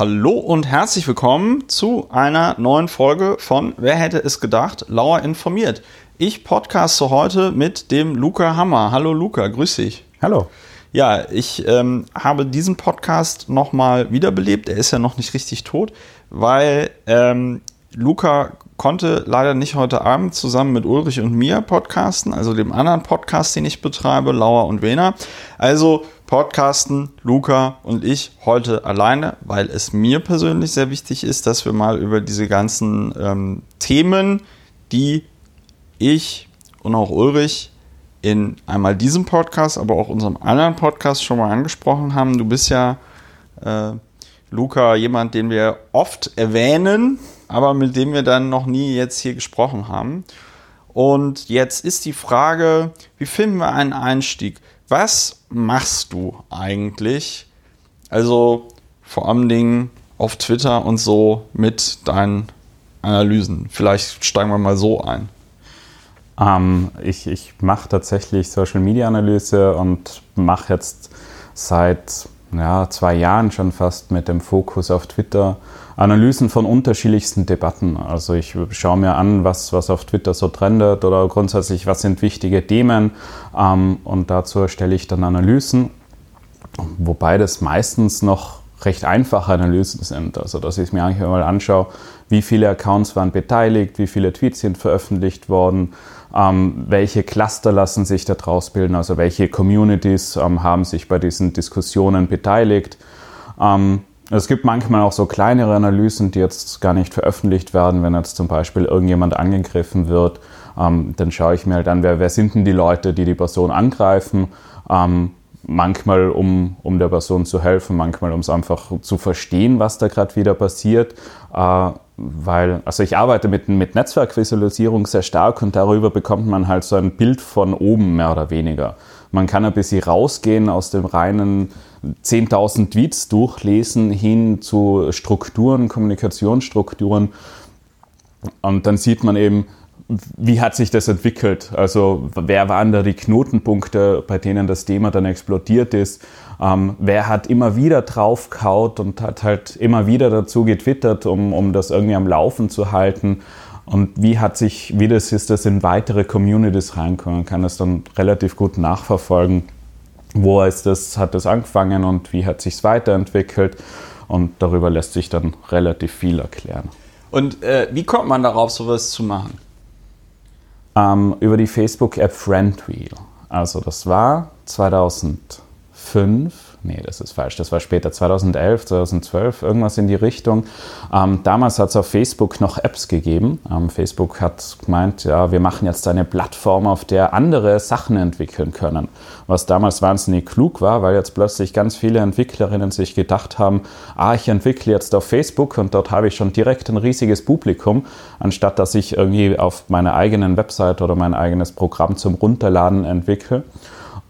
Hallo und herzlich willkommen zu einer neuen Folge von Wer hätte es gedacht? Lauer informiert. Ich podcaste heute mit dem Luca Hammer. Hallo Luca, grüß dich. Hallo. Ja, ich ähm, habe diesen Podcast nochmal wiederbelebt. Er ist ja noch nicht richtig tot, weil ähm, Luca konnte leider nicht heute Abend zusammen mit Ulrich und mir podcasten, also dem anderen Podcast, den ich betreibe, Lauer und Wena. Also podcasten Luca und ich heute alleine, weil es mir persönlich sehr wichtig ist, dass wir mal über diese ganzen ähm, Themen, die ich und auch Ulrich in einmal diesem Podcast, aber auch unserem anderen Podcast schon mal angesprochen haben. Du bist ja, äh, Luca, jemand, den wir oft erwähnen, aber mit dem wir dann noch nie jetzt hier gesprochen haben. Und jetzt ist die Frage, wie finden wir einen Einstieg? Was machst du eigentlich? Also vor allem Dingen auf Twitter und so mit deinen Analysen. Vielleicht steigen wir mal so ein. Ähm, ich ich mache tatsächlich Social Media Analyse und mache jetzt seit ja, zwei Jahren schon fast mit dem Fokus auf Twitter Analysen von unterschiedlichsten Debatten. Also ich schaue mir an, was, was auf Twitter so trendet oder grundsätzlich, was sind wichtige Themen ähm, und dazu erstelle ich dann Analysen, wobei das meistens noch recht einfache Analysen sind. Also dass ich mir eigentlich mal anschaue, wie viele Accounts waren beteiligt, wie viele Tweets sind veröffentlicht worden, ähm, welche Cluster lassen sich daraus bilden, also welche Communities ähm, haben sich bei diesen Diskussionen beteiligt. Ähm, es gibt manchmal auch so kleinere Analysen, die jetzt gar nicht veröffentlicht werden. Wenn jetzt zum Beispiel irgendjemand angegriffen wird, ähm, dann schaue ich mir halt an, wer, wer, sind denn die Leute, die die Person angreifen. Ähm, manchmal, um, um der Person zu helfen, manchmal, um es einfach zu verstehen, was da gerade wieder passiert. Äh, weil, also ich arbeite mit, mit Netzwerkvisualisierung sehr stark und darüber bekommt man halt so ein Bild von oben mehr oder weniger. Man kann ein bisschen rausgehen aus dem reinen 10.000 Tweets durchlesen hin zu Strukturen, Kommunikationsstrukturen und dann sieht man eben, wie hat sich das entwickelt? Also wer waren da die Knotenpunkte, bei denen das Thema dann explodiert ist? Ähm, wer hat immer wieder draufgehaut und hat halt immer wieder dazu getwittert, um, um das irgendwie am Laufen zu halten? Und wie hat sich, wie das ist, das in weitere Communities reinkommen? Man kann das dann relativ gut nachverfolgen. Wo ist das, hat das angefangen und wie hat sich es weiterentwickelt? Und darüber lässt sich dann relativ viel erklären. Und äh, wie kommt man darauf, sowas zu machen? Ähm, über die Facebook-App Friendwheel. Also das war 2005 nee, das ist falsch, das war später, 2011, 2012, irgendwas in die Richtung. Ähm, damals hat es auf Facebook noch Apps gegeben. Ähm, Facebook hat gemeint, ja, wir machen jetzt eine Plattform, auf der andere Sachen entwickeln können. Was damals wahnsinnig klug war, weil jetzt plötzlich ganz viele Entwicklerinnen sich gedacht haben, ah, ich entwickle jetzt auf Facebook und dort habe ich schon direkt ein riesiges Publikum, anstatt dass ich irgendwie auf meiner eigenen Website oder mein eigenes Programm zum Runterladen entwickle.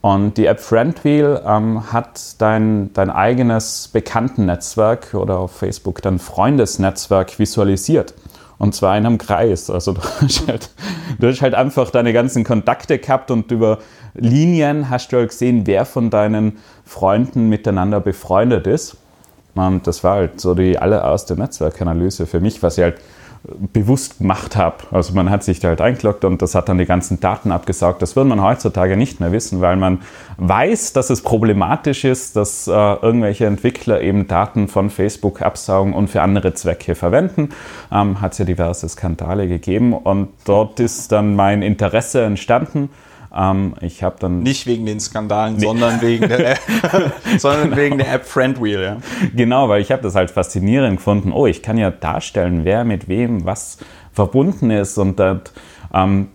Und die App Friendwheel ähm, hat dein, dein eigenes Bekanntennetzwerk oder auf Facebook dein Freundesnetzwerk visualisiert. Und zwar in einem Kreis. Also du hast, halt, du hast halt einfach deine ganzen Kontakte gehabt und über Linien hast du halt gesehen, wer von deinen Freunden miteinander befreundet ist. Und das war halt so die allererste Netzwerkanalyse für mich, was ich halt bewusst gemacht habe. Also man hat sich da halt eingeloggt und das hat dann die ganzen Daten abgesaugt. Das würde man heutzutage nicht mehr wissen, weil man weiß, dass es problematisch ist, dass äh, irgendwelche Entwickler eben Daten von Facebook absaugen und für andere Zwecke verwenden. Ähm, hat es ja diverse Skandale gegeben und dort ist dann mein Interesse entstanden ähm, ich habe dann nicht wegen den Skandalen, nee. sondern wegen der App, sondern wegen der App Friendwheel. Ja. Genau, weil ich habe das halt faszinierend gefunden. Oh, ich kann ja darstellen, wer mit wem was verbunden ist und das, ähm,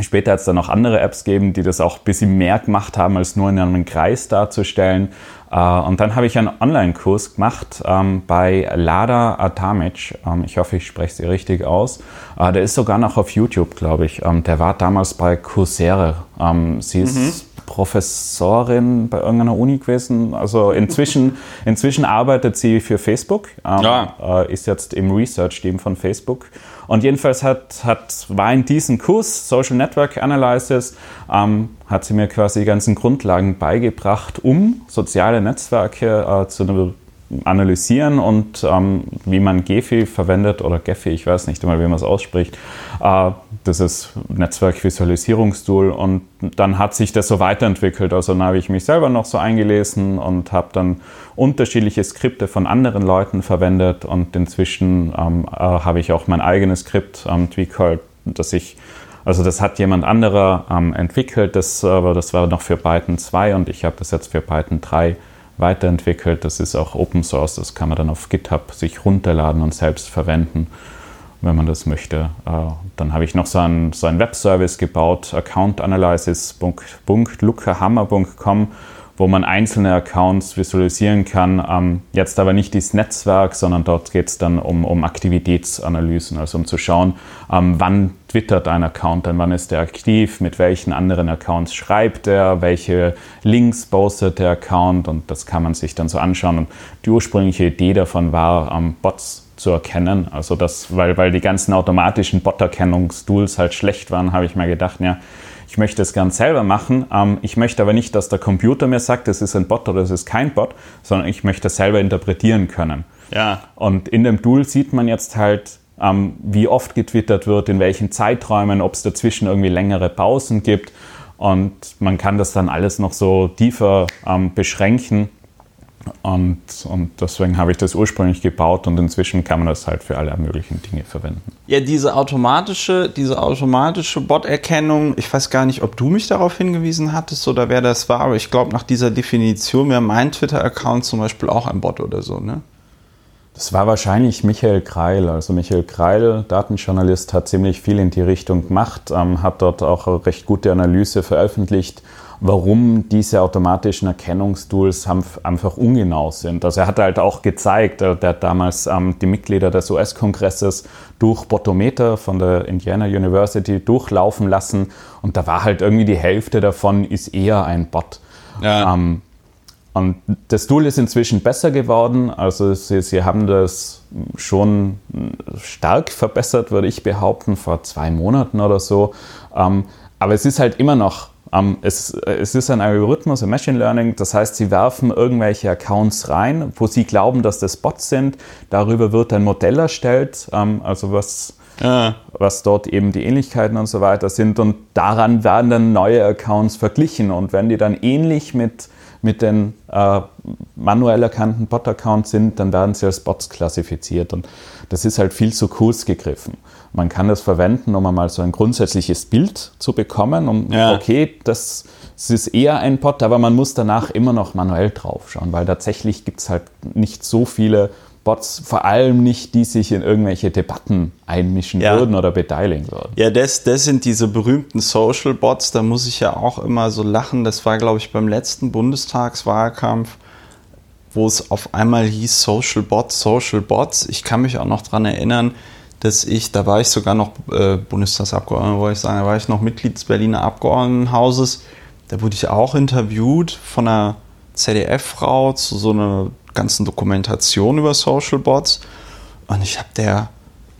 Später hat es dann noch andere Apps gegeben, die das auch ein bisschen mehr gemacht haben, als nur in einem Kreis darzustellen. Äh, und dann habe ich einen Online-Kurs gemacht ähm, bei Lada Atamic. Ähm, ich hoffe, ich spreche sie richtig aus. Äh, der ist sogar noch auf YouTube, glaube ich. Ähm, der war damals bei Coursera. Sie ist mhm. Professorin bei irgendeiner Uni gewesen. Also inzwischen, inzwischen arbeitet sie für Facebook, ja. Äh, ist jetzt im Research-Team von Facebook. Und jedenfalls hat, hat, war in diesem Kurs Social Network Analysis, ähm, hat sie mir quasi die ganzen Grundlagen beigebracht, um soziale Netzwerke äh, zu analysieren und ähm, wie man Gephi verwendet oder Gephi, ich weiß nicht immer, wie man es ausspricht. Äh, das ist Netzwerkvisualisierungstool und dann hat sich das so weiterentwickelt. Also dann habe ich mich selber noch so eingelesen und habe dann unterschiedliche Skripte von anderen Leuten verwendet und inzwischen ähm, äh, habe ich auch mein eigenes Skript, ähm, Tweakhold, das ich also das hat jemand anderer ähm, entwickelt, das, aber das war noch für Python 2 und ich habe das jetzt für Python 3 weiterentwickelt. Das ist auch Open Source, das kann man dann auf GitHub sich runterladen und selbst verwenden, wenn man das möchte. Äh, dann habe ich noch so einen, so einen Webservice gebaut, accountanalysis.lucahammer.com wo man einzelne Accounts visualisieren kann. Ähm, jetzt aber nicht das Netzwerk, sondern dort geht es dann um, um Aktivitätsanalysen, also um zu schauen, ähm, wann twittert ein Account, dann wann ist er aktiv, mit welchen anderen Accounts schreibt er, welche Links postet der Account und das kann man sich dann so anschauen. Und die ursprüngliche Idee davon war, ähm, Bots zu erkennen. Also das, weil, weil die ganzen automatischen Bot-Erkennungstools halt schlecht waren, habe ich mir gedacht, ja, ich möchte es gern selber machen. Ähm, ich möchte aber nicht, dass der Computer mir sagt, das ist ein Bot oder das ist kein Bot, sondern ich möchte es selber interpretieren können. Ja. Und in dem Tool sieht man jetzt halt, ähm, wie oft getwittert wird, in welchen Zeiträumen, ob es dazwischen irgendwie längere Pausen gibt. Und man kann das dann alles noch so tiefer ähm, beschränken. Und, und deswegen habe ich das ursprünglich gebaut und inzwischen kann man das halt für alle möglichen Dinge verwenden. Ja, diese automatische, diese automatische Bot-Erkennung, ich weiß gar nicht, ob du mich darauf hingewiesen hattest oder wer das war, aber ich glaube, nach dieser Definition wäre mein Twitter-Account zum Beispiel auch ein Bot oder so, ne? Das war wahrscheinlich Michael Kreil. Also Michael Kreil, Datenjournalist, hat ziemlich viel in die Richtung gemacht, ähm, hat dort auch eine recht gute Analyse veröffentlicht warum diese automatischen Erkennungstools einfach ungenau sind. Also er hat halt auch gezeigt, äh, der hat damals ähm, die Mitglieder des US-Kongresses durch Botometer von der Indiana University durchlaufen lassen und da war halt irgendwie die Hälfte davon ist eher ein Bot. Ja. Ähm, und das Tool ist inzwischen besser geworden. Also sie, sie haben das schon stark verbessert, würde ich behaupten, vor zwei Monaten oder so. Ähm, aber es ist halt immer noch es, es, ist ein Algorithmus im Machine Learning, das heißt, Sie werfen irgendwelche Accounts rein, wo Sie glauben, dass das Bots sind. Darüber wird ein Modell erstellt, ähm, also was, ja. was dort eben die Ähnlichkeiten und so weiter sind. Und daran werden dann neue Accounts verglichen. Und wenn die dann ähnlich mit, mit den äh, manuell erkannten Bot-Accounts sind, dann werden sie als Bots klassifiziert. Und das ist halt viel zu kurz gegriffen. Man kann das verwenden, um einmal so ein grundsätzliches Bild zu bekommen. Und ja. okay, das, das, ist eher ein Bot, aber man muss danach immer noch manuell draufschauen, weil tatsächlich gibt es halt nicht so viele Bots, vor allem nicht, die sich in irgendwelche Debatten einmischen ja. würden oder beteiligen würden. Ja, das, das sind diese berühmten Social Bots, da muss ich ja auch immer so lachen. Das war, glaube ich, beim letzten Bundestagswahlkampf, wo es auf einmal hieß Social Bots, Social Bots. Ich kann mich auch noch daran erinnern, dass ich, da war ich sogar noch äh, Bundestagsabgeordneter, wollte ich sagen, da war ich noch Mitglied des Berliner Abgeordnetenhauses. Da wurde ich auch interviewt von einer ZDF-Frau zu so einer ganzen Dokumentation über Social Bots. Und ich habe der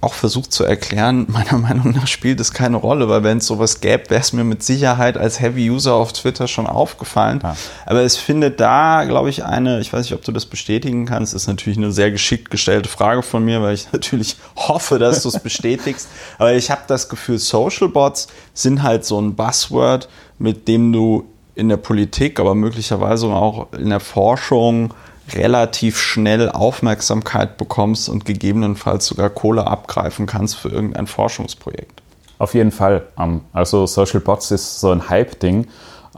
auch versucht zu erklären, meiner Meinung nach spielt es keine Rolle, weil wenn es sowas gäbe, wäre es mir mit Sicherheit als Heavy User auf Twitter schon aufgefallen. Ja. Aber es findet da, glaube ich, eine, ich weiß nicht, ob du das bestätigen kannst, ist natürlich eine sehr geschickt gestellte Frage von mir, weil ich natürlich hoffe, dass du es bestätigst. Aber ich habe das Gefühl, Social Bots sind halt so ein Buzzword, mit dem du in der Politik, aber möglicherweise auch in der Forschung relativ schnell Aufmerksamkeit bekommst und gegebenenfalls sogar Kohle abgreifen kannst für irgendein Forschungsprojekt. Auf jeden Fall. Ähm, also Social Bots ist so ein Hype-Ding.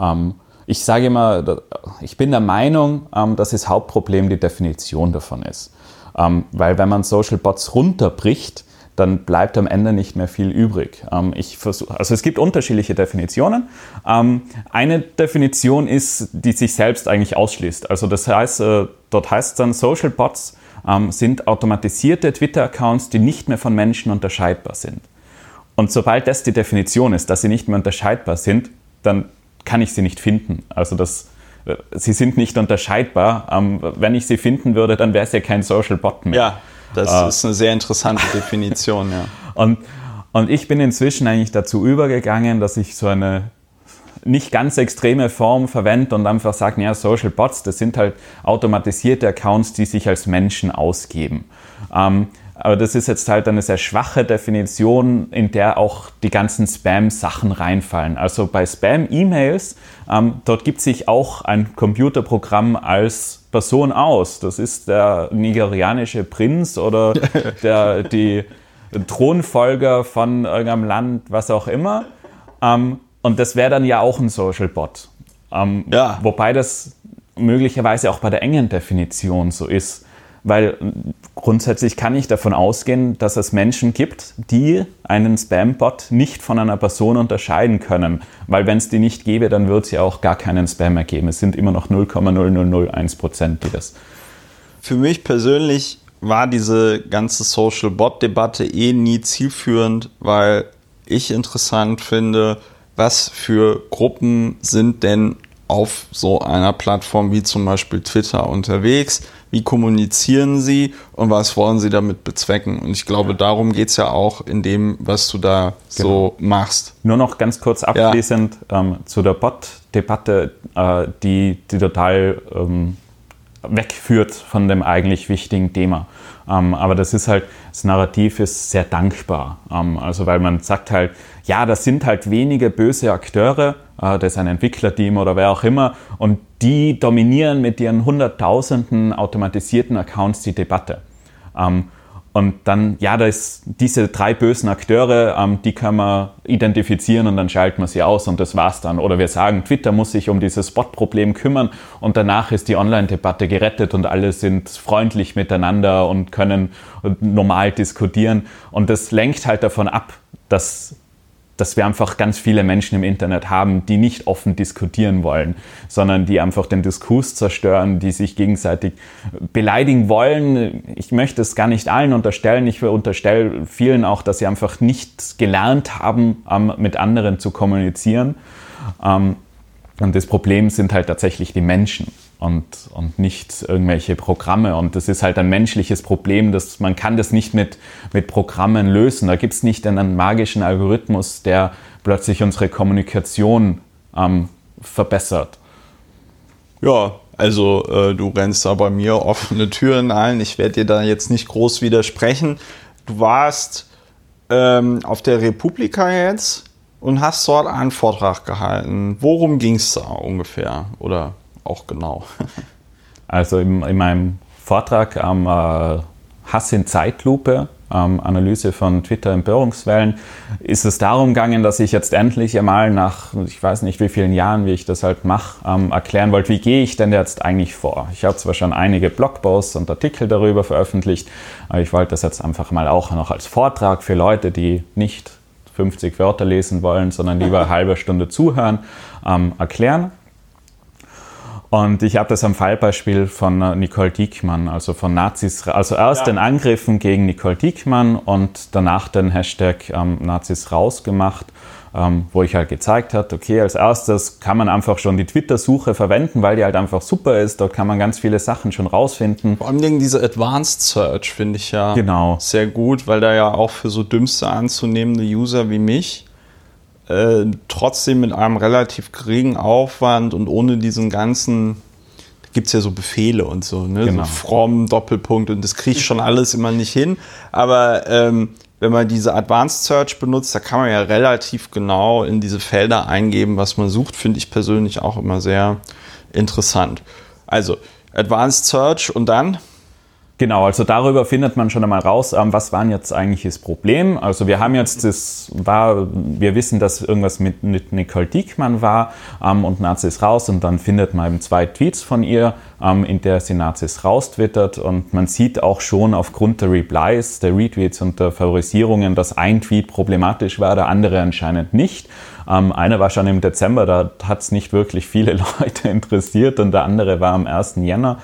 Ähm, ich sage immer, ich bin der Meinung, ähm, dass das Hauptproblem die Definition davon ist. Weil wenn man Social Bots runterbricht, dann bleibt am Ende nicht mehr viel übrig. Ähm, ich versuch, also es gibt unterschiedliche Definitionen. Ähm, eine Definition ist, die sich selbst eigentlich ausschließt. Also das heißt, äh, dort heißt es dann, Social Bots ähm, sind automatisierte Twitter-Accounts, die nicht mehr von Menschen unterscheidbar sind. Und sobald das die Definition ist, dass sie nicht mehr unterscheidbar sind, dann kann ich sie nicht finden. Also das, äh, sie sind nicht unterscheidbar. wenn ich sie finden würde, dann wäre es ja kein Social Bot mehr. Ja. Das äh, ist eine sehr interessante Definition, ja. Und, und ich bin inzwischen eigentlich dazu übergegangen, dass ich so eine nicht ganz extreme Form verwendet und einfach sagt, ja, Social Bots, das sind halt automatisierte Accounts, die sich als Menschen ausgeben. Ähm, aber das ist jetzt halt eine sehr schwache Definition, in der auch die ganzen Spam-Sachen reinfallen. Also bei Spam-E-Mails, ähm, dort gibt sich auch ein Computerprogramm als Person aus. Das ist der nigerianische Prinz oder der, die Thronfolger von irgendeinem Land, was auch immer. Ähm, und das wäre dann ja auch ein Social Bot. Ähm, ja. Wobei das möglicherweise auch bei der engen Definition so ist. Weil grundsätzlich kann ich davon ausgehen, dass es Menschen gibt, die einen Spam-Bot nicht von einer Person unterscheiden können. Weil wenn es die nicht gäbe, dann würde es ja auch gar keinen Spam ergeben. Es sind immer noch 0,0001 Prozent, die das. Für mich persönlich war diese ganze Social Bot-Debatte eh nie zielführend, weil ich interessant finde, was für Gruppen sind denn auf so einer Plattform wie zum Beispiel Twitter unterwegs? Wie kommunizieren sie und was wollen sie damit bezwecken? Und ich glaube, darum geht es ja auch in dem, was du da genau. so machst. Nur noch ganz kurz abschließend ja. ähm, zu der Bot-Debatte, äh, die, die total ähm, wegführt von dem eigentlich wichtigen Thema. Ähm, aber das ist halt, das Narrativ ist sehr dankbar. Ähm, also weil man sagt halt, ja, das sind halt wenige böse Akteure, äh, das ist ein Entwicklerteam oder wer auch immer, und die dominieren mit ihren hunderttausenden automatisierten Accounts die Debatte. Ähm, und dann, ja, da ist diese drei bösen Akteure, ähm, die können wir identifizieren und dann schalten wir sie aus und das war's dann. Oder wir sagen, Twitter muss sich um dieses Spot-Problem kümmern und danach ist die Online-Debatte gerettet und alle sind freundlich miteinander und können normal diskutieren. Und das lenkt halt davon ab, dass dass wir einfach ganz viele Menschen im Internet haben, die nicht offen diskutieren wollen, sondern die einfach den Diskurs zerstören, die sich gegenseitig beleidigen wollen. Ich möchte es gar nicht allen unterstellen. Ich unterstelle vielen auch, dass sie einfach nicht gelernt haben, mit anderen zu kommunizieren. Ähm, und das Problem sind halt tatsächlich die Menschen und, und nicht irgendwelche Programme. Und das ist halt ein menschliches Problem, dass man kann das nicht mit, mit Programmen lösen. Da gibt es nicht einen magischen Algorithmus, der plötzlich unsere Kommunikation ähm, verbessert. Ja, also äh, du rennst da bei mir offene Türen ein. Ich werde dir da jetzt nicht groß widersprechen. Du warst ähm, auf der Republika jetzt und hast dort einen Vortrag gehalten. Worum ging es da ungefähr? Oder auch genau? Also in, in meinem Vortrag am äh, Hass in Zeitlupe, ähm, Analyse von Twitter-Empörungswellen, ist es darum gegangen, dass ich jetzt endlich einmal nach, ich weiß nicht wie vielen Jahren, wie ich das halt mache, ähm, erklären wollte, wie gehe ich denn jetzt eigentlich vor? Ich habe zwar schon einige Blogposts und Artikel darüber veröffentlicht, aber ich wollte das jetzt einfach mal auch noch als Vortrag für Leute, die nicht 50 Wörter lesen wollen, sondern lieber eine halbe Stunde zuhören, ähm, erklären. Und ich habe das am Fallbeispiel von äh, Nicole Diekmann, also von Nazis, also erst ja. den Angriffen gegen Nicole Diekmann und danach den Hashtag ähm, Nazis rausgemacht, ähm, wo ich halt gezeigt habe, okay, als erstes kann man einfach schon die Twitter-Suche verwenden, weil die halt einfach super ist. Dort kann man ganz viele Sachen schon rausfinden. Vor allem diese Advanced Search finde ich ja genau. sehr gut, weil da ja auch für so dümmste anzunehmende User wie mich äh, trotzdem mit einem relativ geringen Aufwand und ohne diesen ganzen, da gibt es ja so Befehle und so, ne? Genau. so fromm, Doppelpunkt und das kriege ich schon alles immer nicht hin. Aber ähm, wenn man diese Advanced Search benutzt, da kann man ja relativ genau in diese Felder eingeben, was man sucht, finde ich persönlich auch immer sehr interessant. Also Advanced Search und dann Genau, also darüber findet man schon einmal raus, ähm, was war jetzt eigentlich das Problem. Also wir haben jetzt das war, wir wissen, dass irgendwas mit, mit Nicole Diekmann war ähm, und Nazis raus und dann findet man eben zwei Tweets von ihr, ähm, in der sie Nazis raustwittert und man sieht auch schon aufgrund der Replies, der Retweets und der Favorisierungen, dass ein Tweet problematisch war, der andere anscheinend nicht. Ähm, einer war schon im Dezember, da hat es nicht wirklich viele Leute interessiert und der andere war am 1. Jänner.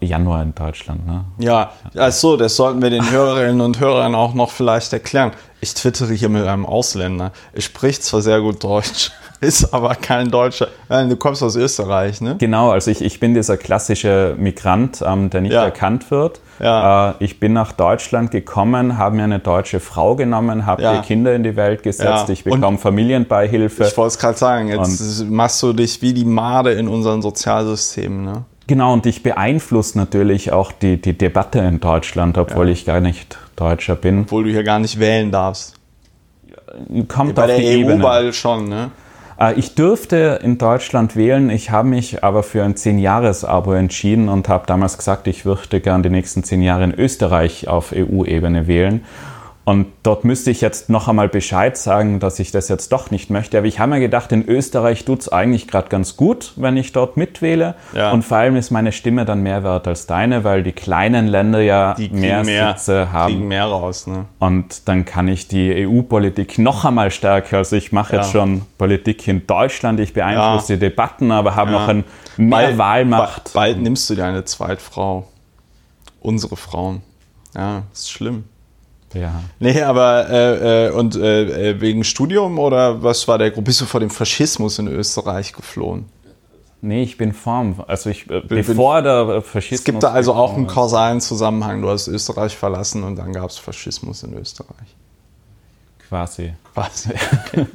Januar in Deutschland, ne? Ja, achso, das sollten wir den Hörerinnen und Hörern auch noch vielleicht erklären. Ich twittere hier mit einem Ausländer. Er spricht zwar sehr gut Deutsch, ist aber kein Deutscher. Du kommst aus Österreich, ne? Genau, also ich, ich bin dieser klassische Migrant, ähm, der nicht ja. erkannt wird. Ja. Äh, ich bin nach Deutschland gekommen, habe mir eine deutsche Frau genommen, habe ja. Kinder in die Welt gesetzt, ich bekomme Familienbeihilfe. Ich wollte es gerade sagen, jetzt und machst du dich wie die Made in unseren Sozialsystemen. Ne? Genau, und ich beeinflusse natürlich auch die, die Debatte in Deutschland, obwohl ja. ich gar nicht Deutscher bin. Obwohl du hier gar nicht wählen darfst. Kommt Bei auf der die EU Ebene. bald schon, ne? Äh, ich dürfte in Deutschland wählen, ich habe mich aber für ein 10-Jahres-Abo entschieden und habe damals gesagt, ich würde gern die nächsten 10 Jahre in Österreich auf EU-Ebene wählen. Und dort müsste ich jetzt noch einmal Bescheid sagen, dass ich das jetzt doch nicht möchte. Aber ich habe mir gedacht, in Österreich tut es eigentlich gerade ganz gut, wenn ich dort mitwähle. Ja. Und vor allem ist meine Stimme dann mehr wert als deine, weil die kleinen Länder ja mehr, mehr Sitze haben. Kriegen mehr raus. Ne? Und dann kann ich die EU-Politik noch einmal stärker. Also ich mache ja. jetzt schon Politik in Deutschland, ich beeinflusse ja. die Debatten, aber habe noch ein mehr bald, Wahlmacht. Bald, bald nimmst du dir eine Zweitfrau. Unsere Frauen. Ja, ist schlimm. Ja. Nee, aber äh, äh, und äh, äh, wegen Studium oder was war der Grund? Bist du vor dem Faschismus in Österreich geflohen? Nee, ich bin vorm, also ich, äh, bin, bevor der Faschismus. Es gibt da also auch einen kausalen Zusammenhang. Du hast Österreich verlassen und dann gab es Faschismus in Österreich. Quasi. Quasi.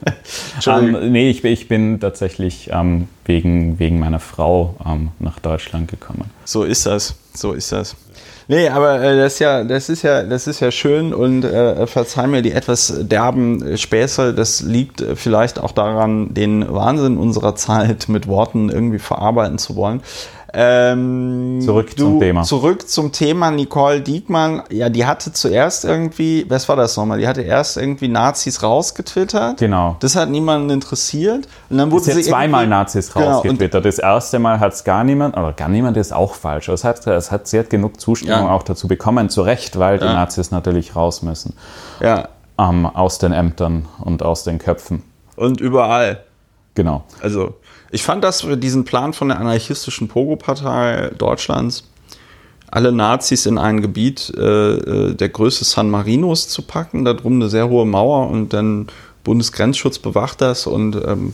Okay. ähm, nee, ich, ich, bin tatsächlich ähm, wegen, wegen meiner Frau ähm, nach Deutschland gekommen. So ist das. So ist das. Nee, aber äh, das, ist ja, das, ist ja, das ist ja schön und äh, verzeih mir die etwas derben Späße. Das liegt äh, vielleicht auch daran, den Wahnsinn unserer Zeit mit Worten irgendwie verarbeiten zu wollen. Ähm, zurück du, zum Thema. Zurück zum Thema Nicole Diekmann. Ja, die hatte zuerst irgendwie, was war das nochmal? Die hatte erst irgendwie Nazis rausgetwittert. Genau. Das hat niemanden interessiert. Und dann wurde sie zweimal Nazis genau, rausgetwittert. Das erste Mal hat es gar niemand, aber gar niemand ist auch falsch. Es hat, es hat, sie hat genug Zustimmung ja. auch dazu bekommen, zu Recht, weil ja. die Nazis natürlich raus müssen. Ja. Ähm, aus den Ämtern und aus den Köpfen. Und überall. Genau. Also ich fand das, diesen Plan von der anarchistischen Pogo-Partei Deutschlands, alle Nazis in ein Gebiet äh, äh, der Größe San Marinos zu packen, da drum eine sehr hohe Mauer und dann Bundesgrenzschutz bewacht das und ähm,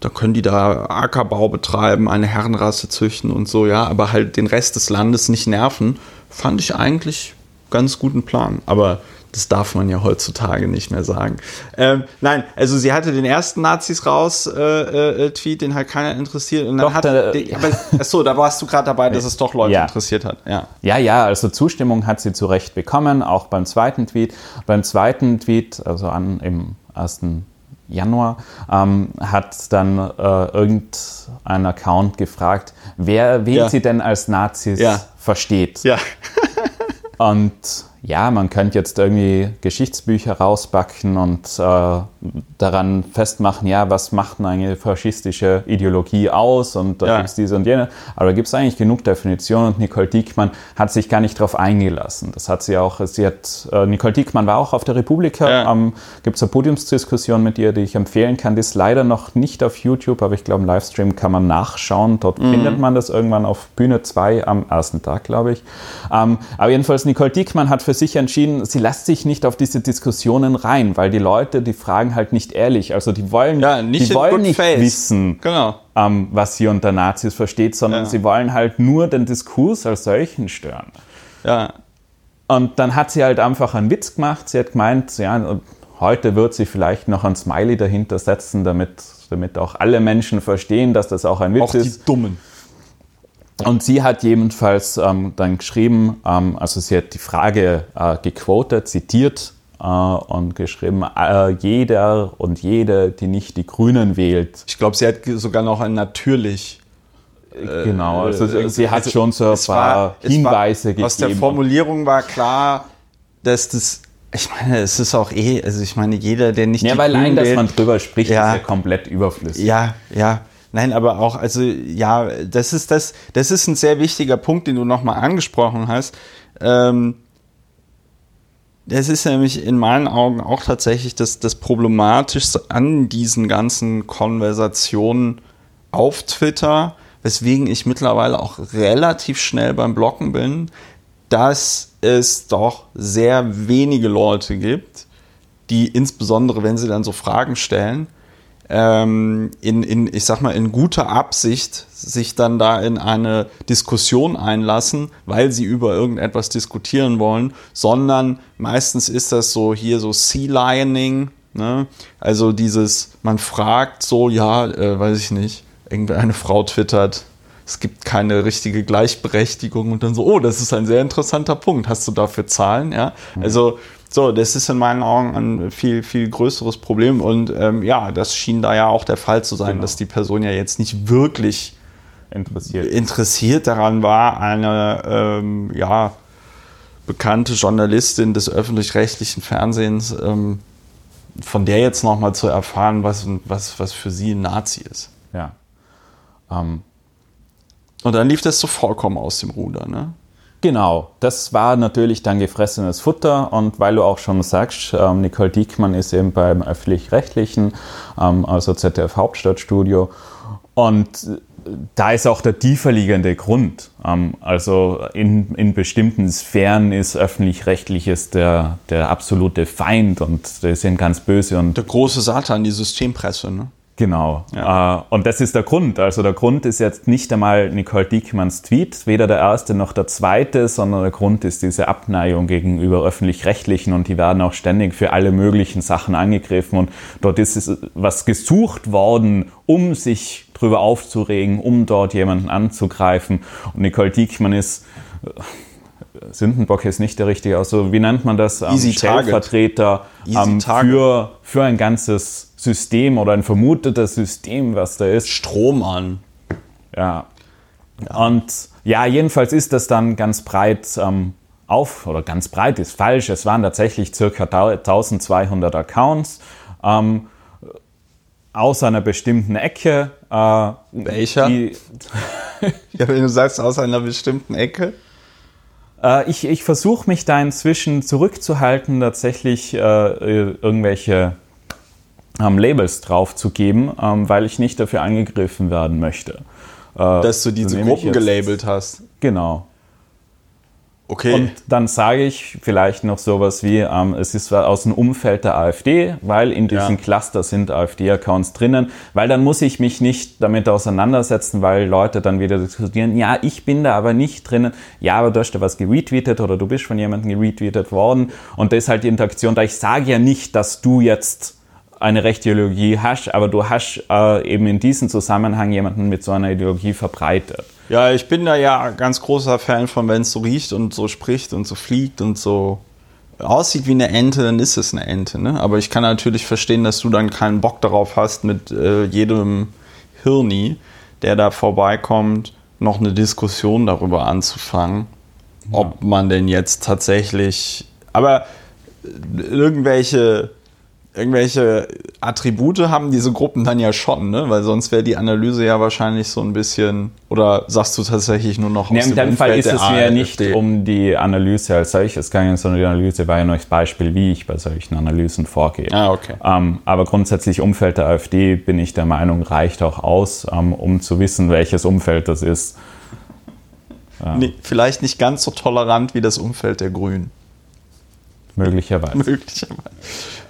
da können die da Ackerbau betreiben, eine Herrenrasse züchten und so, ja, aber halt den Rest des Landes nicht nerven, fand ich eigentlich ganz guten Plan. Aber das darf man ja heutzutage nicht mehr sagen. Ähm, nein, also sie hatte den ersten Nazis raus äh, äh, Tweet, den halt keiner interessiert. Und dann doch, hat, der, achso, da warst du gerade dabei, dass es doch Leute ja. interessiert hat. Ja. ja, ja, also Zustimmung hat sie zu Recht bekommen, auch beim zweiten Tweet. Beim zweiten Tweet, also an im ersten Januar, ähm, hat dann äh, irgendein Account gefragt, wer wen ja. sie denn als Nazis ja. versteht. Ja. Und ja, man könnte jetzt irgendwie Geschichtsbücher rausbacken und äh, daran festmachen, ja, was macht eine faschistische Ideologie aus und da ja. gibt es diese und jene. Aber da gibt es eigentlich genug Definitionen und Nicole Diekmann hat sich gar nicht darauf eingelassen. Das hat sie auch, sie hat, äh, Nicole Diekmann war auch auf der Republika, ja. ähm, gibt es eine Podiumsdiskussion mit ihr, die ich empfehlen kann. Die ist leider noch nicht auf YouTube, aber ich glaube, im Livestream kann man nachschauen. Dort mhm. findet man das irgendwann auf Bühne 2 am ersten Tag, glaube ich. Ähm, aber jedenfalls, Nicole Diekmann hat für für sich entschieden, sie lässt sich nicht auf diese Diskussionen rein, weil die Leute, die fragen halt nicht ehrlich. Also die wollen, ja, nicht, die wollen nicht wissen, genau. ähm, was sie unter Nazis versteht, sondern ja. sie wollen halt nur den Diskurs als solchen stören. Ja. Und dann hat sie halt einfach einen Witz gemacht. Sie hat gemeint, ja, heute wird sie vielleicht noch ein Smiley dahinter setzen, damit, damit auch alle Menschen verstehen, dass das auch ein Witz auch ist. Auch die Dummen. Und sie hat jedenfalls ähm, dann geschrieben, ähm, also sie hat die Frage äh, gequotet, zitiert äh, und geschrieben, äh, jeder und jede, die nicht die Grünen wählt. Ich glaube, sie hat sogar noch ein natürlich. Äh, genau, also äh, sie hat also schon so ein paar war, Hinweise war, gegeben. Aus der Formulierung war klar, dass das ich meine, es ist auch eh, also ich meine, jeder, der nicht. Ja, weil allein, dass man drüber spricht, ja, ist ja komplett überflüssig. Ja, ja. Nein, aber auch, also ja, das ist das, das ist ein sehr wichtiger Punkt, den du nochmal angesprochen hast. Ähm, das ist nämlich in meinen Augen auch tatsächlich das, das Problematischste an diesen ganzen Konversationen auf Twitter, weswegen ich mittlerweile auch relativ schnell beim Blocken bin, dass es doch sehr wenige Leute gibt, die insbesondere, wenn sie dann so Fragen stellen, ähm, in, in, ich sag mal, in guter Absicht sich dann da in eine Diskussion einlassen, weil sie über irgendetwas diskutieren wollen, sondern meistens ist das so hier so Sea Lioning, ne? also dieses, man fragt so, ja, äh, weiß ich nicht, irgendeine Frau twittert, es gibt keine richtige Gleichberechtigung und dann so, oh, das ist ein sehr interessanter Punkt. Hast du dafür Zahlen? Ja, also so, das ist in meinen Augen ein viel, viel größeres Problem. Und ähm, ja, das schien da ja auch der Fall zu sein, genau. dass die Person ja jetzt nicht wirklich interessiert, interessiert daran war, eine ähm, ja, bekannte Journalistin des öffentlich-rechtlichen Fernsehens, ähm, von der jetzt nochmal zu erfahren, was, was, was für sie ein Nazi ist. Ja. Ähm. Und dann lief das so vollkommen aus dem Ruder, ne? Genau, das war natürlich dann gefressenes Futter und weil du auch schon sagst, ähm, Nicole Diekmann ist eben beim öffentlich-rechtlichen, ähm, also ZDF Hauptstadtstudio und äh, da ist auch der tiefer liegende Grund. Ähm, also in, in bestimmten Sphären ist öffentlich-rechtliches der, der absolute Feind und die sind ganz böse. Und der große Satan, die Systempresse, ne? Genau. Ja. Äh, und das ist der Grund. Also der Grund ist jetzt nicht einmal Nicole Diekmanns Tweet, weder der erste noch der zweite, sondern der Grund ist diese Abneigung gegenüber öffentlich-rechtlichen und die werden auch ständig für alle möglichen Sachen angegriffen und dort ist was gesucht worden, um sich drüber aufzuregen, um dort jemanden anzugreifen. Und Nicole Diekmann ist äh, Sündenbock ist nicht der richtige, also wie nennt man das? Easy Stellvertreter ähm, für, für ein ganzes System oder ein vermutetes System, was da ist. Strom an. Ja. ja. Und ja, jedenfalls ist das dann ganz breit ähm, auf, oder ganz breit ist falsch. Es waren tatsächlich circa 1200 Accounts. Ähm, aus einer bestimmten Ecke. Äh, Welcher? Die, ja, wenn du sagst, aus einer bestimmten Ecke. Äh, ich ich versuche mich da inzwischen zurückzuhalten, tatsächlich äh, irgendwelche ähm, Labels draufzugeben, ähm, weil ich nicht dafür angegriffen werden möchte. Äh, Dass du diese Gruppen gelabelt hast. Genau. Okay. Und dann sage ich vielleicht noch sowas wie, ähm, es ist aus dem Umfeld der AfD, weil in diesem ja. Cluster sind AfD-Accounts drinnen, weil dann muss ich mich nicht damit auseinandersetzen, weil Leute dann wieder diskutieren, ja, ich bin da aber nicht drinnen, ja, aber du hast da was geretweetet oder du bist von jemandem geretweetet worden und das ist halt die Interaktion, da ich sage ja nicht, dass du jetzt eine rechte Ideologie hast, aber du hast äh, eben in diesem Zusammenhang jemanden mit so einer Ideologie verbreitet. Ja, ich bin da ja ganz großer Fan von, wenn es so riecht und so spricht und so fliegt und so aussieht wie eine Ente, dann ist es eine Ente. Ne? Aber ich kann natürlich verstehen, dass du dann keinen Bock darauf hast, mit äh, jedem Hirni, der da vorbeikommt, noch eine Diskussion darüber anzufangen, ja. ob man denn jetzt tatsächlich. Aber irgendwelche irgendwelche Attribute haben diese Gruppen dann ja schon, ne? weil sonst wäre die Analyse ja wahrscheinlich so ein bisschen, oder sagst du tatsächlich nur noch aus nee, dem In dem Fall ist es mir ja nicht um die Analyse als solches gegangen, sondern die Analyse war ja nur das Beispiel, wie ich bei solchen Analysen vorgehe. Ah, okay. Ähm, aber grundsätzlich Umfeld der AfD bin ich der Meinung, reicht auch aus, ähm, um zu wissen, welches Umfeld das ist. Ja. Nee, vielleicht nicht ganz so tolerant wie das Umfeld der Grünen. Möglicherweise. Möglicherweise.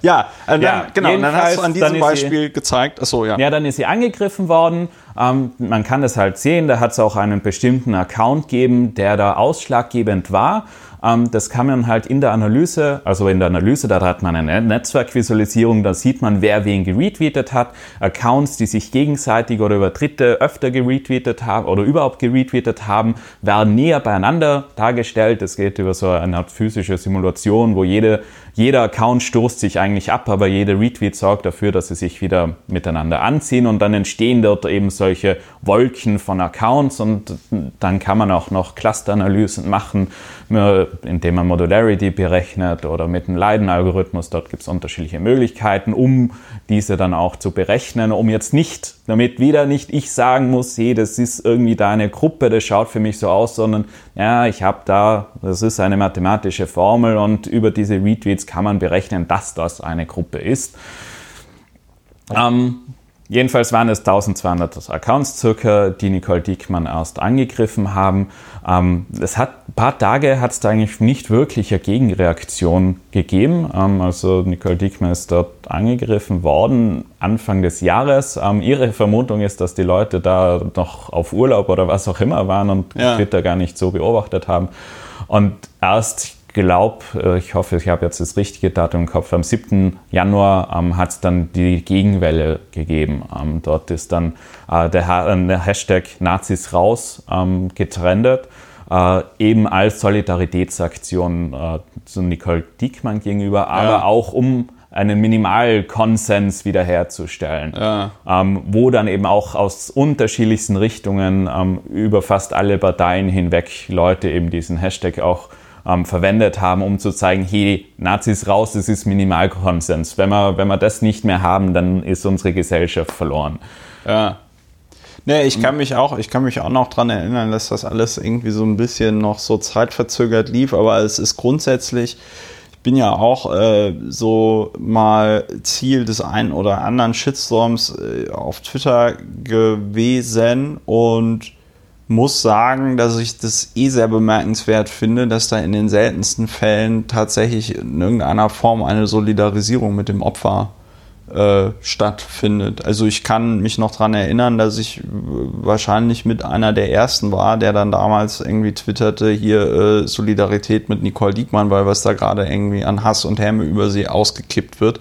Ja, äh, ja dann, genau. Dann hast du an diesem Beispiel sie, gezeigt. Achso, ja. Ja, dann ist sie angegriffen worden. Ähm, man kann das halt sehen. Da hat es auch einen bestimmten Account gegeben, der da ausschlaggebend war. Ähm, das kann man halt in der Analyse, also in der Analyse, da hat man eine Netzwerkvisualisierung, da sieht man, wer wen geretweetet hat. Accounts, die sich gegenseitig oder über Dritte öfter geretweetet haben oder überhaupt geretweetet haben, werden näher beieinander dargestellt. Es geht über so eine Art physische Simulation, wo jede, jeder Account stoßt sich eigentlich ab, aber jeder Retweet sorgt dafür, dass sie sich wieder miteinander anziehen und dann entstehen dort eben solche Wolken von Accounts und dann kann man auch noch Clusteranalysen machen, indem man Modularity berechnet oder mit einem Leiden-Algorithmus. Dort gibt es unterschiedliche Möglichkeiten, um diese dann auch zu berechnen, um jetzt nicht, damit wieder nicht ich sagen muss, hey, das ist irgendwie da eine Gruppe, das schaut für mich so aus, sondern ja, ich habe da, das ist eine mathematische Formel und über diese Retweets kann man berechnen, dass das eine Gruppe ist. Ähm, Jedenfalls waren es 1200 Accounts circa, die Nicole Diekmann erst angegriffen haben. Ähm, es hat ein paar Tage hat es da eigentlich nicht wirklich eine Gegenreaktion gegeben. Ähm, also Nicole Diekmann ist dort angegriffen worden Anfang des Jahres. Ähm, ihre Vermutung ist, dass die Leute da noch auf Urlaub oder was auch immer waren und ja. Twitter gar nicht so beobachtet haben. Und erst glaube, äh, ich hoffe, ich habe jetzt das richtige Datum im Kopf, am 7. Januar ähm, hat es dann die Gegenwelle gegeben. Ähm, dort ist dann äh, der, äh, der, Hashtag Nazis raus ähm, getrendet, äh, eben als Solidaritätsaktion äh, zu Nicole Diekmann gegenüber, aber ja. auch um einen Minimalkonsens wiederherzustellen, ja. ähm, wo dann eben auch aus unterschiedlichsten Richtungen ähm, über fast alle Parteien hinweg Leute eben diesen Hashtag auch ähm, verwendet haben, um zu zeigen, hey, Nazis raus, das ist Minimalkonsens. Wenn wir, wenn wir das nicht mehr haben, dann ist unsere Gesellschaft verloren. Ja. Nee, ich kann mich auch, ich kann mich auch noch daran erinnern, dass das alles irgendwie so ein bisschen noch so zeitverzögert lief, aber es ist grundsätzlich, ich bin ja auch äh, so mal Ziel des einen oder anderen Shitstorms äh, auf Twitter gewesen und muss sagen, dass ich das eh sehr bemerkenswert finde, dass da in den seltensten Fällen tatsächlich in irgendeiner Form eine Solidarisierung mit dem Opfer äh, stattfindet. Also ich kann mich noch daran erinnern, dass ich wahrscheinlich mit einer der ersten war, der dann damals irgendwie twitterte, hier äh, Solidarität mit Nicole Diekmann, weil was da gerade irgendwie an Hass und Häme über sie ausgekippt wird,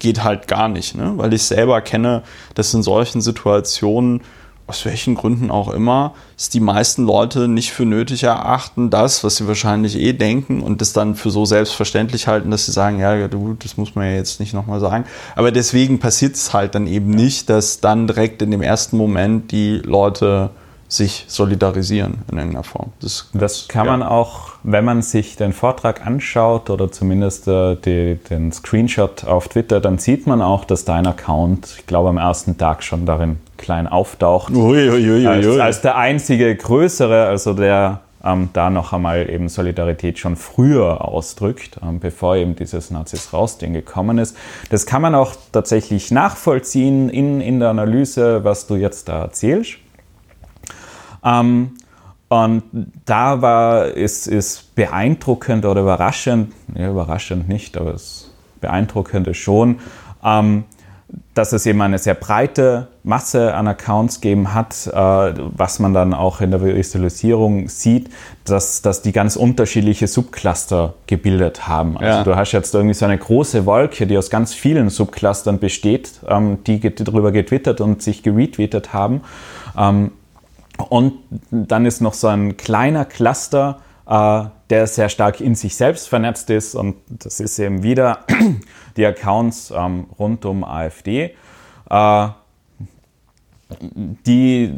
geht halt gar nicht. Ne? Weil ich selber kenne, dass in solchen Situationen aus welchen Gründen auch immer, es die meisten Leute nicht für nötig erachten, das, was sie wahrscheinlich eh denken und das dann für so selbstverständlich halten, dass sie sagen, ja, du, das muss man ja jetzt nicht nochmal sagen. Aber deswegen passiert es halt dann eben nicht, dass dann direkt in dem ersten Moment die Leute sich solidarisieren in irgendeiner Form. Das, das kann ja. man auch, wenn man sich den Vortrag anschaut oder zumindest äh, die, den Screenshot auf Twitter, dann sieht man auch, dass dein Account, ich glaube, am ersten Tag schon darin klein auftaucht. Ui, ui, ui, als, als, der einzige größere, also der ähm, da noch einmal eben Solidarität schon früher ausdrückt, ähm, bevor eben dieses Nazis raus-Ding gekommen ist. Das kann man auch tatsächlich nachvollziehen in, in der Analyse, was du jetzt da erzählst. Ähm, und da war es ist beeindruckend oder überraschend, ja, überraschend nicht, aber es beeindruckend schon, ähm, dass es eben eine sehr breite Masse an Accounts gegeben hat, äh, was man dann auch in der Visualisierung sieht, dass, dass die ganz unterschiedliche Subcluster gebildet haben. Also ja. du hast jetzt irgendwie so eine große Wolke, die aus ganz vielen Subclustern besteht, ähm, die darüber getwittert und sich geretweetet haben. Ähm, und dann ist noch so ein kleiner Cluster, äh, der sehr stark in sich selbst vernetzt ist. Und das ist eben wieder die Accounts ähm, rund um AfD, äh, die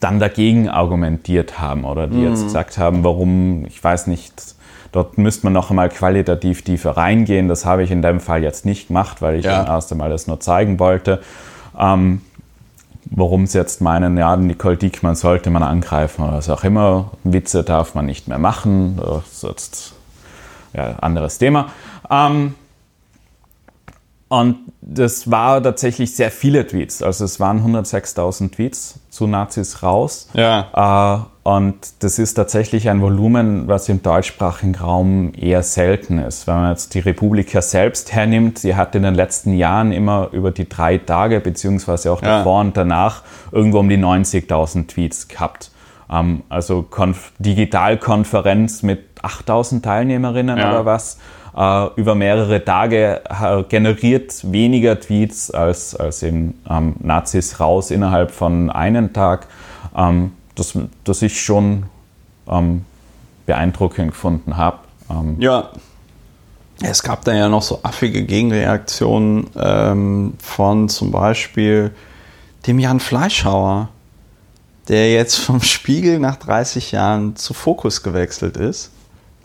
dann dagegen argumentiert haben oder die mhm. jetzt gesagt haben, warum, ich weiß nicht, dort müsste man noch einmal qualitativ tiefer reingehen. Das habe ich in dem Fall jetzt nicht gemacht, weil ich ja. erst einmal das nur zeigen wollte. Ähm, warum sie jetzt meinen, ja, Nicole Diekmann sollte man angreifen oder was auch immer. Witze darf man nicht mehr machen. Das ist jetzt ja, anderes Thema. Ähm, und das war tatsächlich sehr viele Tweets. Also es waren 106.000 Tweets zu Nazis raus. Ja. Äh, und das ist tatsächlich ein Volumen, was im deutschsprachigen Raum eher selten ist. Wenn man jetzt die Republika selbst hernimmt, sie hat in den letzten Jahren immer über die drei Tage, beziehungsweise auch ja. davor und danach, irgendwo um die 90.000 Tweets gehabt. Ähm, also Konf Digitalkonferenz mit 8.000 Teilnehmerinnen ja. oder was äh, über mehrere Tage generiert weniger Tweets als, als eben ähm, Nazis raus innerhalb von einem Tag, ähm, das, das ich schon ähm, beeindruckend gefunden habe. Ähm, ja. Es gab da ja noch so affige Gegenreaktionen ähm, von zum Beispiel dem Jan Fleischhauer, der jetzt vom Spiegel nach 30 Jahren zu Fokus gewechselt ist.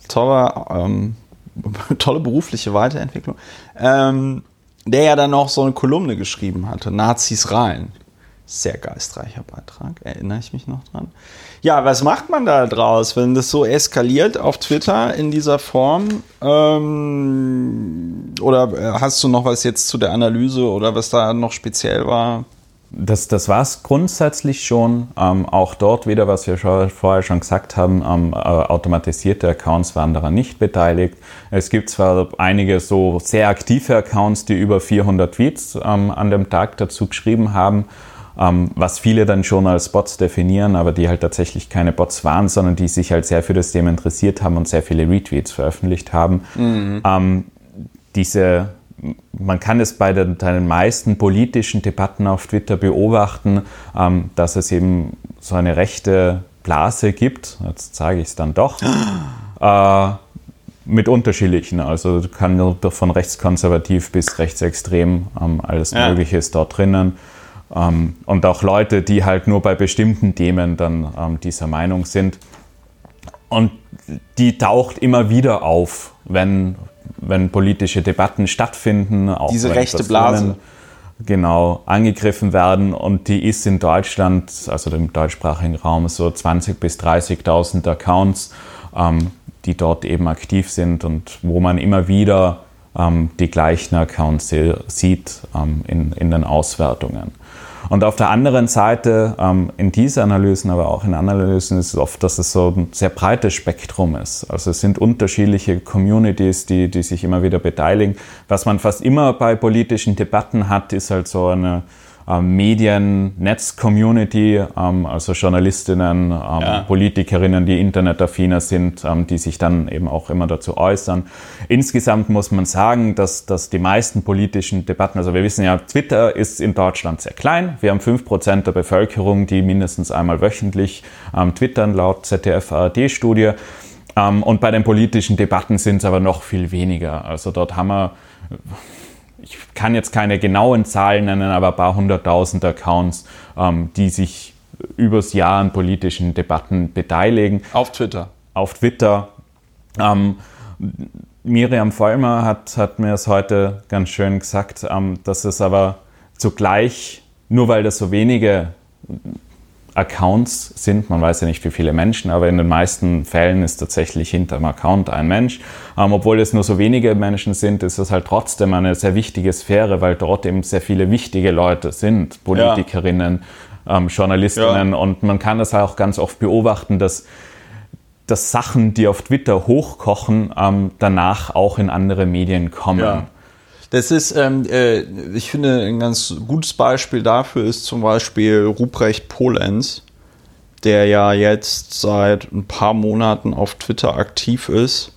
Toller ähm, tolle berufliche Weiterentwicklung, ähm, der ja dann noch so eine Kolumne geschrieben hatte, Nazis rein. Sehr geistreicher Beitrag, erinnere ich mich noch dran. Ja, was macht man da draus, wenn das so eskaliert auf Twitter in dieser Form? Ähm, oder äh, hast du noch was jetzt zu der Analyse oder was da noch speziell war? Das, das war es grundsätzlich schon. Ähm, auch dort wieder, was wir schon, vorher schon gesagt haben, ähm, äh, automatisierte Accounts waren daran nicht beteiligt. Es gibt zwar einige so sehr aktive Accounts, die über 400 Tweets ähm, an dem Tag dazu geschrieben haben, ähm, was viele dann schon als Bots definieren, aber die halt tatsächlich keine Bots waren, sondern die sich halt sehr für das Thema interessiert haben und sehr viele Retweets veröffentlicht haben. Mhm. Ähm, diese man kann es bei den, den, meisten politischen Debatten auf Twitter beobachten, ähm, dass es eben so eine rechte Blase gibt. Jetzt sage ich es dann doch. äh, mit unterschiedlichen. Also kann von rechtskonservativ bis rechtsextrem ähm, alles ja. Mögliche ist dort drinnen. Ähm, und auch Leute, die halt nur bei bestimmten Themen dann ähm, dieser Meinung sind. Und die taucht immer wieder auf, wenn wenn politische Debatten stattfinden. Auch Diese rechte Blase. Genau, angegriffen werden und die ist in Deutschland, also im deutschsprachigen Raum, so 20.000 bis 30.000 Accounts, ähm, die dort eben aktiv sind und wo man immer wieder ähm, die gleichen Accounts sieht ähm, in, in den Auswertungen. Und auf der anderen Seite, ähm, in diesen Analysen, aber auch in Analysen, ist es oft, dass es so ein sehr breites Spektrum ist. Also es sind unterschiedliche Communities, die, die sich immer wieder beteiligen. Was man fast immer bei politischen Debatten hat, ist halt so eine Medien, Netz-Community, ähm, also Journalistinnen, ähm, ja. Politikerinnen, die internetaffiner sind, ähm, die sich dann eben auch immer dazu äußern. Insgesamt muss man sagen, dass, dass die meisten politischen Debatten, also wir wissen ja, Twitter ist in Deutschland sehr klein. Wir haben fünf Prozent der Bevölkerung, die mindestens einmal wöchentlich ähm, twittern, laut ZDF-ARD-Studie. Ähm, und bei den politischen Debatten sind es aber noch viel weniger. Also dort haben wir ich kann jetzt keine genauen Zahlen nennen, aber ein paar hunderttausend Accounts, ähm, die sich übers Jahr an politischen Debatten beteiligen. Auf Twitter. Auf Twitter. Ähm, Miriam Vollmer hat, hat mir es heute ganz schön gesagt, ähm, dass es aber zugleich, nur weil das so wenige Accounts sind. Man weiß ja nicht, wie viele Menschen, aber in den meisten Fällen ist tatsächlich hinter dem Account ein Mensch. Ähm, obwohl es nur so wenige Menschen sind, ist es halt trotzdem eine sehr wichtige Sphäre, weil dort eben sehr viele wichtige Leute sind, Politikerinnen, ja. ähm, Journalistinnen. Ja. Und man kann das auch ganz oft beobachten, dass dass Sachen, die auf Twitter hochkochen, ähm, danach auch in andere Medien kommen. Ja. Das ist, ähm, äh, ich finde, ein ganz gutes Beispiel dafür ist zum Beispiel Ruprecht Polenz, der ja jetzt seit ein paar Monaten auf Twitter aktiv ist.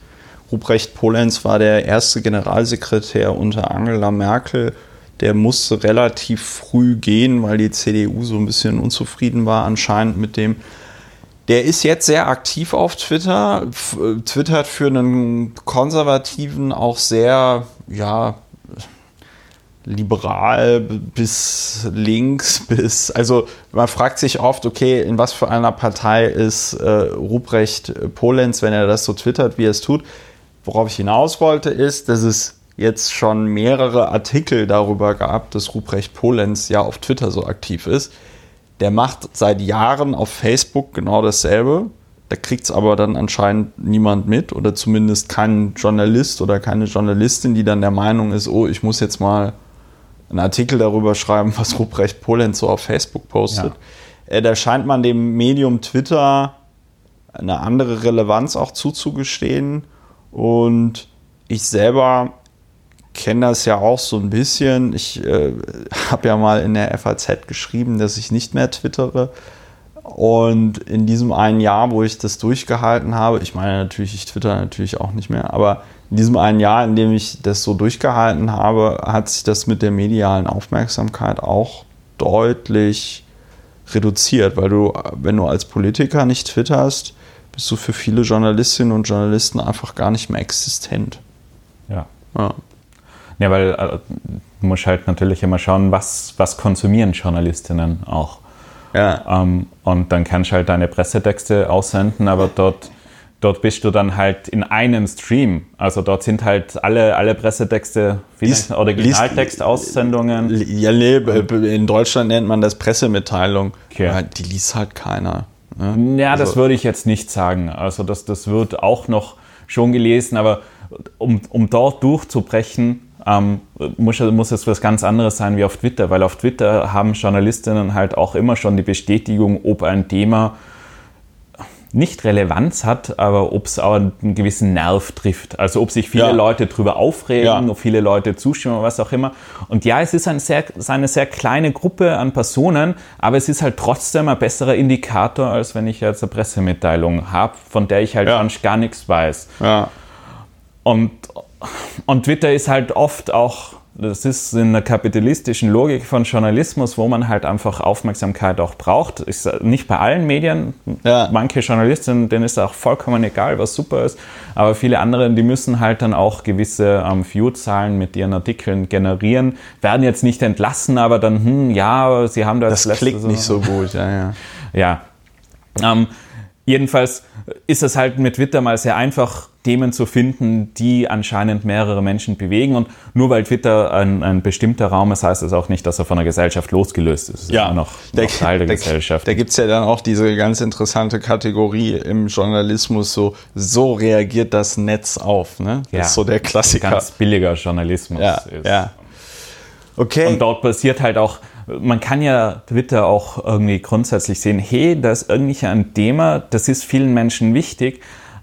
Ruprecht Polenz war der erste Generalsekretär unter Angela Merkel. Der musste relativ früh gehen, weil die CDU so ein bisschen unzufrieden war anscheinend mit dem. Der ist jetzt sehr aktiv auf Twitter, twittert für einen Konservativen auch sehr, ja, liberal bis links bis, also man fragt sich oft, okay, in was für einer Partei ist äh, Ruprecht Polenz, wenn er das so twittert, wie er es tut. Worauf ich hinaus wollte, ist, dass es jetzt schon mehrere Artikel darüber gab, dass Ruprecht Polenz ja auf Twitter so aktiv ist. Der macht seit Jahren auf Facebook genau dasselbe. Da kriegt es aber dann anscheinend niemand mit oder zumindest kein Journalist oder keine Journalistin, die dann der Meinung ist, oh, ich muss jetzt mal einen Artikel darüber schreiben, was Ruprecht Polenz so auf Facebook postet. Ja. Äh, da scheint man dem Medium Twitter eine andere Relevanz auch zuzugestehen. Und ich selber kenne das ja auch so ein bisschen. Ich äh, habe ja mal in der FAZ geschrieben, dass ich nicht mehr twittere. Und in diesem einen Jahr, wo ich das durchgehalten habe, ich meine natürlich, ich twitter natürlich auch nicht mehr, aber in diesem einen Jahr, in dem ich das so durchgehalten habe, hat sich das mit der medialen Aufmerksamkeit auch deutlich reduziert, weil du, wenn du als Politiker nicht twitterst, bist du für viele Journalistinnen und Journalisten einfach gar nicht mehr existent. Ja. Ja, ja weil äh, du musst halt natürlich immer schauen, was, was konsumieren Journalistinnen auch. Ja. Ähm, und dann kannst du halt deine Pressetexte aussenden, aber dort dort bist du dann halt in einem Stream. Also dort sind halt alle, alle Pressetexte, Originaltextaussendungen. Ja, nee, in Deutschland nennt man das Pressemitteilung. Okay. Die liest halt keiner. Ne? Ja, also. das würde ich jetzt nicht sagen. Also das, das wird auch noch schon gelesen, aber um, um dort durchzubrechen, ähm, muss, muss es was ganz anderes sein wie auf Twitter, weil auf Twitter haben Journalistinnen halt auch immer schon die Bestätigung, ob ein Thema nicht Relevanz hat, aber ob es auch einen gewissen Nerv trifft. Also ob sich viele ja. Leute darüber aufregen, ja. ob viele Leute zustimmen, was auch immer. Und ja, es ist ein sehr, eine sehr kleine Gruppe an Personen, aber es ist halt trotzdem ein besserer Indikator, als wenn ich jetzt eine Pressemitteilung habe, von der ich halt ja. gar nichts weiß. Ja. Und, und Twitter ist halt oft auch das ist in der kapitalistischen Logik von Journalismus, wo man halt einfach Aufmerksamkeit auch braucht. Ist nicht bei allen Medien. Ja. Manche Journalisten, denen ist auch vollkommen egal, was super ist. Aber viele andere, die müssen halt dann auch gewisse ähm, View-Zahlen mit ihren Artikeln generieren. Werden jetzt nicht entlassen, aber dann, hm, ja, sie haben das. Das klickt so. nicht so gut, ja, ja. Ja. Ähm, jedenfalls ist es halt mit Twitter mal sehr einfach, Themen zu finden, die anscheinend mehrere Menschen bewegen. Und nur weil Twitter ein, ein bestimmter Raum ist, heißt das auch nicht, dass er von der Gesellschaft losgelöst ist. Es ja, ist noch, der, noch Teil der, der Gesellschaft. Da gibt es ja dann auch diese ganz interessante Kategorie im Journalismus, so, so reagiert das Netz auf. Ne? Das ja, ist so der Klassiker. Ganz billiger Journalismus ja, ist. Ja. Okay. Und dort passiert halt auch, man kann ja Twitter auch irgendwie grundsätzlich sehen, hey, da ist irgendwie ein Thema, das ist vielen Menschen wichtig,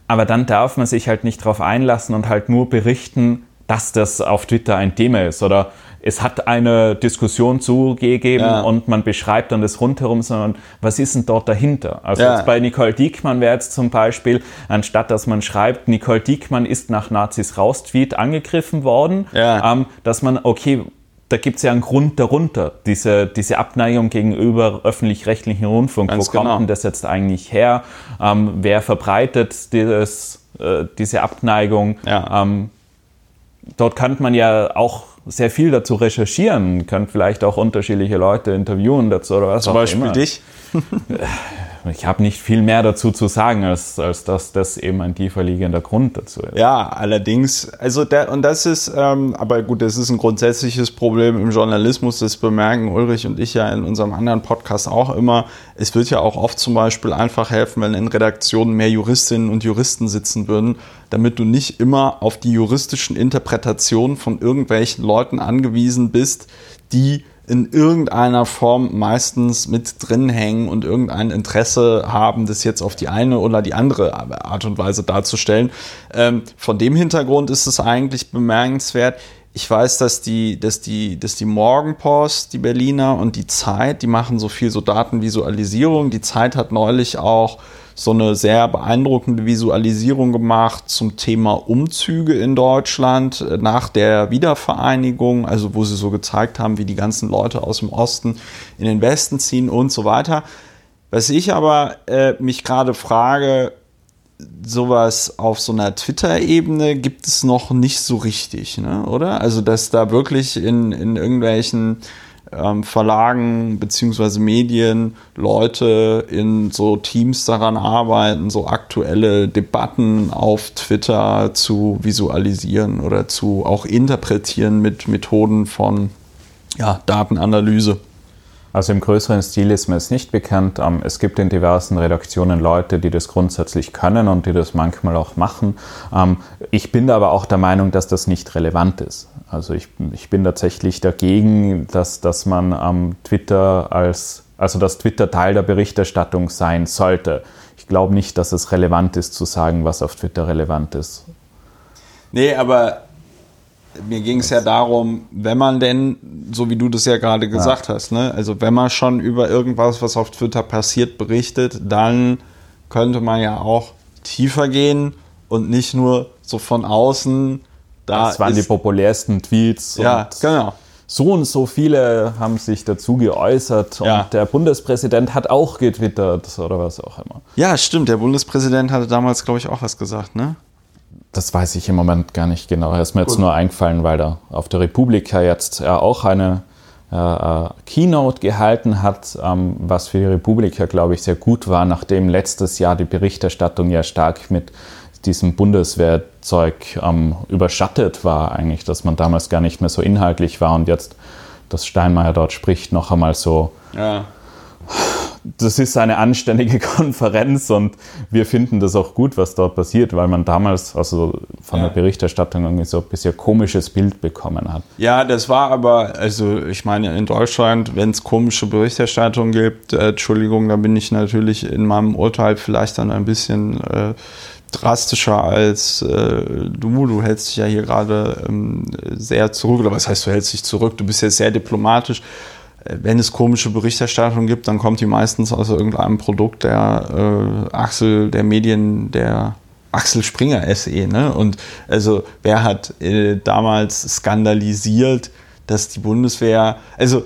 aber dann darf man sich halt nicht darauf einlassen und halt nur berichten, dass das auf Twitter ein Thema ist oder es hat eine Diskussion zugegeben ja. und man beschreibt dann das rundherum, sondern was ist denn dort dahinter? Also ja. bei Nicole Diekmann wäre jetzt zum Beispiel, anstatt dass man schreibt, Nicole Diekmann ist nach Nazis raus Tweet angegriffen worden, ja. ähm, dass man, okay, da gibt es ja einen Grund darunter, diese, diese Abneigung gegenüber öffentlich-rechtlichen Rundfunk. Ganz Wo kommt genau. denn das jetzt eigentlich her? Ähm, wer verbreitet dieses, äh, diese Abneigung? Ja. Ähm, dort könnte man ja auch sehr viel dazu recherchieren, könnte vielleicht auch unterschiedliche Leute interviewen dazu oder was Zum auch Beispiel immer. dich? ich habe nicht viel mehr dazu zu sagen, als, als dass das eben ein tiefer liegender Grund dazu ist. Ja, allerdings, also der, und das ist, ähm, aber gut, das ist ein grundsätzliches Problem im Journalismus, das bemerken Ulrich und ich ja in unserem anderen Podcast auch immer. Es wird ja auch oft zum Beispiel einfach helfen, wenn in Redaktionen mehr Juristinnen und Juristen sitzen würden, damit du nicht immer auf die juristischen Interpretationen von irgendwelchen Leuten angewiesen bist, die in irgendeiner Form meistens mit drin hängen und irgendein Interesse haben, das jetzt auf die eine oder die andere Art und Weise darzustellen. Ähm, von dem Hintergrund ist es eigentlich bemerkenswert. Ich weiß, dass die, dass die, dass die Morgenpost, die Berliner und die Zeit, die machen so viel so Datenvisualisierung. Die Zeit hat neulich auch so eine sehr beeindruckende Visualisierung gemacht zum Thema Umzüge in Deutschland äh, nach der Wiedervereinigung, also wo sie so gezeigt haben, wie die ganzen Leute aus dem Osten in den Westen ziehen und so weiter. Was ich aber äh, mich gerade frage, sowas auf so einer Twitter-Ebene gibt es noch nicht so richtig, ne? oder? Also, dass da wirklich in, in irgendwelchen ähm, Verlagen beziehungsweise Medien Leute in so Teams daran arbeiten, so aktuelle Debatten auf Twitter zu visualisieren oder zu auch interpretieren mit Methoden von ja, Datenanalyse. Also im größeren Stil ist mir es nicht bekannt. Ähm, es gibt in diversen Redaktionen Leute, die das grundsätzlich können und die das manchmal auch machen. Ähm, ich bin aber auch der Meinung, dass das nicht relevant ist. Also ich, ich bin tatsächlich dagegen, dass, dass man am Twitter als, also dass Twitter Teil der Berichterstattung sein sollte. Ich glaube nicht, dass es relevant ist zu sagen, was auf Twitter relevant ist. Nee, aber mir ging es ja darum, wenn man denn, so wie du das ja gerade gesagt ja. hast, ne, also wenn man schon über irgendwas, was auf Twitter passiert, berichtet, dann könnte man ja auch tiefer gehen und nicht nur so von außen da das waren die populärsten Tweets. Ja, genau. So und so viele haben sich dazu geäußert ja. und der Bundespräsident hat auch getwittert oder was auch immer. Ja, stimmt. Der Bundespräsident hatte damals, glaube ich, auch was gesagt, ne? Das weiß ich im Moment gar nicht genau. Er ist mir Gut. jetzt nur eingefallen, weil da auf der Republika jetzt auch eine äh, äh, Keynote gehalten hat, ähm, was für die Republika, glaube ich, sehr gut war, nachdem letztes Jahr die Berichterstattung ja stark mit diesem Bundeswehrzeug ähm, überschattet war, eigentlich, dass man damals gar nicht mehr so inhaltlich war und jetzt, dass Steinmeier dort spricht, noch einmal so ja. Das ist eine anständige Konferenz und wir finden das auch gut, was dort passiert, weil man damals also von ja. der Berichterstattung irgendwie so ein bisschen komisches Bild bekommen hat. Ja, das war aber, also ich meine, in Deutschland, wenn es komische Berichterstattung gibt, äh, Entschuldigung, da bin ich natürlich in meinem Urteil vielleicht dann ein bisschen äh, drastischer als äh, du. Du hältst dich ja hier gerade ähm, sehr zurück, oder was heißt, du hältst dich zurück? Du bist jetzt sehr diplomatisch wenn es komische Berichterstattung gibt, dann kommt die meistens aus irgendeinem Produkt der äh, Axel, der Medien, der Axel Springer SE. Ne? Und also wer hat äh, damals skandalisiert, dass die Bundeswehr, also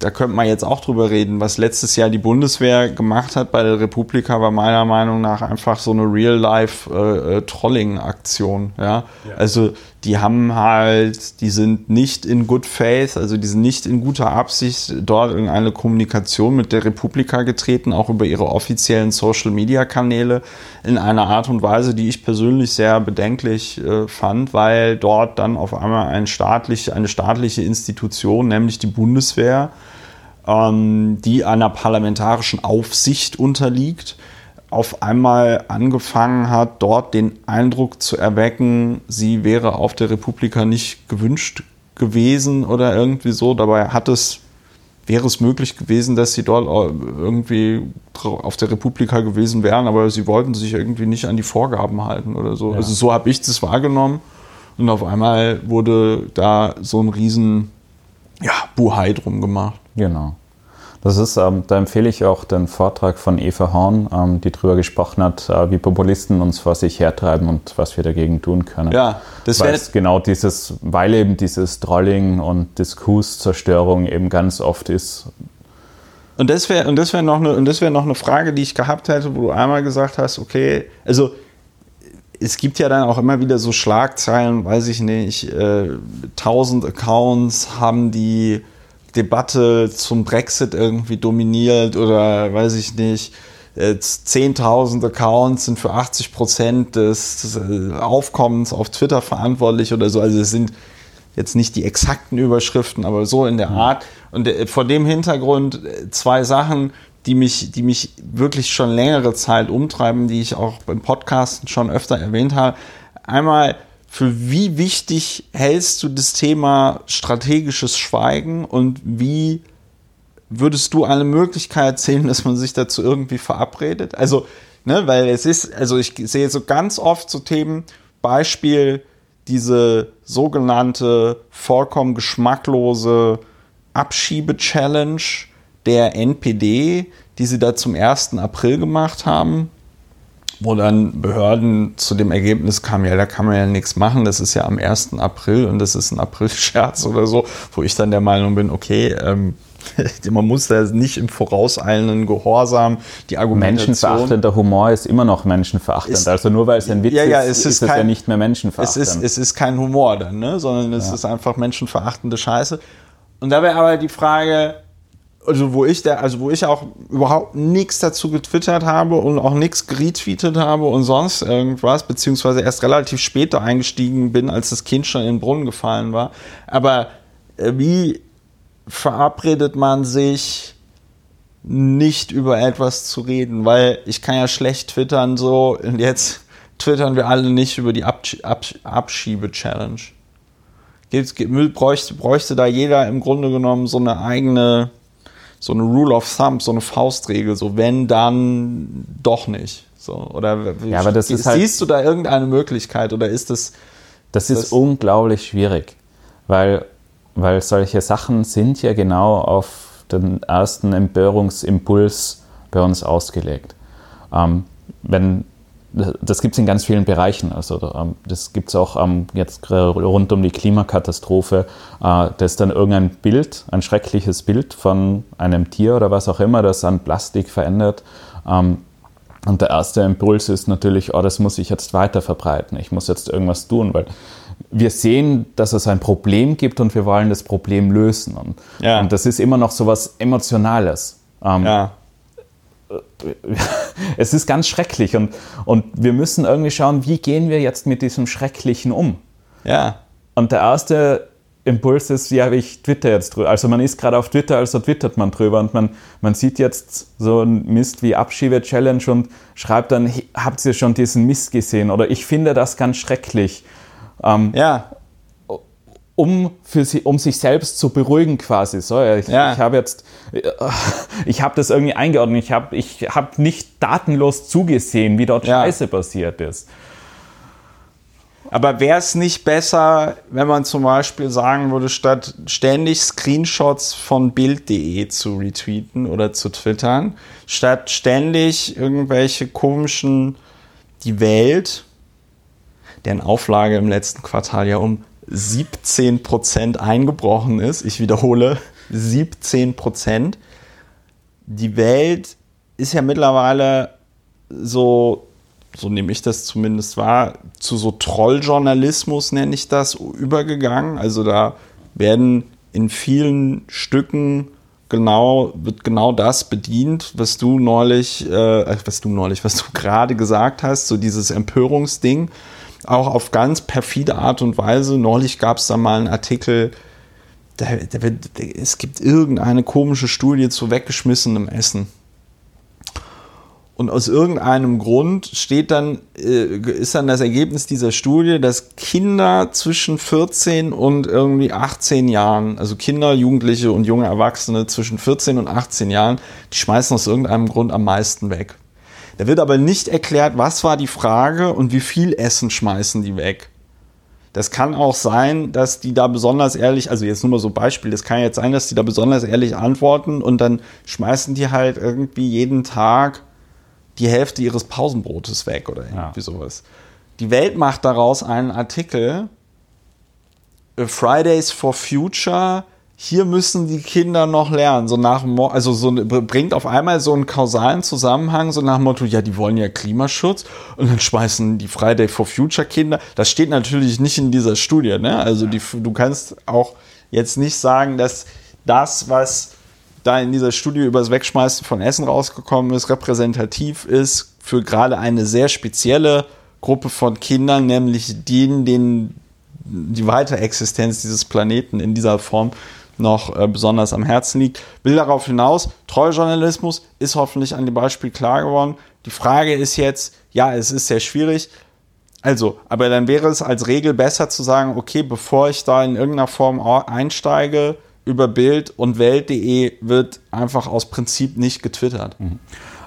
da könnte man jetzt auch drüber reden. Was letztes Jahr die Bundeswehr gemacht hat bei der Republika, war meiner Meinung nach einfach so eine Real-Life-Trolling-Aktion. Äh, ja? ja? Also die haben halt, die sind nicht in good faith, also die sind nicht in guter Absicht dort in eine Kommunikation mit der Republika getreten, auch über ihre offiziellen Social-Media-Kanäle in einer Art und Weise, die ich persönlich sehr bedenklich äh, fand, weil dort dann auf einmal ein staatlich, eine staatliche Institution, nämlich die Bundeswehr, ähm, die einer parlamentarischen Aufsicht unterliegt, auf einmal angefangen hat, dort den Eindruck zu erwecken, sie wäre auf der Republika nicht gewünscht gewesen oder irgendwie so. Dabei hat es, wäre es möglich gewesen, dass sie dort irgendwie auf der Republika gewesen wären, aber sie wollten sich irgendwie nicht an die Vorgaben halten oder so. Ja. Also so habe ich das wahrgenommen. Und auf einmal wurde da so ein riesen ja, Buhai drum gemacht. Genau. Das ist, ähm, da empfehle ich auch den Vortrag von Eva Horn, ähm, die darüber gesprochen hat, äh, wie Populisten uns vor sich hertreiben und was wir dagegen tun können. Ja, das wäre genau dieses, weil eben dieses Trolling und Diskurszerstörung eben ganz oft ist. Und das wäre und das wäre noch eine und das wäre noch eine Frage, die ich gehabt hätte, wo du einmal gesagt hast, okay, also es gibt ja dann auch immer wieder so Schlagzeilen, weiß ich nicht, äh, 1000 Accounts haben die Debatte zum Brexit irgendwie dominiert oder weiß ich nicht. 10.000 Accounts sind für 80 Prozent des äh, Aufkommens auf Twitter verantwortlich oder so. Also es sind jetzt nicht die exakten Überschriften, aber so in der. Art. Und äh, vor dem Hintergrund äh, zwei Sachen, die mich, die mich wirklich schon längere Zeit umtreiben, die ich auch beim Podcasten schon öfter erwähnt habe. Einmal für wie wichtig hältst du das Thema strategisches Schweigen und wie würdest du eine Möglichkeit sehen, dass man sich dazu irgendwie verabredet? Also, ne, weil es ist, also ich sehe so ganz oft so Themen, Beispiel diese sogenannte vollkommen geschmacklose Abschiebe-Challenge der NPD, die sie da zum 1. April gemacht haben wo dann Behörden zu dem Ergebnis kamen, ja, da kann man ja nichts machen, das ist ja am 1. April und das ist ein April-Scherz oder so, wo ich dann der Meinung bin, okay, ähm, man muss da nicht im vorauseilenden Gehorsam die Argumentation... Menschenverachtender Humor ist immer noch menschenverachtend. Ist, also nur weil es ein Witz ja, ja, es ist, ist, es kein, ja nicht mehr menschenverachtend. Es ist, es ist kein Humor dann, ne? sondern es ja. ist einfach menschenverachtende Scheiße. Und da wäre aber die Frage, also wo ich der, also wo ich auch überhaupt nichts dazu getwittert habe und auch nichts geretweetet habe und sonst irgendwas, beziehungsweise erst relativ später eingestiegen bin, als das Kind schon in den Brunnen gefallen war. Aber äh, wie verabredet man sich, nicht über etwas zu reden? Weil ich kann ja schlecht twittern so und jetzt twittern wir alle nicht über die Absch Absch Abschiebe-Challenge. Bräuchte, bräuchte da jeder im Grunde genommen so eine eigene so eine Rule of Thumb, so eine Faustregel, so wenn, dann doch nicht. So, oder ja, aber das ist halt, siehst du da irgendeine Möglichkeit oder ist das. Das ist das unglaublich schwierig, weil, weil solche Sachen sind ja genau auf den ersten Empörungsimpuls bei uns ausgelegt. Ähm, wenn das gibt es in ganz vielen Bereichen. Also ähm, das gibt es auch ähm, jetzt rund um die Klimakatastrophe. Äh, da ist dann irgendein Bild, ein schreckliches Bild von einem Tier oder was auch immer, das an Plastik verändert. Ähm, und der erste Impuls ist natürlich, oh, das muss ich jetzt weiter verbreiten. Ich muss jetzt irgendwas tun, weil wir sehen, dass es ein Problem gibt und wir wollen das Problem lösen. Und, ja. und das ist immer noch so was Emotionales. ja es ist ganz schrecklich und, und wir müssen irgendwie schauen, wie gehen wir jetzt mit diesem Schrecklichen um. Ja. Und der erste Impuls ist, ja, ich twitter jetzt drüber. Also man ist gerade auf Twitter, also twittert man drüber und man, man sieht jetzt so ein Mist wie Abschiebe-Challenge und schreibt dann, habt ihr schon diesen Mist gesehen? Oder ich finde das ganz schrecklich. Ähm, Ja, um, für sie, um sich selbst zu beruhigen quasi. So, ich, Ja. ich habe jetzt, ich habe das irgendwie eingeordnet. Ich habe ich hab nicht datenlos zugesehen, wie dort Ja. Scheiße passiert ist. Aber wäre es nicht besser, wenn man zum Beispiel sagen würde, statt ständig Screenshots von Bild.de zu retweeten oder zu twittern, statt ständig irgendwelche komischen Die Welt, deren Auflage im letzten Quartal ja um 17 Prozent eingebrochen ist, ich wiederhole, 17 Prozent. Die Welt ist ja mittlerweile so so nehme ich das zumindest wahr, zu so Trolljournalismus nenne ich das, übergegangen. Also da werden in vielen Stücken genau, wird genau das bedient, was du neulich, äh, was du neulich, was du gerade gesagt hast, so dieses Empörungsding, auch auf ganz perfide Art und Weise. Neulich gab es da mal einen Artikel, da, da wird, es gibt irgendeine komische Studie zu weggeschmissenem Essen. Und aus irgendeinem Grund steht dann, äh, ist dann das Ergebnis dieser Studie, dass Kinder zwischen 14 und irgendwie 18 Jahren, also Kinder, Jugendliche und junge Erwachsene zwischen 14 und 18 Jahren, die schmeißen aus irgendeinem Grund am meisten weg. Da wird aber nicht erklärt, was war die Frage und wie viel Essen schmeißen die weg. Das kann auch sein, dass die da besonders ehrlich, also jetzt nur mal so ein Beispiel, das kann jetzt sein, dass die da besonders ehrlich antworten und dann schmeißen die halt irgendwie jeden Tag die Hälfte ihres Pausenbrotes weg oder irgendwie Ja. sowas. Die Welt macht daraus einen Artikel, Fridays for Future, hier müssen die Kinder noch lernen, so nach also so bringt auf einmal so einen kausalen Zusammenhang, so nach dem Motto, ja, die wollen ja Klimaschutz und dann schmeißen die Friday for Future Kinder. Das steht natürlich nicht in dieser Studie, ne? Also die, du kannst auch jetzt nicht sagen, dass das, was da in dieser Studie über das Wegschmeißen von Essen rausgekommen ist, repräsentativ ist für gerade eine sehr spezielle Gruppe von Kindern, nämlich denen, denen die Weiterexistenz dieses Planeten in dieser Form noch äh, besonders am Herzen liegt. Will darauf hinaus, Treujournalismus ist hoffentlich an dem Beispiel klar geworden. Die Frage ist jetzt, ja, es ist sehr schwierig, also, aber dann wäre es als Regel besser zu sagen, okay, bevor ich da in irgendeiner Form einsteige, über Bild und Welt.de wird einfach aus Prinzip nicht getwittert.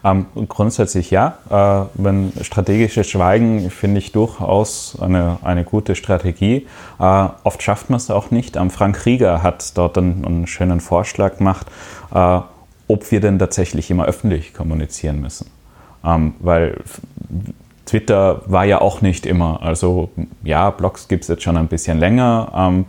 Ähm, grundsätzlich ja. Äh, wenn strategisches Schweigen finde ich durchaus eine, eine gute Strategie. Äh, oft schafft man es auch nicht. Ähm, Frank Rieger hat dort einen, einen schönen Vorschlag gemacht, äh, ob wir denn tatsächlich immer öffentlich kommunizieren müssen. Ähm, weil Twitter war ja auch nicht immer. Also ja, Blogs gibt es jetzt schon ein bisschen länger. Ähm,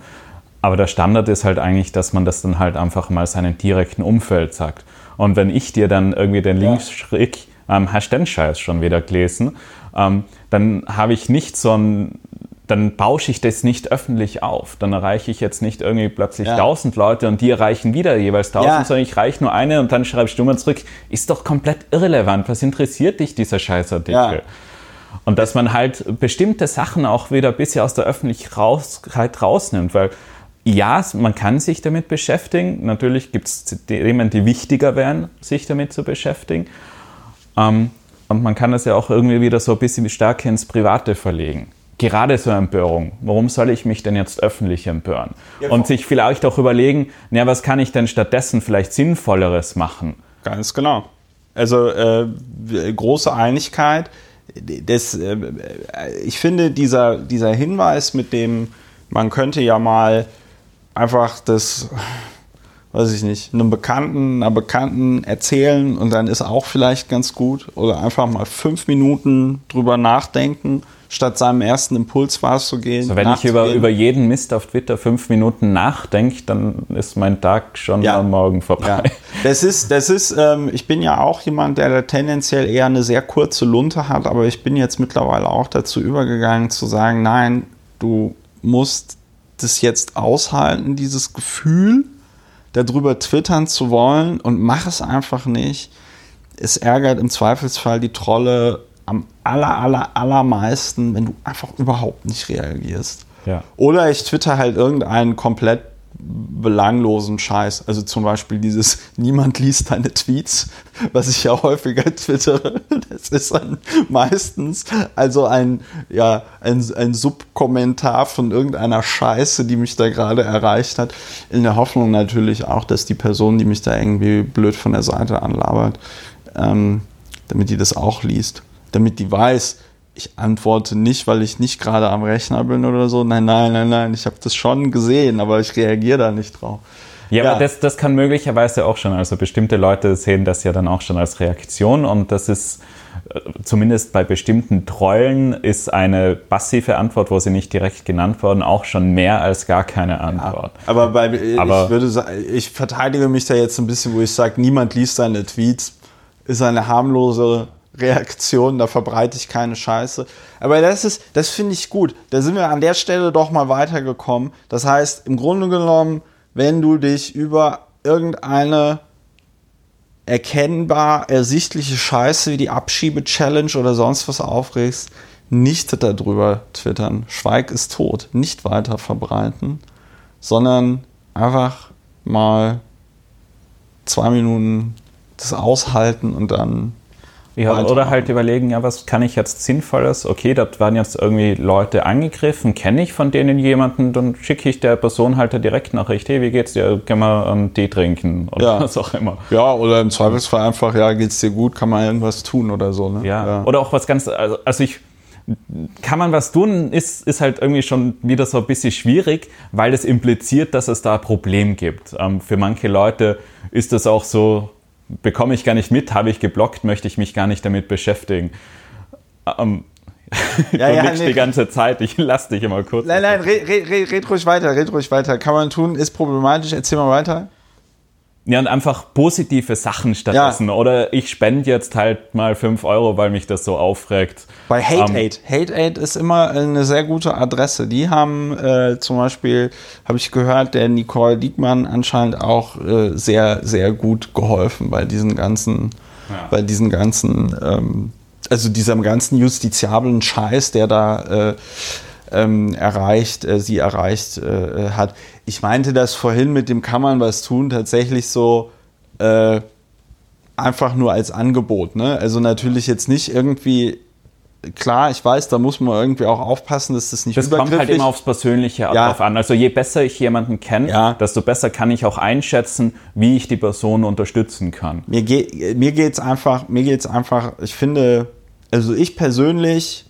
aber der Standard ist halt eigentlich, dass man das dann halt einfach mal seinem direkten Umfeld sagt. Und wenn ich dir dann irgendwie den Link schicke, ähm, hast den Scheiß schon wieder gelesen, ähm, dann habe ich nicht so ein, dann bausche ich das nicht öffentlich auf. Dann erreiche ich jetzt nicht irgendwie plötzlich Ja. 1000 Leute und die erreichen wieder jeweils 1000, Ja. sondern ich reiche nur eine und dann schreibst du mal zurück, ist doch komplett irrelevant. Was interessiert dich dieser Scheißartikel? Ja. Und dass man halt bestimmte Sachen auch wieder ein bisschen aus der Öffentlichkeit rausnimmt, weil ja, man kann sich damit beschäftigen. Natürlich gibt es Themen, die wichtiger wären, sich damit zu beschäftigen. Ähm, und man kann das ja auch irgendwie wieder so ein bisschen stärker ins Private verlegen. Gerade so Empörung. Warum soll ich mich denn jetzt öffentlich empören? Ja, und sich vielleicht auch überlegen, na, was kann ich denn stattdessen vielleicht Sinnvolleres machen? Ganz genau. Also äh, große Einigkeit. Das, äh, ich finde, dieser, dieser Hinweis mit dem, man könnte ja mal einfach das, weiß ich nicht, einem Bekannten, einer Bekannten erzählen und dann ist auch vielleicht ganz gut. Oder einfach mal fünf Minuten drüber nachdenken, statt seinem ersten Impuls wahrzugehen. Also wenn ich über, über jeden Mist auf Twitter fünf Minuten nachdenke, dann ist mein Tag schon Ja. am Morgen vorbei. Ja, das ist, das ist, ähm, ich bin ja auch jemand, der da tendenziell eher eine sehr kurze Lunte hat, aber ich bin jetzt mittlerweile auch dazu übergegangen zu sagen, nein, du musst das jetzt aushalten, dieses Gefühl, darüber twittern zu wollen und mach es einfach nicht. Es ärgert im Zweifelsfall die Trolle am aller, aller, allermeisten, wenn du einfach überhaupt nicht reagierst. Ja. Oder ich twitter halt irgendeinen komplett belanglosen Scheiß. Also zum Beispiel dieses Niemand liest deine Tweets, was ich ja häufiger twittere. Das ist dann meistens also ein, ja, ein, ein Subkommentar von irgendeiner Scheiße, die mich da gerade erreicht hat. In der Hoffnung natürlich auch, dass die Person, die mich da irgendwie blöd von der Seite anlabert, ähm, damit die das auch liest. Damit die weiß, ich antworte nicht, weil ich nicht gerade am Rechner bin oder so. Nein, nein, nein, nein, ich habe das schon gesehen, aber ich reagiere da nicht drauf. Ja, ja, aber das, das kann möglicherweise auch schon, also bestimmte Leute sehen das ja dann auch schon als Reaktion und das ist äh, zumindest bei bestimmten Trollen ist eine passive Antwort, wo sie nicht direkt genannt wurden, auch schon mehr als gar keine Antwort. Ja, aber, bei, aber ich würde sagen, ich verteidige mich da jetzt ein bisschen, wo ich sage, niemand liest seine Tweets, ist eine harmlose Reaktion, da verbreite ich keine Scheiße. Aber das ist, das finde ich gut. Da sind wir an der Stelle doch mal weitergekommen. Das heißt, im Grunde genommen, wenn du dich über irgendeine erkennbar ersichtliche Scheiße wie die Abschiebe-Challenge oder sonst was aufregst, nicht darüber twittern. Schweig ist tot. Nicht weiter verbreiten, sondern einfach mal zwei Minuten das aushalten und dann ja, oder halt überlegen, ja, was kann ich jetzt Sinnvolles? Okay, da waren jetzt irgendwie Leute angegriffen, kenne ich von denen jemanden, dann schicke ich der Person halt eine Direktnachricht, hey, wie geht's dir? Können wir einen Tee trinken? Oder ja. was auch immer. Ja, oder im Zweifelsfall einfach, ja, geht's dir gut, kann man irgendwas tun oder so. Ne? Ja. ja. oder auch was ganz, also, also ich kann man was tun, ist, ist halt irgendwie schon wieder so ein bisschen schwierig, weil es impliziert, dass es da ein Problem gibt. Ähm, für manche Leute ist das auch so, bekomme ich gar nicht mit, habe ich geblockt, möchte ich mich gar nicht damit beschäftigen. Ähm, ja, ja, nee. die ganze Zeit, ich lasse dich immer kurz. Nein, nein, red, red, red ruhig weiter, red ruhig weiter. Kann man tun, ist problematisch, erzähl mal weiter. Ja, und einfach positive Sachen stattdessen. Ja. Oder ich spende jetzt halt mal 5 Euro, weil mich das so aufregt. Bei Hate um, Aid. Hate Aid ist immer eine sehr gute Adresse. Die haben äh, zum Beispiel, habe ich gehört, der Nicole Diekmann anscheinend auch äh, sehr, sehr gut geholfen bei diesen ganzen, ja. bei diesen ganzen, ähm, also diesem ganzen justiziablen Scheiß, der da äh, ähm, erreicht, äh, sie erreicht äh, hat. Ich meinte das vorhin mit dem kann man was tun tatsächlich so äh, einfach nur als Angebot. Ne? Also natürlich jetzt nicht irgendwie klar, ich weiß, da muss man irgendwie auch aufpassen, dass das nicht Das kommt halt immer aufs Persönliche ja. drauf an. Also je besser ich jemanden kenne, ja. desto besser kann ich auch einschätzen, wie ich die Person unterstützen kann. Mir, ge mir geht es einfach, mir geht's einfach, ich finde, also ich persönlich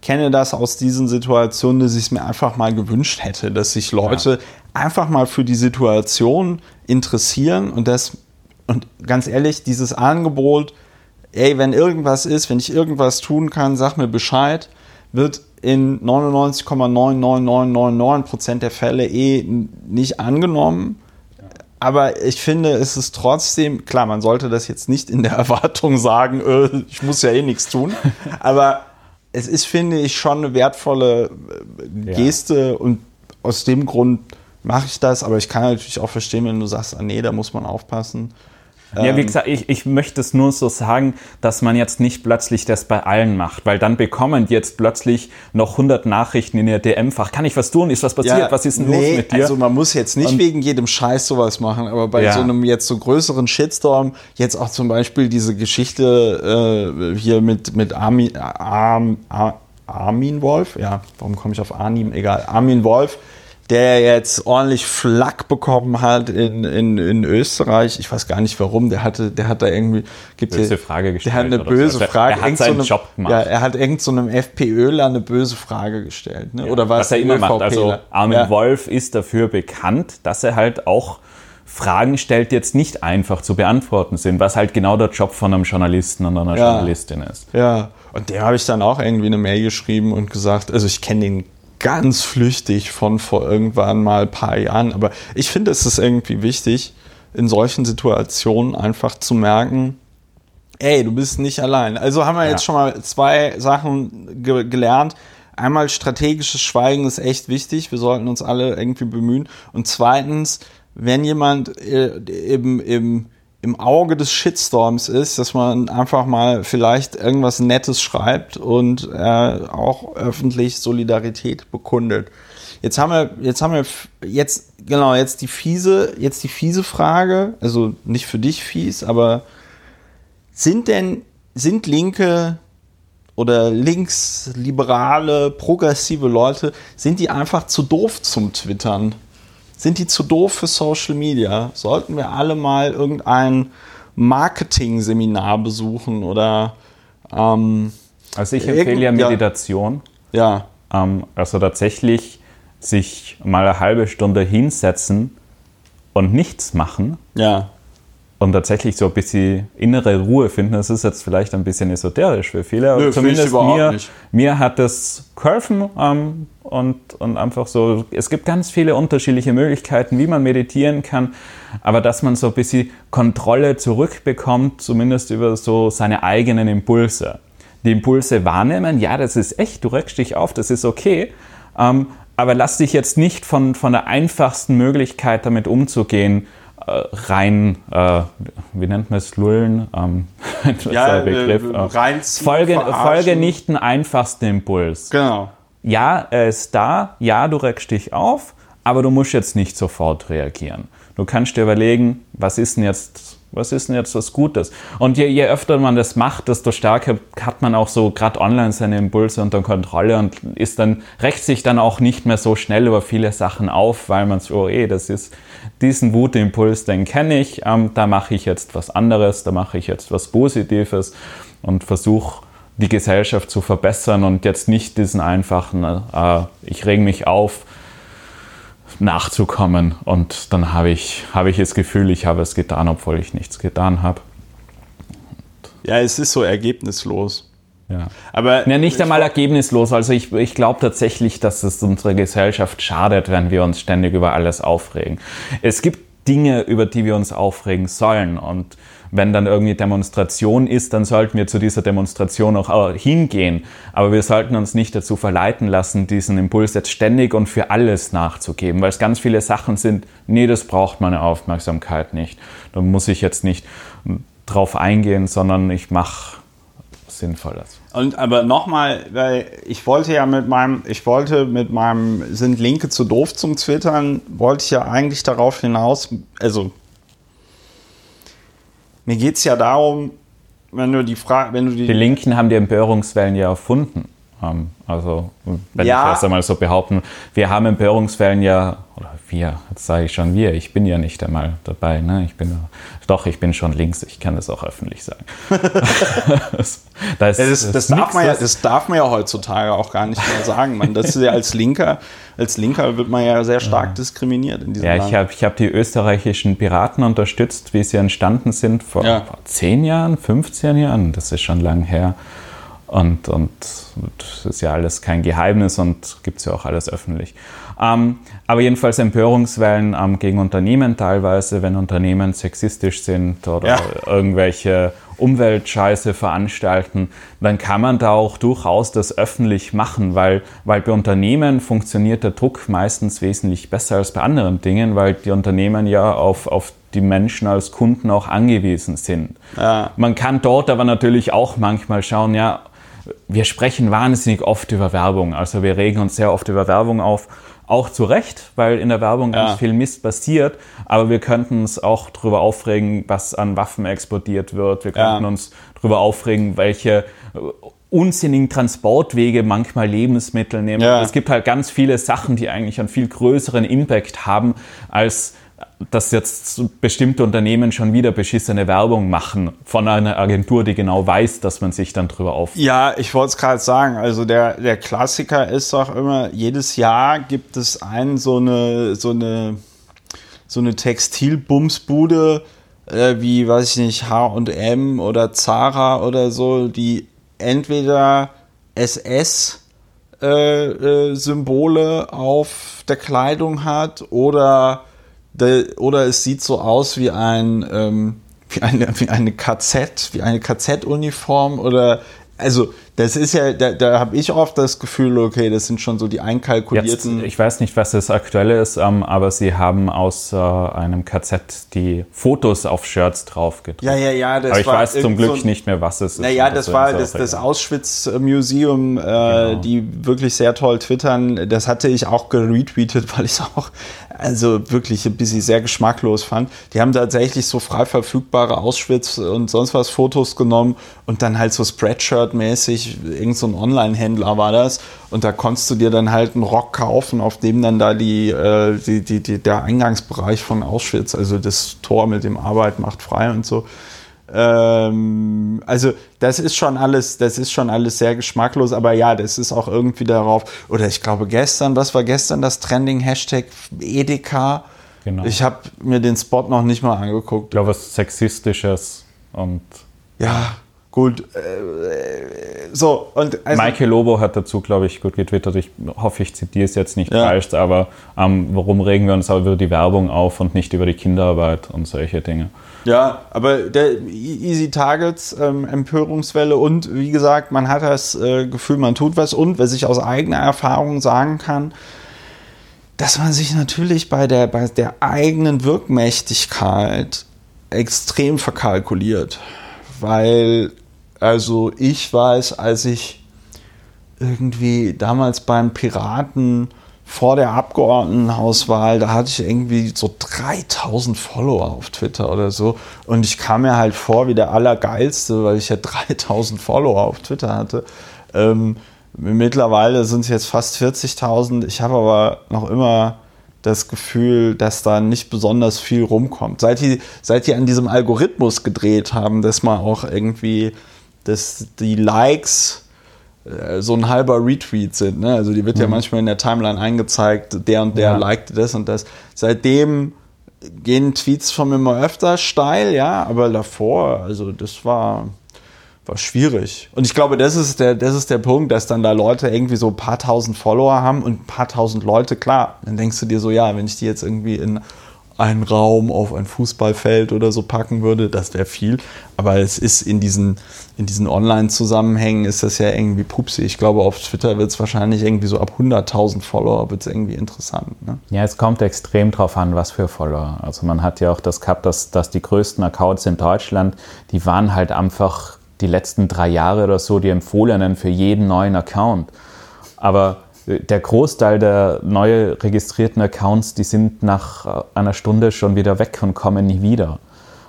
kenne das aus diesen Situationen, dass ich es mir einfach mal gewünscht hätte, dass sich Leute ja. einfach mal für die Situation interessieren und das, und ganz ehrlich, dieses Angebot, ey, wenn irgendwas ist, wenn ich irgendwas tun kann, sag mir Bescheid, wird in 99,99999% der Fälle eh nicht angenommen. Aber ich finde, es ist trotzdem, klar, man sollte das jetzt nicht in der Erwartung sagen, äh, ich muss ja eh nichts tun. Aber es ist, finde ich, schon eine wertvolle äh, Geste ja. und aus dem Grund mache ich das, aber ich kann natürlich auch verstehen, wenn du sagst, ah nee, da muss man aufpassen. Ja, wie ähm, gesagt, ich, ich möchte es nur so sagen, dass man jetzt nicht plötzlich das bei allen macht, weil dann bekommen jetzt plötzlich noch 100 Nachrichten in ihr DM-Fach. Kann ich was tun? Ist was passiert? Ja, was ist denn nee, los mit dir? Also man muss jetzt nicht Und, wegen jedem Scheiß sowas machen, aber bei ja. so einem jetzt so größeren Shitstorm, jetzt auch zum Beispiel diese Geschichte äh, hier mit, mit Armin, Arm, Armin Wolf, ja, warum komme ich auf Armin? Egal, Armin Wolf, der jetzt ordentlich Flack bekommen hat in, in, in Österreich. Ich weiß gar nicht warum. Der hatte, der hat da irgendwie gibt böse hier, Frage gestellt. Der hat eine böse so. Frage. Er hat seinen so Job gemacht. Ja, er hat irgend so einem FPÖler eine böse Frage gestellt. Ne? Ja, Oder was er immer macht. Also Armin ja. Wolf ist dafür bekannt, dass er halt auch Fragen stellt, die jetzt nicht einfach zu beantworten sind, was halt genau der Job von einem Journalisten und einer ja. Journalistin ist. Ja, und dem habe ich dann auch irgendwie eine Mail geschrieben und gesagt, also ich kenne den ganz flüchtig von vor irgendwann mal ein paar Jahren. Aber ich finde, es ist irgendwie wichtig, in solchen Situationen einfach zu merken, ey, du bist nicht allein. Also haben wir ja. jetzt schon mal zwei Sachen ge gelernt. Einmal strategisches Schweigen ist echt wichtig. Wir sollten uns alle irgendwie bemühen. Und zweitens, wenn jemand äh, im, im im Auge des Shitstorms ist, dass man einfach mal vielleicht irgendwas Nettes schreibt und äh, auch öffentlich Solidarität bekundet. Jetzt haben wir, jetzt haben wir, jetzt, genau, jetzt die fiese, jetzt die fiese Frage, also nicht für dich fies, aber sind denn, sind Linke oder linksliberale, progressive Leute, sind die einfach zu doof zum Twittern? Sind die zu doof für Social Media? Sollten wir alle mal irgendein Marketing-Seminar besuchen oder ähm, Also ich empfehle ja Meditation. Ja. Ähm, also tatsächlich sich mal eine halbe Stunde hinsetzen und nichts machen. Ja und tatsächlich so ein bisschen innere Ruhe finden. Das ist jetzt vielleicht ein bisschen esoterisch für viele, aber Nö, zumindest mir, mir hat das geholfen ähm, und, und einfach so, es gibt ganz viele unterschiedliche Möglichkeiten, wie man meditieren kann, aber dass man so ein bisschen Kontrolle zurückbekommt, zumindest über so seine eigenen Impulse. Die Impulse wahrnehmen, ja, das ist echt, du regst dich auf, das ist okay, ähm, aber lass dich jetzt nicht von, von der einfachsten Möglichkeit damit umzugehen, rein, äh, wie nennt man es, lullen? Ähm, ja, Begriff. Äh, rein Folge, Folge nicht einen einfachsten Impuls. Genau. Ja, er ist da, ja, du regst dich auf, aber du musst jetzt nicht sofort reagieren. Du kannst dir überlegen, was ist denn jetzt was ist denn jetzt was Gutes? Und je, je, öfter man das macht, desto stärker hat man auch so gerade online seine Impulse unter Kontrolle und ist dann, rächt sich dann auch nicht mehr so schnell über viele Sachen auf, weil man so, oh eh, das ist diesen Wutimpuls, den kenne ich, ähm, da mache ich jetzt was anderes, da mache ich jetzt was Positives und versuche die Gesellschaft zu verbessern und jetzt nicht diesen einfachen, äh, ich reg mich auf, nachzukommen. Und dann habe ich, habe ich das Gefühl, ich habe es getan, obwohl ich nichts getan habe. Ja, es ist so ergebnislos. Ja. Aber ja, nicht einmal ergebnislos. Also ich, ich glaube tatsächlich, dass es unserer Gesellschaft schadet, wenn wir uns ständig über alles aufregen. Es gibt Dinge, über die wir uns aufregen sollen. Und wenn dann irgendwie Demonstration ist, dann sollten wir zu dieser Demonstration auch hingehen. Aber wir sollten uns nicht dazu verleiten lassen, diesen Impuls jetzt ständig und für alles nachzugeben, weil es ganz viele Sachen sind, nee, das braucht meine Aufmerksamkeit nicht. Da muss ich jetzt nicht drauf eingehen, sondern ich mache Sinnvolles. Und aber nochmal, weil ich wollte ja mit meinem, ich wollte mit meinem sind Linke zu doof zum Twittern, wollte ich ja eigentlich darauf hinaus, also mir geht es ja darum, wenn du die Frage, wenn du die. Die Linken haben die Empörungswellen ja erfunden. Ähm, also, wenn ja. ich das einmal so behaupten, wir haben Empörungswellen ja, oder wir, jetzt sage ich schon wir, ich bin ja nicht einmal dabei, ne? Ich bin doch, ich bin schon links, ich kann das auch öffentlich sagen. das, das, das, das, darf man ja, das darf man ja heutzutage auch gar nicht mehr sagen. Man, das ist ja als Linker, als Linker wird man ja sehr stark diskriminiert in diesem Ja, Land. ich habe ich hab die österreichischen Piraten unterstützt, wie sie entstanden sind vor, ja. vor 10 Jahren, 15 Jahren, das ist schon lang her. Und, und das ist ja alles kein Geheimnis und gibt es ja auch alles öffentlich. Ähm, aber jedenfalls Empörungswellen ähm, gegen Unternehmen teilweise, wenn Unternehmen sexistisch sind oder ja. irgendwelche Umweltscheiße veranstalten, dann kann man da auch durchaus das öffentlich machen, weil, weil bei Unternehmen funktioniert der Druck meistens wesentlich besser als bei anderen Dingen, weil die Unternehmen ja auf, auf die Menschen als Kunden auch angewiesen sind. Ja. Man kann dort aber natürlich auch manchmal schauen, ja, wir sprechen wahnsinnig oft über Werbung. Also wir regen uns sehr oft über Werbung auf. Auch zu Recht, weil in der Werbung ja. ganz viel Mist passiert. Aber wir könnten uns auch darüber aufregen, was an Waffen exportiert wird. Wir könnten ja. uns darüber aufregen, welche äh, unsinnigen Transportwege manchmal Lebensmittel nehmen. Ja. Es gibt halt ganz viele Sachen, die eigentlich einen viel größeren Impact haben als dass jetzt bestimmte Unternehmen schon wieder beschissene Werbung machen von einer Agentur, die genau weiß, dass man sich dann drüber auf. Ja, ich wollte es gerade sagen. Also der, der Klassiker ist doch immer, jedes Jahr gibt es einen so eine, so eine, so eine Textilbumsbude, äh, wie, weiß ich nicht, H&M oder Zara oder so, die entweder SS äh, äh, Symbole auf der Kleidung hat oder oder es sieht so aus wie ein ähm, wie eine, wie eine KZ, wie eine KZ-Uniform oder also Das ist ja, da, da habe ich oft das Gefühl, okay, das sind schon so die einkalkulierten. Jetzt, ich weiß nicht, was das Aktuelle ist, ähm, aber sie haben aus äh, einem KZ die Fotos auf Shirts drauf gedruckt. Ja, ja, ja. Das aber ich weiß zum Glück so nicht mehr, was es ist. Naja, das, das war das, das Auschwitz Museum, äh, genau. die wirklich sehr toll twittern. Das hatte ich auch geretweetet, weil ich es auch also wirklich ein bisschen sehr geschmacklos fand. Die haben tatsächlich so frei verfügbare Auschwitz und sonst was Fotos genommen und dann halt so Spreadshirt-mäßig, irgend so ein Online-Händler war das. Und da konntest du dir dann halt einen Rock kaufen, auf dem dann da die, äh, die, die, die, der Eingangsbereich von Auschwitz, also das Tor mit dem Arbeit macht frei und so. Ähm, also das ist schon alles, das ist schon alles sehr geschmacklos, aber ja, das ist auch irgendwie darauf. Oder ich glaube gestern, was war gestern das Trending Hashtag Edeka? Genau. Ich habe mir den Spot noch nicht mal angeguckt. Ich glaube, was sexistisches und ja. Gut, äh, so und also, Michael Lobo hat dazu, glaube ich, gut getwittert. Ich hoffe, ich zitiere es jetzt nicht ja. falsch, aber ähm, warum regen wir uns aber über die Werbung auf und nicht über die Kinderarbeit und solche Dinge? Ja, aber der Easy Targets ähm, Empörungswelle und wie gesagt, man hat das äh, Gefühl, man tut was und was ich aus eigener Erfahrung sagen kann, dass man sich natürlich bei der, bei der eigenen Wirkmächtigkeit extrem verkalkuliert. Weil, also ich weiß, als ich irgendwie damals beim Piraten vor der Abgeordnetenhauswahl, da hatte ich irgendwie so 3000 Follower auf Twitter oder so. Und ich kam mir halt vor wie der Allergeilste, weil ich ja 3000 Follower auf Twitter hatte. Ähm, mittlerweile sind es jetzt fast 40.000. Ich habe aber noch immer das Gefühl, dass da nicht besonders viel rumkommt. Seit die, seit die an diesem Algorithmus gedreht haben, dass man auch irgendwie dass die Likes äh, so ein halber Retweet sind. Ne? Also die wird mhm. ja manchmal in der Timeline eingezeigt, der und der ja. liked das und das. Seitdem gehen Tweets von mir immer öfter steil, ja, aber davor, also das war, war schwierig. Und ich glaube, das ist, der, das ist der Punkt, dass dann da Leute irgendwie so ein paar tausend Follower haben und ein paar tausend Leute, klar, dann denkst du dir so, ja, wenn ich die jetzt irgendwie in einen Raum auf ein Fußballfeld oder so packen würde, das wäre viel. Aber es ist in diesen, in diesen Online-Zusammenhängen ist das ja irgendwie pupsig. Ich glaube, auf Twitter wird es wahrscheinlich irgendwie so ab 100.000 Follower wird es irgendwie interessant. Ne? Ja, es kommt extrem drauf an, was für Follower. Also man hat ja auch das gehabt, dass, dass die größten Accounts in Deutschland, die waren halt einfach die letzten drei Jahre oder so die empfohlenen für jeden neuen Account. Aber der Großteil der neu registrierten Accounts, die sind nach äh, einer Stunde schon wieder weg und kommen nie wieder.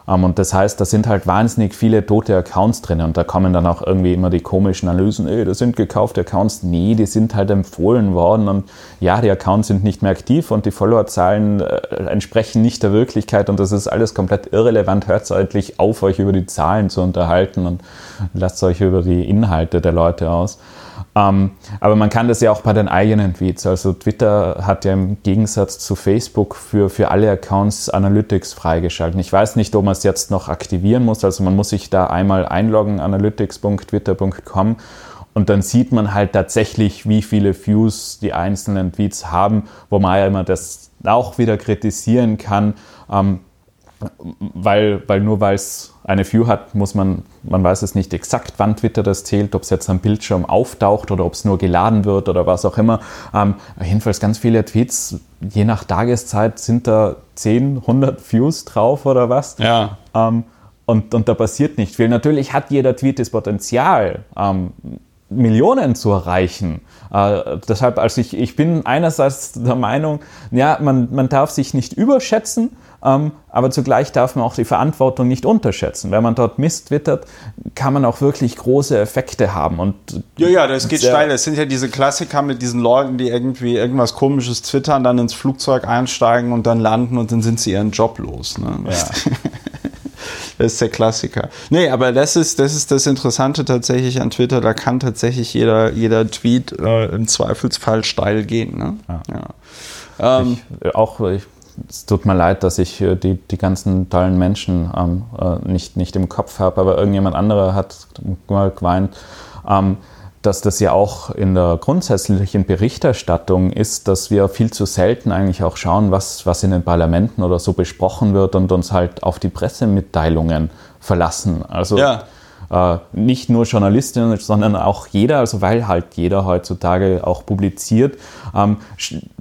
Ähm, und das heißt, da sind halt wahnsinnig viele tote Accounts drin und da kommen dann auch irgendwie immer die komischen Analysen, ey, das sind gekaufte Accounts. Nee, die sind halt empfohlen worden und ja, die Accounts sind nicht mehr aktiv und die Followerzahlen äh, entsprechen nicht der Wirklichkeit und das ist alles komplett irrelevant. Hört endlich auf, euch über die Zahlen zu unterhalten und lasst euch über die Inhalte der Leute aus. Ähm, aber man kann das ja auch bei den eigenen Tweets. Also Twitter hat ja im Gegensatz zu Facebook für, für alle Accounts Analytics freigeschalten. Ich weiß nicht, ob man es jetzt noch aktivieren muss. Also man muss sich da einmal einloggen, analytics.twitter.com und dann sieht man halt tatsächlich, wie viele Views die einzelnen Tweets haben, wo man ja immer das auch wieder kritisieren kann. Ähm, weil, weil nur weil es eine View hat, muss man, man weiß es nicht exakt, wann Twitter das zählt, ob es jetzt am Bildschirm auftaucht oder ob es nur geladen wird oder was auch immer. Ähm, jedenfalls ganz viele Tweets, je nach Tageszeit sind da 10, 100 Views drauf oder was. Ja. Ähm, und, und da passiert nicht viel. Natürlich hat jeder Tweet das Potenzial, ähm, Millionen zu erreichen. Äh, deshalb, also ich, ich bin einerseits der Meinung, ja, man, man darf sich nicht überschätzen, aber zugleich darf man auch die Verantwortung nicht unterschätzen. Wenn man dort Mist wittert, kann man auch wirklich große Effekte haben. Und ja, ja, das geht steil. Das sind ja diese Klassiker mit diesen Leuten, die irgendwie irgendwas Komisches twittern, dann ins Flugzeug einsteigen und dann landen und dann sind sie ihren Job los. Ne? Ja. Das ist der Klassiker. Nee, aber das ist, das ist das Interessante tatsächlich an Twitter. Da kann tatsächlich jeder, jeder Tweet äh, im Zweifelsfall steil gehen. Ne? Ja. ja. Ähm, ich, auch ich es tut mir leid, dass ich äh, die, die ganzen tollen Menschen ähm, äh, nicht, nicht im Kopf habe, aber irgendjemand anderer hat mal geweint, ähm, dass das ja auch in der grundsätzlichen Berichterstattung ist, dass wir viel zu selten eigentlich auch schauen, was, was in den Parlamenten oder so besprochen wird und uns halt auf die Pressemitteilungen verlassen. Also ja. Äh, nicht nur Journalistinnen, sondern auch jeder, also weil halt jeder heutzutage auch publiziert, ähm,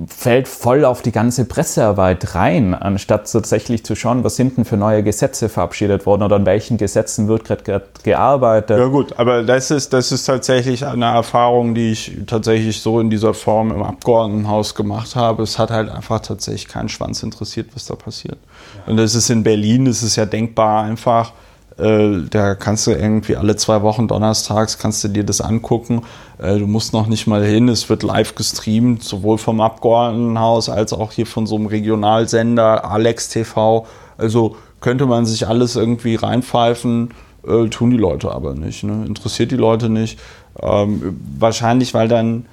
fällt voll auf die ganze Pressearbeit rein, anstatt tatsächlich zu schauen, was sind denn für neue Gesetze verabschiedet worden oder an welchen Gesetzen wird gerade gearbeitet. Ja gut, aber das ist, das ist tatsächlich eine Erfahrung, die ich tatsächlich so in dieser Form im Abgeordnetenhaus gemacht habe. Es hat halt einfach tatsächlich keinen Schwanz interessiert, was da passiert. Und das ist in Berlin, das ist ja denkbar einfach, äh, da kannst du irgendwie alle zwei Wochen donnerstags kannst du dir das angucken. Äh, du musst noch nicht mal hin. Es wird live gestreamt, sowohl vom Abgeordnetenhaus als auch hier von so einem Regionalsender, Alex TV. Also könnte man sich alles irgendwie reinpfeifen, äh, tun die Leute aber nicht. Ne? Interessiert die Leute nicht. Ähm, wahrscheinlich, weil dann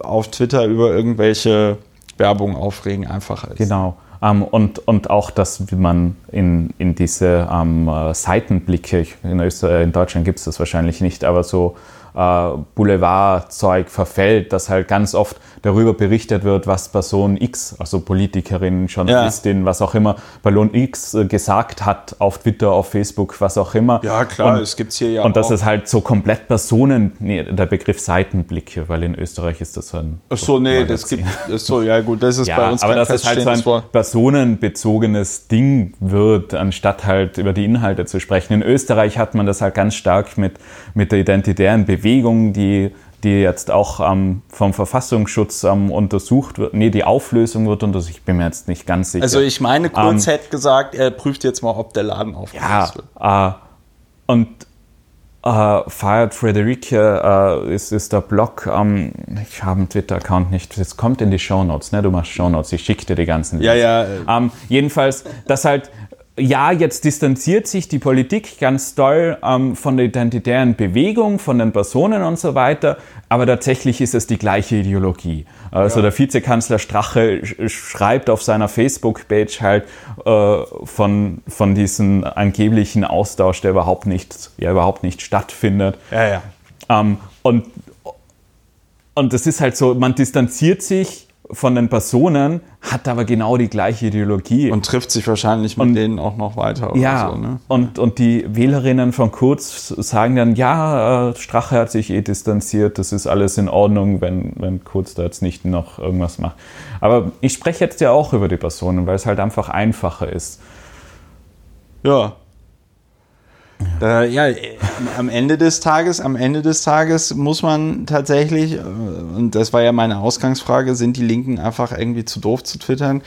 auf Twitter über irgendwelche Werbung aufregen einfacher ist. Genau. Ähm, und, und auch, dass man in, in diese ähm, Seitenblicke, in, Österreich, in Deutschland gibt es das wahrscheinlich nicht, aber so äh, Boulevardzeug verfällt, dass halt ganz oft darüber berichtet wird, was Person X, also Politikerin, Journalistin, ja. was auch immer, Ballon X äh, gesagt hat auf Twitter, auf Facebook, was auch immer. Ja, klar, und, es gibt hier ja Und das ist halt so komplett Personen, nee, der Begriff Seitenblicke, weil in Österreich ist das so ein. Ach so, nee, das gibt, so, ja gut, das ist ja, bei uns aber dass es halt so ein personenbezogenes Ding wird, anstatt halt über die Inhalte zu sprechen. In Österreich hat man das halt ganz stark mit, mit der identitären Bewegung, die die jetzt auch ähm, vom Verfassungsschutz ähm, untersucht wird. Nee, die Auflösung wird untersucht. Ich bin mir jetzt nicht ganz sicher. Also ich meine, Kurz ähm, hätte gesagt, er prüft jetzt mal, ob der Laden aufgelöst ja, wird. Äh, und äh, Fired Frederica äh, ist, ist der Blog. Ähm, ich habe einen Twitter-Account nicht. Das kommt in die Shownotes, ne? Du machst Shownotes. Ich schicke dir die ganzen. Ja, ja. Ähm, jedenfalls, dass halt ja, jetzt distanziert sich die Politik ganz doll ähm, von der identitären Bewegung, von den Personen und so weiter, aber tatsächlich ist es die gleiche Ideologie. Also ja. der Vizekanzler Strache schreibt auf seiner Facebook-Page halt äh, von, von diesem angeblichen Austausch, der überhaupt nicht, ja, überhaupt nicht stattfindet. Ja, ja. Ähm, und, und das ist halt so, man distanziert sich von den Personen, hat aber genau die gleiche Ideologie. Und trifft sich wahrscheinlich mit und, denen auch noch weiter. ja, so, ne? und, und die Wählerinnen von Kurz sagen dann, ja, äh, Strache hat sich eh distanziert, das ist alles in Ordnung, wenn, wenn Kurz da jetzt nicht noch irgendwas macht. Aber ich spreche jetzt ja auch über die Personen, weil es halt einfach einfacher ist. Ja, da, ja, am Ende des Tages, am Ende des Tages muss man tatsächlich, äh, und das war ja meine Ausgangsfrage, sind die Linken einfach irgendwie zu doof zu twittern?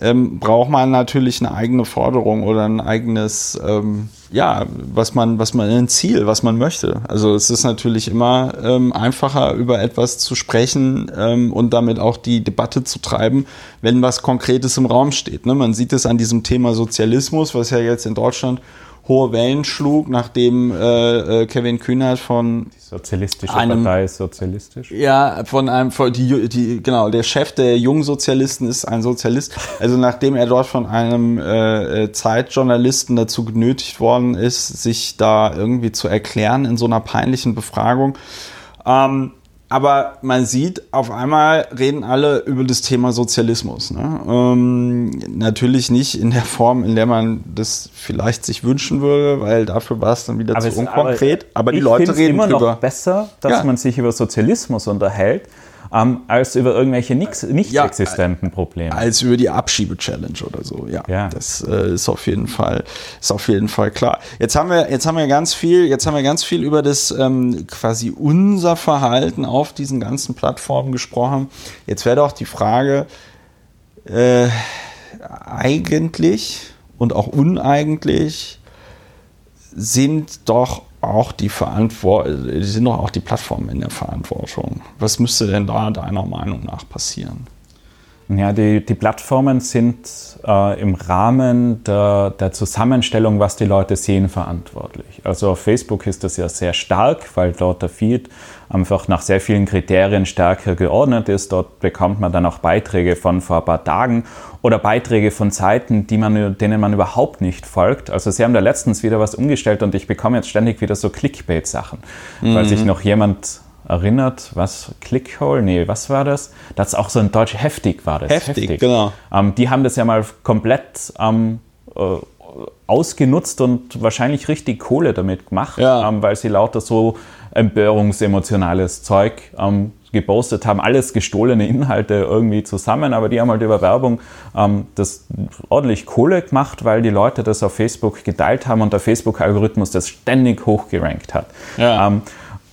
Ähm, braucht man natürlich eine eigene Forderung oder ein eigenes, ähm, ja, was man, was man ein Ziel, was man möchte. Also es ist natürlich immer ähm, einfacher, über etwas zu sprechen ähm, und damit auch die Debatte zu treiben, wenn was Konkretes im Raum steht. Ne? Man sieht es an diesem Thema Sozialismus, was ja jetzt in Deutschland hohe Wellen schlug, nachdem äh, äh, Kevin Kühnert von die sozialistische einem, Partei ist sozialistisch. Ja, von einem von die, die genau der Chef der Jungsozialisten ist ein Sozialist. Also nachdem er dort von einem äh, äh, Zeitjournalisten dazu genötigt worden ist, sich da irgendwie zu erklären in so einer peinlichen Befragung. Ähm, aber man sieht, auf einmal reden alle über das Thema Sozialismus. Ne? Ähm, natürlich nicht in der Form, in der man das vielleicht sich wünschen würde, weil dafür war es dann wieder aber zu unkonkret. Aber, aber die Leute reden immer noch besser, dass ja. man sich über Sozialismus unterhält, ähm, als über irgendwelche nicht, nicht ja, existenten Probleme. Als über die Abschiebe-Challenge oder so, ja. ja. Das äh, ist auf jeden Fall, ist auf jeden Fall klar. Jetzt haben wir, jetzt haben wir ganz viel, jetzt haben wir ganz viel über das ähm, quasi unser Verhalten auf diesen ganzen Plattformen gesprochen. Jetzt wäre doch die Frage, äh, eigentlich und auch uneigentlich sind doch auch die Verantwortung, sind doch auch die Plattformen in der Verantwortung. Was müsste denn da deiner Meinung nach passieren? Ja, die, die Plattformen sind äh, im Rahmen der, der Zusammenstellung, was die Leute sehen, verantwortlich. Also auf Facebook ist das ja sehr stark, weil dort der Feed einfach nach sehr vielen Kriterien stärker geordnet ist. Dort bekommt man dann auch Beiträge von vor ein paar Tagen oder Beiträge von Seiten, man, denen man überhaupt nicht folgt. Also sie haben da letztens wieder was umgestellt und ich bekomme jetzt ständig wieder so Clickbait-Sachen, mhm. weil sich noch jemand erinnert, was Clickhole, nee, was war das? Das ist auch so ein deutsch heftig war das. Heftig, heftig. genau. Ähm, die haben das ja mal komplett ähm, äh, ausgenutzt und wahrscheinlich richtig Kohle damit gemacht, Ja. ähm, weil sie lauter so empörungsemotionales Zeug ähm, gepostet haben, alles gestohlene Inhalte irgendwie zusammen, aber die haben halt über Werbung ähm, das ordentlich Kohle gemacht, weil die Leute das auf Facebook geteilt haben und der Facebook-Algorithmus das ständig hochgerankt hat. Ja. Ähm,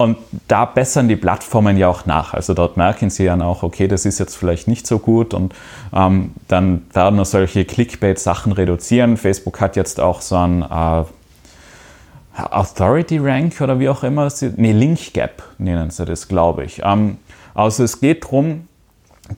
und da bessern die Plattformen ja auch nach. Also dort merken sie dann auch, okay, das ist jetzt vielleicht nicht so gut und ähm, dann werden nur solche Clickbait-Sachen reduzieren. Facebook hat jetzt auch so ein äh, Authority Rank oder wie auch immer, nee, Link Gap nennen sie das, glaube ich. Ähm, also es geht darum,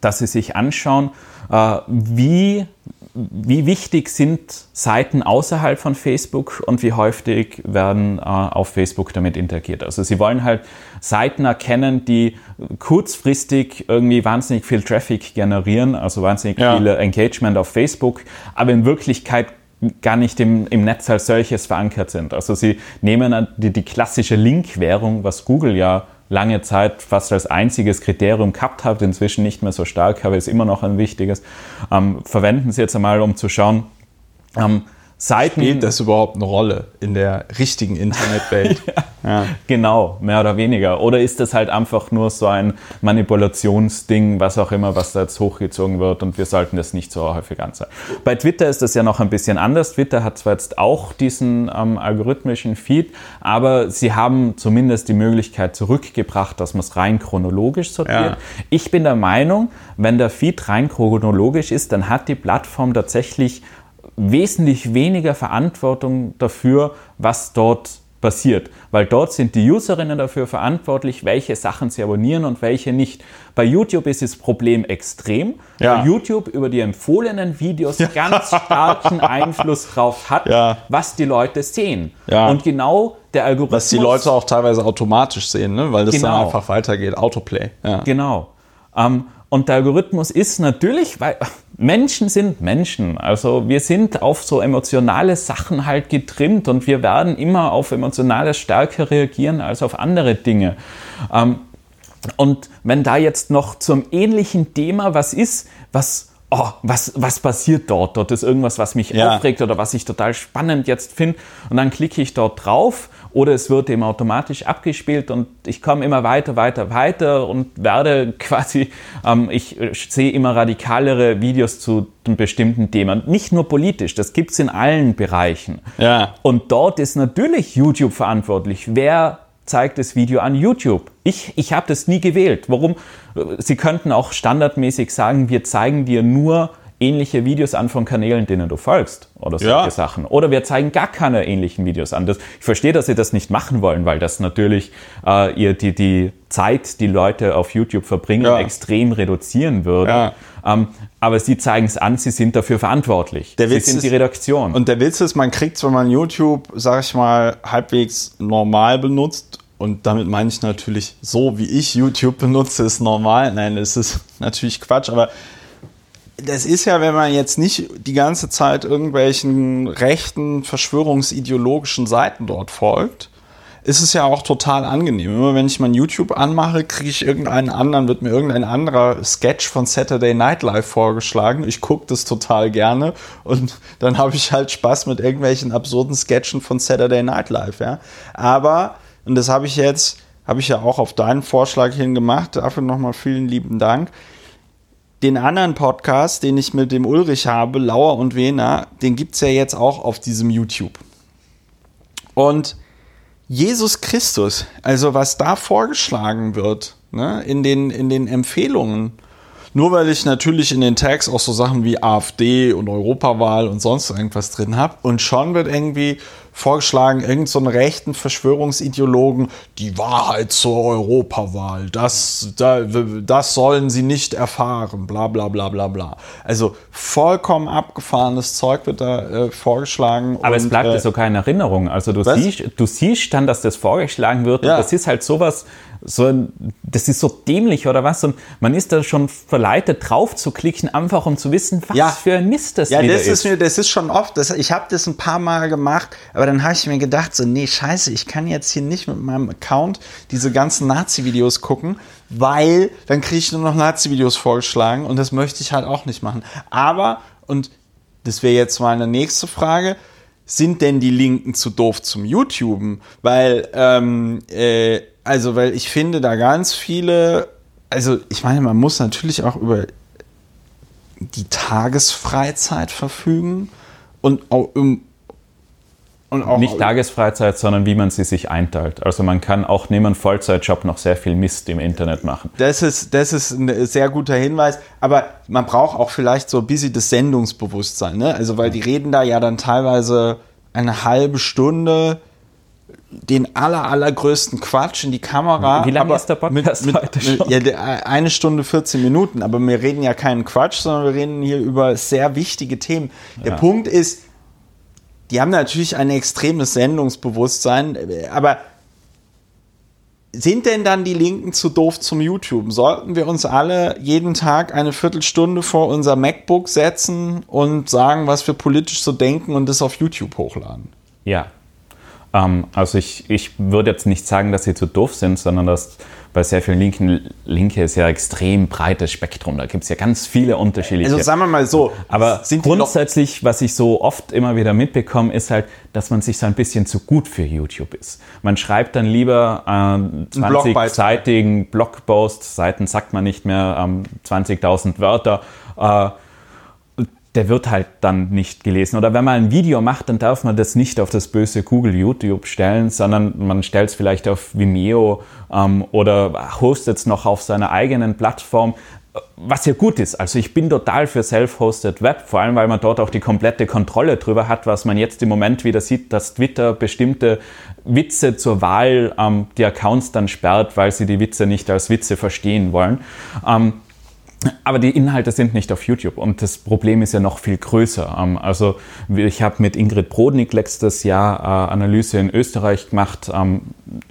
dass sie sich anschauen, äh, wie, wie wichtig sind Seiten außerhalb von Facebook und wie häufig werden äh, auf Facebook damit interagiert. Also sie wollen halt Seiten erkennen, die kurzfristig irgendwie wahnsinnig viel Traffic generieren, also wahnsinnig Ja. viel Engagement auf Facebook, aber in Wirklichkeit gar nicht im, im Netz als solches verankert sind. Also sie nehmen die, die klassische Link-Währung, was Google ja lange Zeit fast als einziges Kriterium gehabt hat, inzwischen nicht mehr so stark, aber ist immer noch ein wichtiges, ähm, verwenden sie jetzt einmal, um zu schauen, ähm, Seiten... Spielt das überhaupt eine Rolle in der richtigen Internetwelt? ja. Genau, mehr oder weniger. Oder ist das halt einfach nur so ein Manipulationsding, was auch immer, was da jetzt hochgezogen wird und wir sollten das nicht so häufig anzeigen. Bei Twitter ist das ja noch ein bisschen anders. Twitter hat zwar jetzt auch diesen ähm, algorithmischen Feed, aber sie haben zumindest die Möglichkeit zurückgebracht, dass man es rein chronologisch sortiert. Ja. Ich bin der Meinung, wenn der Feed rein chronologisch ist, dann hat die Plattform tatsächlich wesentlich weniger Verantwortung dafür, was dort passiert. Weil dort sind die Userinnen dafür verantwortlich, welche Sachen sie abonnieren und welche nicht. Bei YouTube ist das Problem extrem, Ja. weil YouTube über die empfohlenen Videos ganz starken Einfluss drauf hat, Ja. was die Leute sehen. Ja. Und genau der Algorithmus... Was die Leute auch teilweise automatisch sehen, ne? weil das dann Genau. einfach weitergeht. Autoplay. Ja. Genau. Ähm, und der Algorithmus ist natürlich, weil Menschen sind Menschen. Also wir sind auf so emotionale Sachen halt getrimmt und wir werden immer auf Emotionales stärker reagieren als auf andere Dinge. Ähm, und wenn da jetzt noch zum ähnlichen Thema was ist, was, oh, was, was passiert dort? Dort ist irgendwas, was mich Ja. aufregt oder was ich total spannend jetzt finde. Und dann klicke ich dort drauf oder es wird eben automatisch abgespielt und ich komme immer weiter, weiter, weiter und werde quasi, ähm, ich äh, sehe immer radikalere Videos zu einem bestimmten Thema. Nicht nur politisch, das gibt es in allen Bereichen. Ja. Und dort ist natürlich YouTube verantwortlich. Wer zeigt das Video an YouTube? Ich, ich habe das nie gewählt. Warum? Sie könnten auch standardmäßig sagen, wir zeigen dir nur ähnliche Videos an von Kanälen, denen du folgst oder solche Ja. Sachen. Oder wir zeigen gar keine ähnlichen Videos an. Das, ich verstehe, dass sie das nicht machen wollen, weil das natürlich äh, ihr die, die Zeit, die Leute auf YouTube verbringen, Ja. extrem reduzieren würde. Ja. Ähm, aber sie zeigen es an, sie sind dafür verantwortlich. Der sie Witz sind ist- die Redaktion. Und der Witz ist, man kriegt es, wenn man YouTube, sag ich mal, halbwegs normal benutzt. Und damit meine ich natürlich, so wie ich YouTube benutze, ist normal. Nein, das ist natürlich Quatsch, aber das ist ja, wenn man jetzt nicht die ganze Zeit irgendwelchen rechten, verschwörungsideologischen Seiten dort folgt, ist es ja auch total angenehm. Immer wenn ich mein YouTube anmache, kriege ich irgendeinen anderen, wird mir irgendein anderer Sketch von Saturday Night Live vorgeschlagen. Ich gucke das total gerne und dann habe ich halt Spaß mit irgendwelchen absurden Sketchen von Saturday Night Live. Ja. Aber, und das habe ich jetzt, habe ich ja auch auf deinen Vorschlag hin gemacht, dafür nochmal vielen lieben Dank den anderen Podcast, den ich mit dem Ulrich habe, Lauer und Wehner, den gibt es ja jetzt auch auf diesem YouTube. Und Jesus Christus, also was da vorgeschlagen wird, ne, in, den, in den Empfehlungen, nur weil ich natürlich in den Tags auch so Sachen wie AfD und Europawahl und sonst irgendwas drin habe und schon wird irgendwie vorgeschlagen, irgend so einen rechten Verschwörungsideologen, die Wahrheit zur Europawahl, das, da, das sollen sie nicht erfahren, bla bla bla bla bla. Also vollkommen abgefahrenes Zeug wird da äh, vorgeschlagen. Aber es und, bleibt äh, dir so keine Erinnerung. Also du Was? siehst, du siehst dann, dass das vorgeschlagen wird Ja. und das ist halt sowas, so ein, das ist so dämlich oder was und man ist da schon verleitet drauf zu klicken, einfach um zu wissen, was Ja. für ein Mist das Ja, wieder das ist mir, das ist schon oft. Das, ich habe das ein paar Mal gemacht, aber dann habe ich mir gedacht, so, nee, scheiße, ich kann jetzt hier nicht mit meinem Account diese ganzen Nazi-Videos gucken, weil dann kriege ich nur noch Nazi-Videos vorgeschlagen und das möchte ich halt auch nicht machen. Aber, und das wäre jetzt meine nächste Frage, sind denn die Linken zu doof zum YouTuben? Weil, ähm, äh, also, weil ich finde da ganz viele, also ich meine, man muss natürlich auch über die Tagesfreizeit verfügen und auch um und auch nicht Tagesfreizeit, sondern wie man sie sich einteilt. Also man kann auch neben einem Vollzeitjob noch sehr viel Mist im Internet machen. Das ist, das ist ein sehr guter Hinweis, aber man braucht auch vielleicht so ein bisschen das Sendungsbewusstsein. Ne? Also weil die reden da ja dann teilweise eine halbe Stunde den aller, allergrößten Quatsch in die Kamera. Wie lange ist der Podcast mit, mit, heute schon? Ja, eine Stunde 14 Minuten, aber wir reden ja keinen Quatsch, sondern wir reden hier über sehr wichtige Themen. Der ja. Punkt ist, die haben natürlich ein extremes Sendungsbewusstsein, aber sind denn dann die Linken zu doof zum YouTube? Sollten wir uns alle jeden Tag eine Viertelstunde vor unser MacBook setzen und sagen, was wir politisch so denken und das auf YouTube hochladen? Ja. Ähm, also ich, ich würde jetzt nicht sagen, dass sie zu doof sind, sondern dass bei sehr vielen Linken, Linke ist ja extrem breites Spektrum. Da gibt es ja ganz viele unterschiedliche. Also sagen wir mal so. Aber grundsätzlich, was ich so oft immer wieder mitbekomme, ist halt, dass man sich so ein bisschen zu gut für YouTube ist. Man schreibt dann lieber äh, 20-seitigen Blogpost, Seiten sagt man nicht mehr, ähm, 20.000 Wörter. Äh, der wird halt dann nicht gelesen. Oder wenn man ein Video macht, dann darf man das nicht auf das böse Google YouTube stellen, sondern man stellt es vielleicht auf Vimeo ähm, oder hostet es noch auf seiner eigenen Plattform. Was ja gut ist. Also ich bin total für Self-Hosted Web, vor allem weil man dort auch die komplette Kontrolle drüber hat, was man jetzt im Moment wieder sieht, dass Twitter bestimmte Witze zur Wahl ähm, die Accounts dann sperrt, weil sie die Witze nicht als Witze verstehen wollen. Ähm, aber die Inhalte sind nicht auf YouTube und das Problem ist ja noch viel größer. Ähm, also ich habe mit Ingrid Brodnik letztes Jahr äh, Analyse in Österreich gemacht, ähm,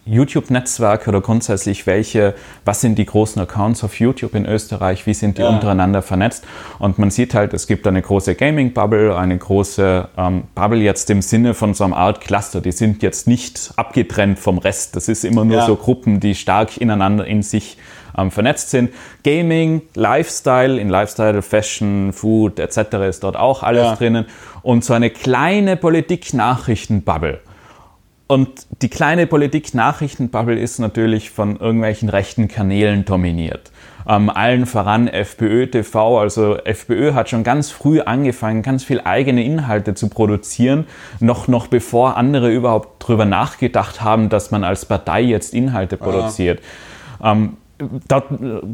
YouTube-Netzwerke oder grundsätzlich welche, was sind die großen Accounts auf YouTube in Österreich, wie sind die ja. untereinander vernetzt und man sieht halt, es gibt eine große Gaming-Bubble, eine große ähm, Bubble jetzt im Sinne von so einem Art Cluster, die sind jetzt nicht abgetrennt vom Rest, das ist immer nur ja. so Gruppen, die stark ineinander in sich ähm, vernetzt sind. Gaming, Lifestyle, in Lifestyle, Fashion, Food etc. ist dort auch alles ja. drinnen. Und so eine kleine Politik-Nachrichten-Bubble. Und die kleine Politik-Nachrichten-Bubble ist natürlich von irgendwelchen rechten Kanälen dominiert. Ähm, allen voran FPÖ TV. Also FPÖ hat schon ganz früh angefangen, ganz viel eigene Inhalte zu produzieren, noch, noch bevor andere überhaupt darüber nachgedacht haben, dass man als Partei jetzt Inhalte produziert. Ähm,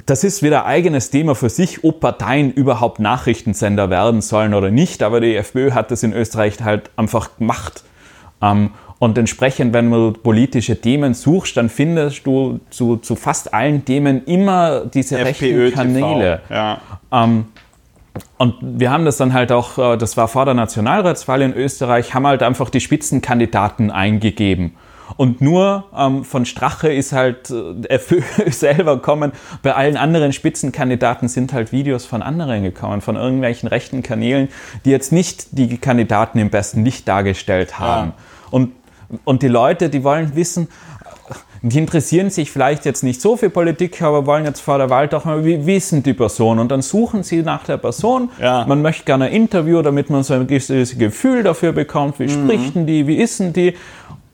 das ist wieder ein eigenes Thema für sich, ob Parteien überhaupt Nachrichtensender werden sollen oder nicht. Aber die FPÖ hat das in Österreich halt einfach gemacht. Ähm, und entsprechend, wenn du politische Themen suchst, dann findest du zu, zu fast allen Themen immer diese rechten Kanäle. Ja. Ähm, und wir haben das dann halt auch, äh, das war vor der Nationalratswahl in Österreich, haben halt einfach die Spitzenkandidaten eingegeben. Und nur ähm, von Strache ist halt äh, FPÖ selber kommen. Bei allen anderen Spitzenkandidaten sind halt Videos von anderen gekommen, von irgendwelchen rechten Kanälen, die jetzt nicht die Kandidaten im besten Licht dargestellt haben. Ja. Und, und die Leute, die wollen wissen, die interessieren sich vielleicht jetzt nicht so für Politik, aber wollen jetzt vor der Wahl doch mal wie wissen die Person und dann suchen sie nach der Person. Ja. Man möchte gerne ein Interview, damit man so ein gewisses Gefühl dafür bekommt, wie mhm. sprechen die, wie ist die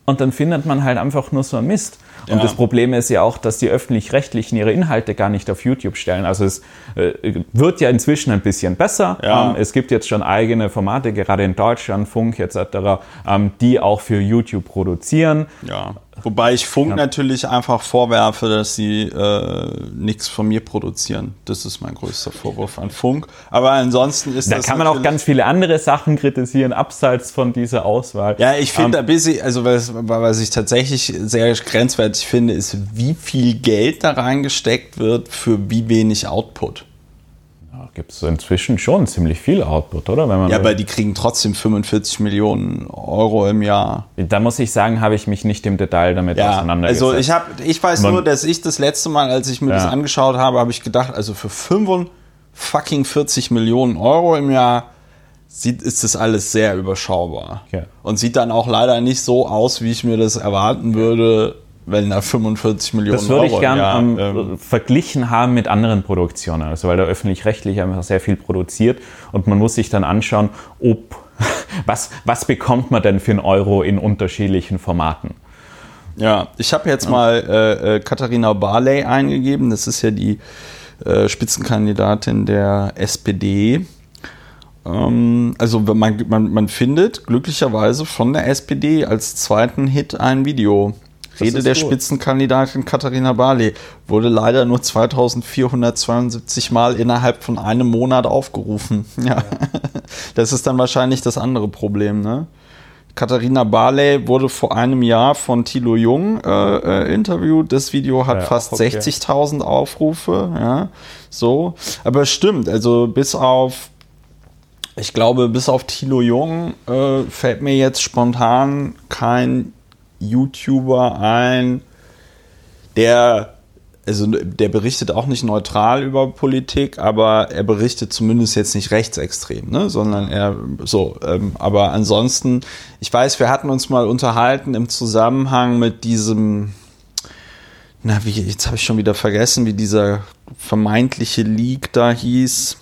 und dann findet man halt einfach nur so ein Mist. Und ja. das Problem ist ja auch, dass die Öffentlich-Rechtlichen ihre Inhalte gar nicht auf YouTube stellen. Also es äh, wird ja inzwischen ein bisschen besser. Ja. Ähm, es gibt jetzt schon eigene Formate, gerade in Deutschland, Funk etc., ähm, die auch für YouTube produzieren. Ja. Wobei ich Funk ja. natürlich einfach vorwerfe, dass sie äh, nichts von mir produzieren. Das ist mein größter Vorwurf an Funk. Aber ansonsten ist da das. Da kann man auch ganz viele andere Sachen kritisieren, abseits von dieser Auswahl. Ja, ich finde um, ein bisschen, also was, was ich tatsächlich sehr grenzwertig finde, ist, wie viel Geld da reingesteckt wird für wie wenig Output gibt es inzwischen schon ziemlich viel Output, oder? ja, aber die kriegen trotzdem 45 Millionen Euro im Jahr. Da muss ich sagen, habe ich mich nicht im Detail damit ja, auseinandergesetzt. Also ich, hab, ich weiß Man, nur, dass ich das letzte Mal, als ich mir ja. das angeschaut habe, habe ich gedacht, also für 45 Millionen Euro im Jahr sieht, ist das alles sehr überschaubar. Okay. Und sieht dann auch leider nicht so aus, wie ich mir das erwarten würde, wenn da 45 Millionen Das würde ich gerne ähm, verglichen haben mit anderen Produktionen, also weil der öffentlich-rechtlich einfach sehr viel produziert und man muss sich dann anschauen, ob Was, was bekommt man denn für einen Euro in unterschiedlichen Formaten? Ja, ich habe jetzt ja. mal äh, äh, Katharina Barley eingegeben. Das ist ja die äh, Spitzenkandidatin der SPD. Ähm, also man, man, man findet glücklicherweise von der SPD als zweiten Hit ein Video. Rede der gut. Spitzenkandidatin Katharina Barley wurde leider nur 2472 Mal innerhalb von einem Monat aufgerufen. Ja. ja. Das ist dann wahrscheinlich das andere Problem, ne? Katharina Barley wurde vor einem Jahr von Thilo Jung äh, äh, interviewt. Das Video hat ja, fast okay. 60.000 Aufrufe. Ja, so. Aber es stimmt, also bis auf, ich glaube, bis auf Thilo Jung äh, fällt mir jetzt spontan kein YouTuber ein, der also der berichtet auch nicht neutral über Politik, aber er berichtet zumindest jetzt nicht rechtsextrem, ne? sondern er so. Ähm, aber ansonsten, ich weiß, wir hatten uns mal unterhalten im Zusammenhang mit diesem, na wie jetzt habe ich schon wieder vergessen, wie dieser vermeintliche Leak da hieß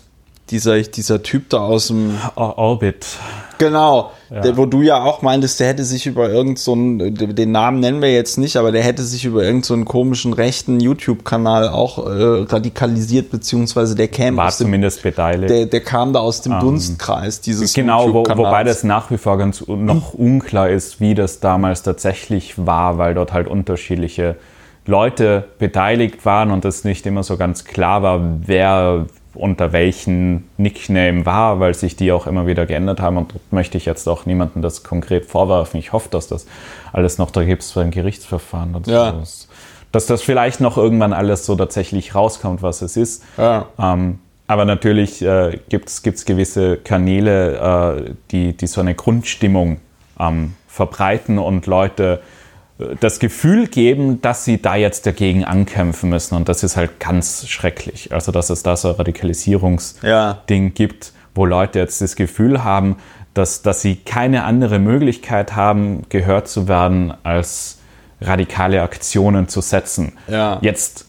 dieser, dieser Typ da aus dem Orbit. Genau, ja. der, wo du ja auch meintest, der hätte sich über irgendeinen, so den Namen nennen wir jetzt nicht, aber der hätte sich über irgendeinen so komischen rechten YouTube-Kanal auch äh, radikalisiert, beziehungsweise der käme War zumindest dem, beteiligt. Der, der kam da aus dem ähm, Dunstkreis dieses Genau, wo, wobei das nach wie vor ganz noch unklar ist, wie das damals tatsächlich war, weil dort halt unterschiedliche Leute beteiligt waren und es nicht immer so ganz klar war, wer unter welchen Nickname war, weil sich die auch immer wieder geändert haben. Und möchte ich jetzt auch niemandem das konkret vorwerfen. Ich hoffe, dass das alles noch da gibt für ein Gerichtsverfahren. Dazu. Ja. Dass das vielleicht noch irgendwann alles so tatsächlich rauskommt, was es ist. Ja. Ähm, aber natürlich äh, gibt es gewisse Kanäle, äh, die, die so eine Grundstimmung ähm, verbreiten und Leute das Gefühl geben, dass sie da jetzt dagegen ankämpfen müssen. Und das ist halt ganz schrecklich. Also, dass es da so ein Radikalisierungsding ja. gibt, wo Leute jetzt das Gefühl haben, dass, dass sie keine andere Möglichkeit haben, gehört zu werden, als radikale Aktionen zu setzen. Ja. Jetzt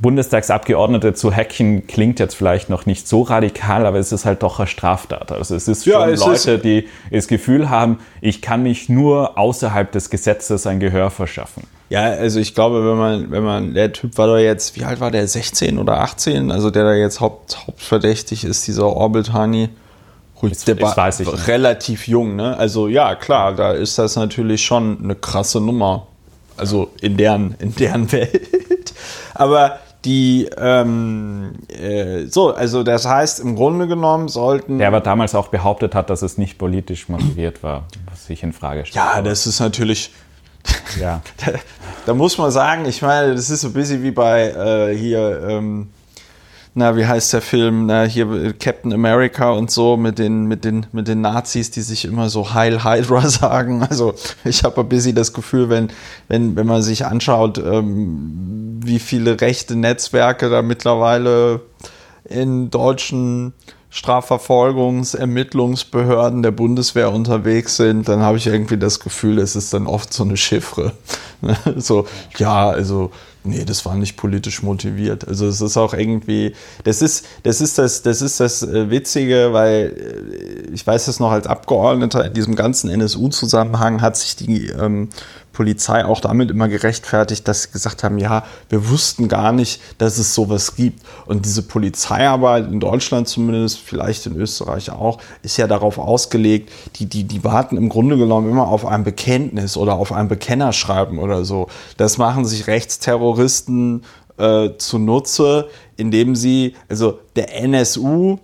Bundestagsabgeordnete zu hacken klingt jetzt vielleicht noch nicht so radikal, aber es ist halt doch eine Straftat. Also es ist ja, schon es Leute, ist die das Gefühl haben, ich kann mich nur außerhalb des Gesetzes ein Gehör verschaffen. Ja, also ich glaube, wenn man, wenn man, der Typ war doch jetzt, wie alt war der, 16 oder 18, also der da jetzt haupt, hauptverdächtig ist, dieser Orbitani. Der war relativ jung, ne? Also ja, klar, da ist das natürlich schon eine krasse Nummer. Also in deren, in deren Welt. Aber die, ähm, äh, so, also das heißt, im Grunde genommen sollten. Der aber damals auch behauptet hat, dass es nicht politisch motiviert war, was sich in Frage stellt. Ja, das ist natürlich. Ja. da, da, muss man sagen, ich meine, das ist so ein bisschen wie bei äh, hier. Ähm, na, wie heißt der Film, na, hier äh, Captain America und so mit den, mit den, mit den Nazis, die sich immer so Heil Hydra sagen. Also ich habe ein bisschen das Gefühl, wenn, wenn, wenn man sich anschaut, ähm, wie viele rechte Netzwerke da mittlerweile in deutschen Strafverfolgungs-, Ermittlungsbehörden der Bundeswehr unterwegs sind, dann habe ich irgendwie das Gefühl, es ist dann oft so eine Chiffre. so, ja, also Nee, das war nicht politisch motiviert. Also es ist auch irgendwie, das ist, das ist das, das ist das äh, Witzige, weil äh, ich weiß es noch als Abgeordneter in diesem ganzen NSU-Zusammenhang hat sich die ähm, Polizei auch damit immer gerechtfertigt, dass sie gesagt haben, ja, wir wussten gar nicht, dass es sowas gibt. Und diese Polizeiarbeit in Deutschland zumindest, vielleicht in Österreich auch, ist ja darauf ausgelegt, die, die, die warten im Grunde genommen immer auf ein Bekenntnis oder auf ein Bekennerschreiben oder so. Das machen sich Rechtsterroristen äh, zunutze, indem sie, also der NSU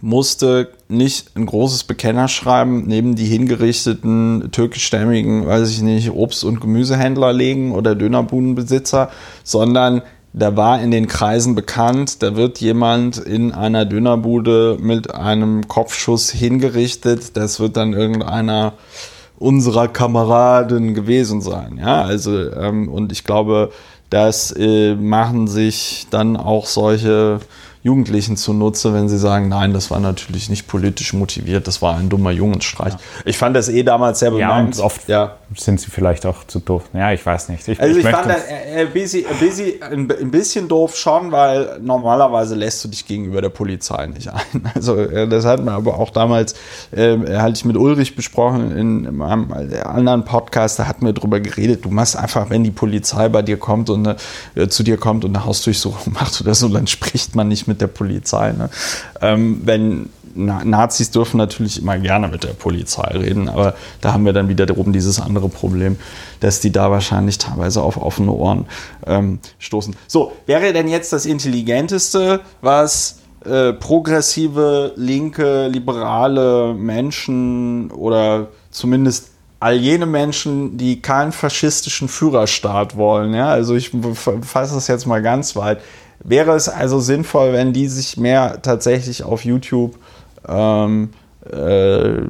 musste nicht ein großes Bekennerschreiben neben die hingerichteten türkischstämmigen, weiß ich nicht, Obst- und Gemüsehändler legen oder Dönerbudenbesitzer, sondern da war in den Kreisen bekannt, da wird jemand in einer Dönerbude mit einem Kopfschuss hingerichtet, das wird dann irgendeiner unserer Kameraden gewesen sein. Ja, also, ähm, und ich glaube, das äh, machen sich dann auch solche Jugendlichen zunutze, wenn sie sagen, nein, das war natürlich nicht politisch motiviert, das war ein dummer Jungenstreich. Ja. Ich fand das eh damals sehr bemerkenswert. Ja, oft ja. sind sie vielleicht auch zu doof. Ja, ich weiß nicht. Ich, also ich, ich fand das ein bisschen, ein, bisschen, ein bisschen doof schon, weil normalerweise lässt du dich gegenüber der Polizei nicht ein. Also das hat man aber auch damals, äh, hatte ich mit Ulrich besprochen in einem anderen Podcast, da hatten wir drüber geredet, du machst einfach, wenn die Polizei bei dir kommt und äh, zu dir kommt und eine Hausdurchsuchung macht oder so, dann spricht man nicht mit der Polizei. Ne? Ähm, wenn Na Nazis dürfen natürlich immer gerne mit der Polizei reden, aber da haben wir dann wieder wiederum dieses andere Problem, dass die da wahrscheinlich teilweise auf offene Ohren ähm, stoßen. So, wäre denn jetzt das Intelligenteste, was äh, progressive, linke, liberale Menschen oder zumindest all jene Menschen, die keinen faschistischen Führerstaat wollen, ja, also ich fasse das jetzt mal ganz weit, wäre es also sinnvoll, wenn die sich mehr tatsächlich auf YouTube ähm, äh,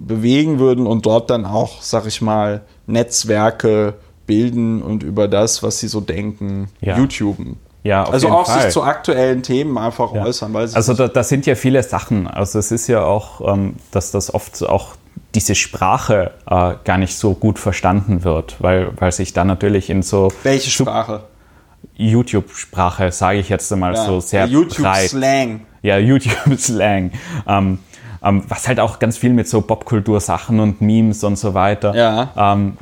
bewegen würden und dort dann auch, sag ich mal, Netzwerke bilden und über das, was sie so denken, ja. YouTuben. Ja, also auch Fall. sich zu aktuellen Themen einfach ja. äußern. Weil also da, das sind ja viele Sachen. Also es ist ja auch, ähm, dass das oft auch diese Sprache äh, gar nicht so gut verstanden wird, weil, weil sich da natürlich in so... Welche Sprache? YouTube-Sprache, sage ich jetzt einmal ja, so sehr YouTube-Slang. Ja, YouTube-Slang. Ähm, ähm, was halt auch ganz viel mit so Popkultur-Sachen und Memes und so weiter. Ja. Ähm,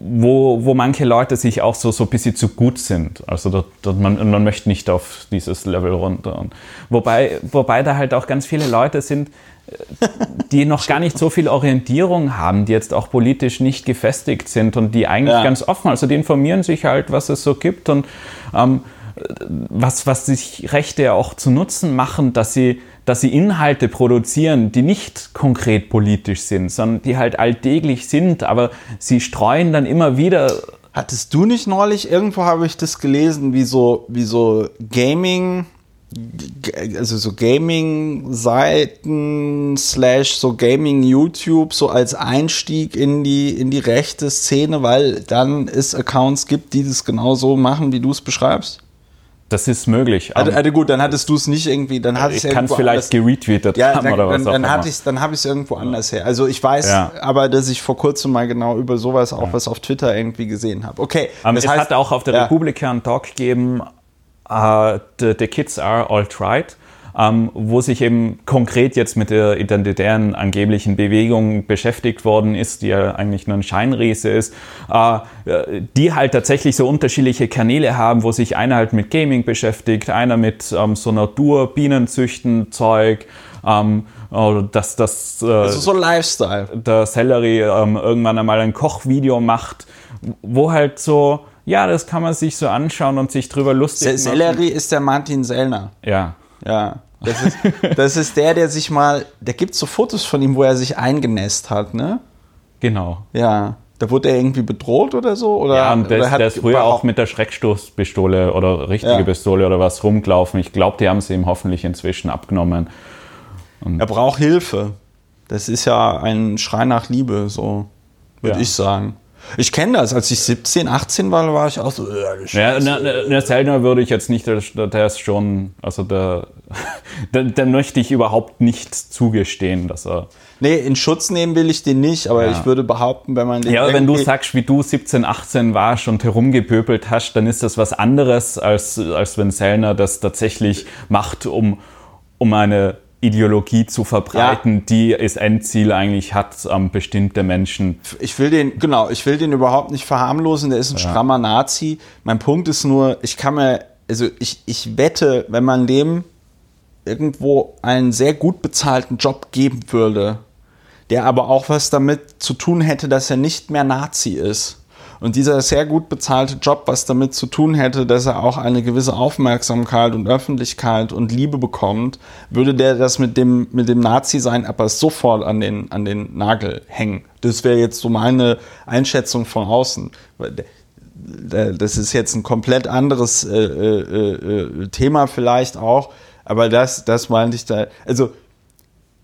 wo, wo manche Leute sich auch so, so ein bisschen zu gut sind. Also da, da, man, man möchte nicht auf dieses Level runter. Und wobei, wobei da halt auch ganz viele Leute sind, die noch gar nicht so viel Orientierung haben, die jetzt auch politisch nicht gefestigt sind und die eigentlich ja. ganz offen, also die informieren sich halt, was es so gibt und ähm, was, was sich Rechte auch zu Nutzen machen, dass sie, dass sie Inhalte produzieren, die nicht konkret politisch sind, sondern die halt alltäglich sind, aber sie streuen dann immer wieder. Hattest du nicht neulich, irgendwo habe ich das gelesen, wie so, wie so Gaming, also so Gaming-Seiten slash so Gaming-YouTube so als Einstieg in die, in die rechte Szene, weil dann es Accounts gibt, die das genauso machen, wie du es beschreibst? Das ist möglich. Also, also gut, dann hattest du es nicht irgendwie, dann hatte ich es kann vielleicht geretweetet ja, haben dann, oder was dann, dann hatte ich, dann habe ich es irgendwo anders her. Also ich weiß, ja. aber dass ich vor kurzem mal genau über sowas auch ja. was auf Twitter irgendwie gesehen habe. Okay. Um, ähm, es heißt, hat auch auf der ja. Republika einen Talk gegeben, uh, the, the kids are alt-right ähm, wo sich eben konkret jetzt mit der identitären angeblichen Bewegung beschäftigt worden ist, die ja eigentlich nur ein Scheinriese ist, äh, die halt tatsächlich so unterschiedliche Kanäle haben, wo sich einer halt mit Gaming beschäftigt, einer mit ähm, so Natur, Bienenzüchten, Zeug, ähm, dass das äh, also so Lifestyle. Der Celery ähm, irgendwann einmal ein Kochvideo macht, wo halt so ja, das kann man sich so anschauen und sich drüber lustig machen. Sellerie ist der Martin Sellner. Ja. Ja. Das ist, das ist der, der sich mal, da gibt es so Fotos von ihm, wo er sich eingenässt hat, ne? Genau. Ja. Da wurde er irgendwie bedroht oder so? Oder, ja, und der, der ist früher auch mit der Schreckstoßpistole oder richtige ja. Pistole oder was rumgelaufen. Ich glaube, die haben sie ihm hoffentlich inzwischen abgenommen. Und er braucht Hilfe. Das ist ja ein Schrei nach Liebe, so würde ja. ich sagen. Ich kenne das. Als ich 17, 18 war, war ich auch so. Äh, ja, na, na, Selner würde ich jetzt nicht, der, ist schon, also der, der, der, möchte ich überhaupt nicht zugestehen, dass er. Nee, in Schutz nehmen will ich den nicht, aber ja. ich würde behaupten, wenn man den. Ja, wenn du sagst, wie du 17, 18 warst und herumgepöbelt hast, dann ist das was anderes, als, als wenn Selner das tatsächlich macht, um, um eine Ideologie zu verbreiten, ja. die es Endziel eigentlich hat, ähm, bestimmte Menschen. Ich will den, genau, ich will den überhaupt nicht verharmlosen, der ist ein ja. strammer Nazi. Mein Punkt ist nur, ich kann mir, also ich, ich wette, wenn man dem irgendwo einen sehr gut bezahlten Job geben würde, der aber auch was damit zu tun hätte, dass er nicht mehr Nazi ist und dieser sehr gut bezahlte Job, was damit zu tun hätte, dass er auch eine gewisse Aufmerksamkeit und Öffentlichkeit und Liebe bekommt, würde der das mit dem, mit dem Nazi-Sein aber sofort an den, an den Nagel hängen. Das wäre jetzt so meine Einschätzung von außen. Das ist jetzt ein komplett anderes äh, äh, äh, Thema vielleicht auch, aber das, das meinte ich da. Also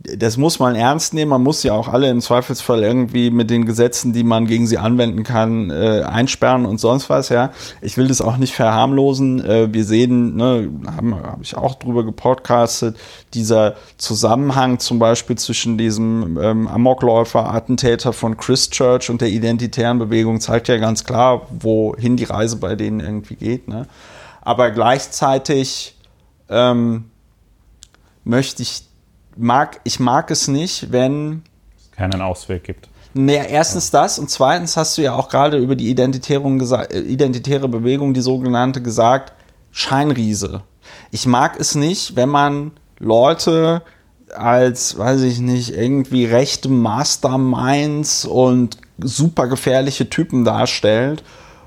das muss man ernst nehmen. Man muss ja auch alle im Zweifelsfall irgendwie mit den Gesetzen, die man gegen sie anwenden kann, äh, einsperren und sonst was. Ja, ich will das auch nicht verharmlosen. Äh, wir sehen, ne, habe ich auch drüber gepodcastet, dieser Zusammenhang zum Beispiel zwischen diesem ähm, Amokläufer, Attentäter von Christchurch und der identitären Bewegung zeigt ja ganz klar, wohin die Reise bei denen irgendwie geht. Ne? Aber gleichzeitig ähm, möchte ich mag, ich mag es nicht, wenn es keinen Ausweg gibt. Naja, erstens das und zweitens hast du ja auch gerade über die äh, identitäre Bewegung, die sogenannte, gesagt, Scheinriese. Ich mag es nicht, wenn man Leute als, weiß ich nicht, irgendwie rechte Masterminds und super gefährliche Typen darstellt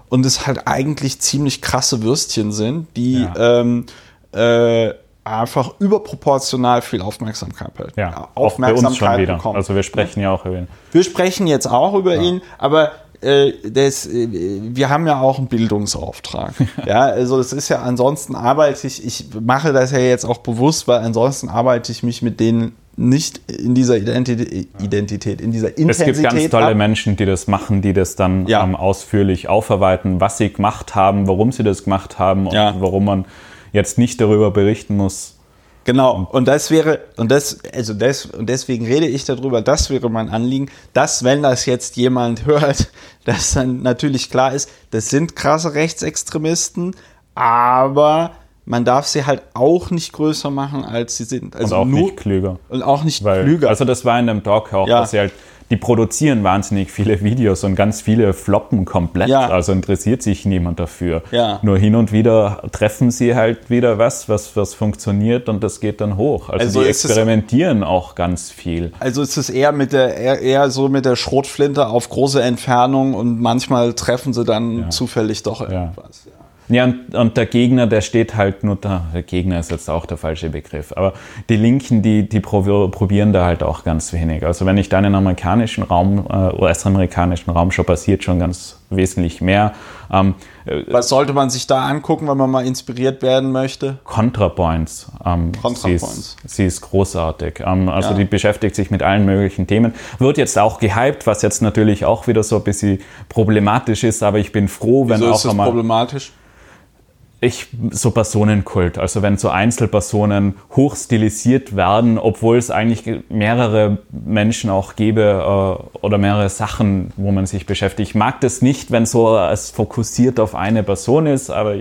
und es halt eigentlich ziemlich krasse Würstchen sind, die ja. ähm, äh, einfach überproportional viel Aufmerksamkeit, ja, Aufmerksamkeit bekommen. Also wir sprechen ja auch über ihn. Wir sprechen jetzt auch über ja. ihn, aber äh, das, äh, wir haben ja auch einen Bildungsauftrag. ja, also es ist ja ansonsten arbeite ich, ich mache das ja jetzt auch bewusst, weil ansonsten arbeite ich mich mit denen nicht in dieser Identität, Identität, in dieser Intensität. Es gibt ganz tolle ab. Menschen, die das machen, die das dann ja. ähm, ausführlich aufarbeiten, was sie gemacht haben, warum sie das gemacht haben und ja. warum man jetzt nicht darüber berichten muss. Genau, und das wäre, und das, also das, und deswegen rede ich darüber, das wäre mein Anliegen, dass, wenn das jetzt jemand hört, dass dann natürlich klar ist, das sind krasse Rechtsextremisten, aber man darf sie halt auch nicht größer machen, als sie sind. Also und auch nur, nicht klüger. Und auch nicht Weil, klüger. Also das war in dem Talk auch, ja. dass sie halt die produzieren wahnsinnig viele Videos und ganz viele floppen komplett. Ja. Also interessiert sich niemand dafür. Ja. Nur hin und wieder treffen sie halt wieder was, was, was funktioniert und das geht dann hoch. Also, also die experimentieren es, auch ganz viel. Also ist es eher mit der eher, eher, so mit der Schrotflinte auf große Entfernung und manchmal treffen sie dann ja. zufällig doch irgendwas. Ja. Und, und, der Gegner, der steht halt nur da. Der Gegner ist jetzt auch der falsche Begriff. Aber die Linken, die, die probieren da halt auch ganz wenig. Also wenn ich da in den amerikanischen Raum, äh, US-amerikanischen Raum schon passiert schon ganz wesentlich mehr. Ähm, äh, Was sollte man sich da angucken, wenn man mal inspiriert werden möchte? ContraPoints. Ähm, ContraPoints. Sie, sie ist, großartig. Ähm, also ja. die beschäftigt sich mit allen möglichen Themen. Wird jetzt auch gehypt, was jetzt natürlich auch wieder so ein bisschen problematisch ist, aber ich bin froh, wenn Wieso auch ist das problematisch? Ich, so Personenkult, also wenn so Einzelpersonen hochstilisiert werden, obwohl es eigentlich mehrere Menschen auch gäbe äh, oder mehrere Sachen, wo man sich beschäftigt. Ich mag das nicht, wenn so es fokussiert auf eine Person ist, aber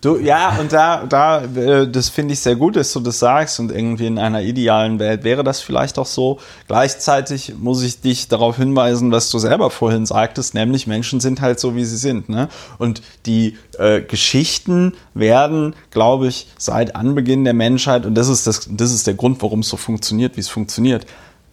Du, ja, und da, da, äh, das finde ich sehr gut, dass du das sagst und irgendwie in einer idealen Welt wäre das vielleicht auch so. Gleichzeitig muss ich dich darauf hinweisen, was du selber vorhin sagtest, nämlich Menschen sind halt so, wie sie sind. Ne? Und die äh, Geschichten werden, glaube ich, seit Anbeginn der Menschheit, und das ist, das, das ist der Grund, warum es so funktioniert, wie es funktioniert,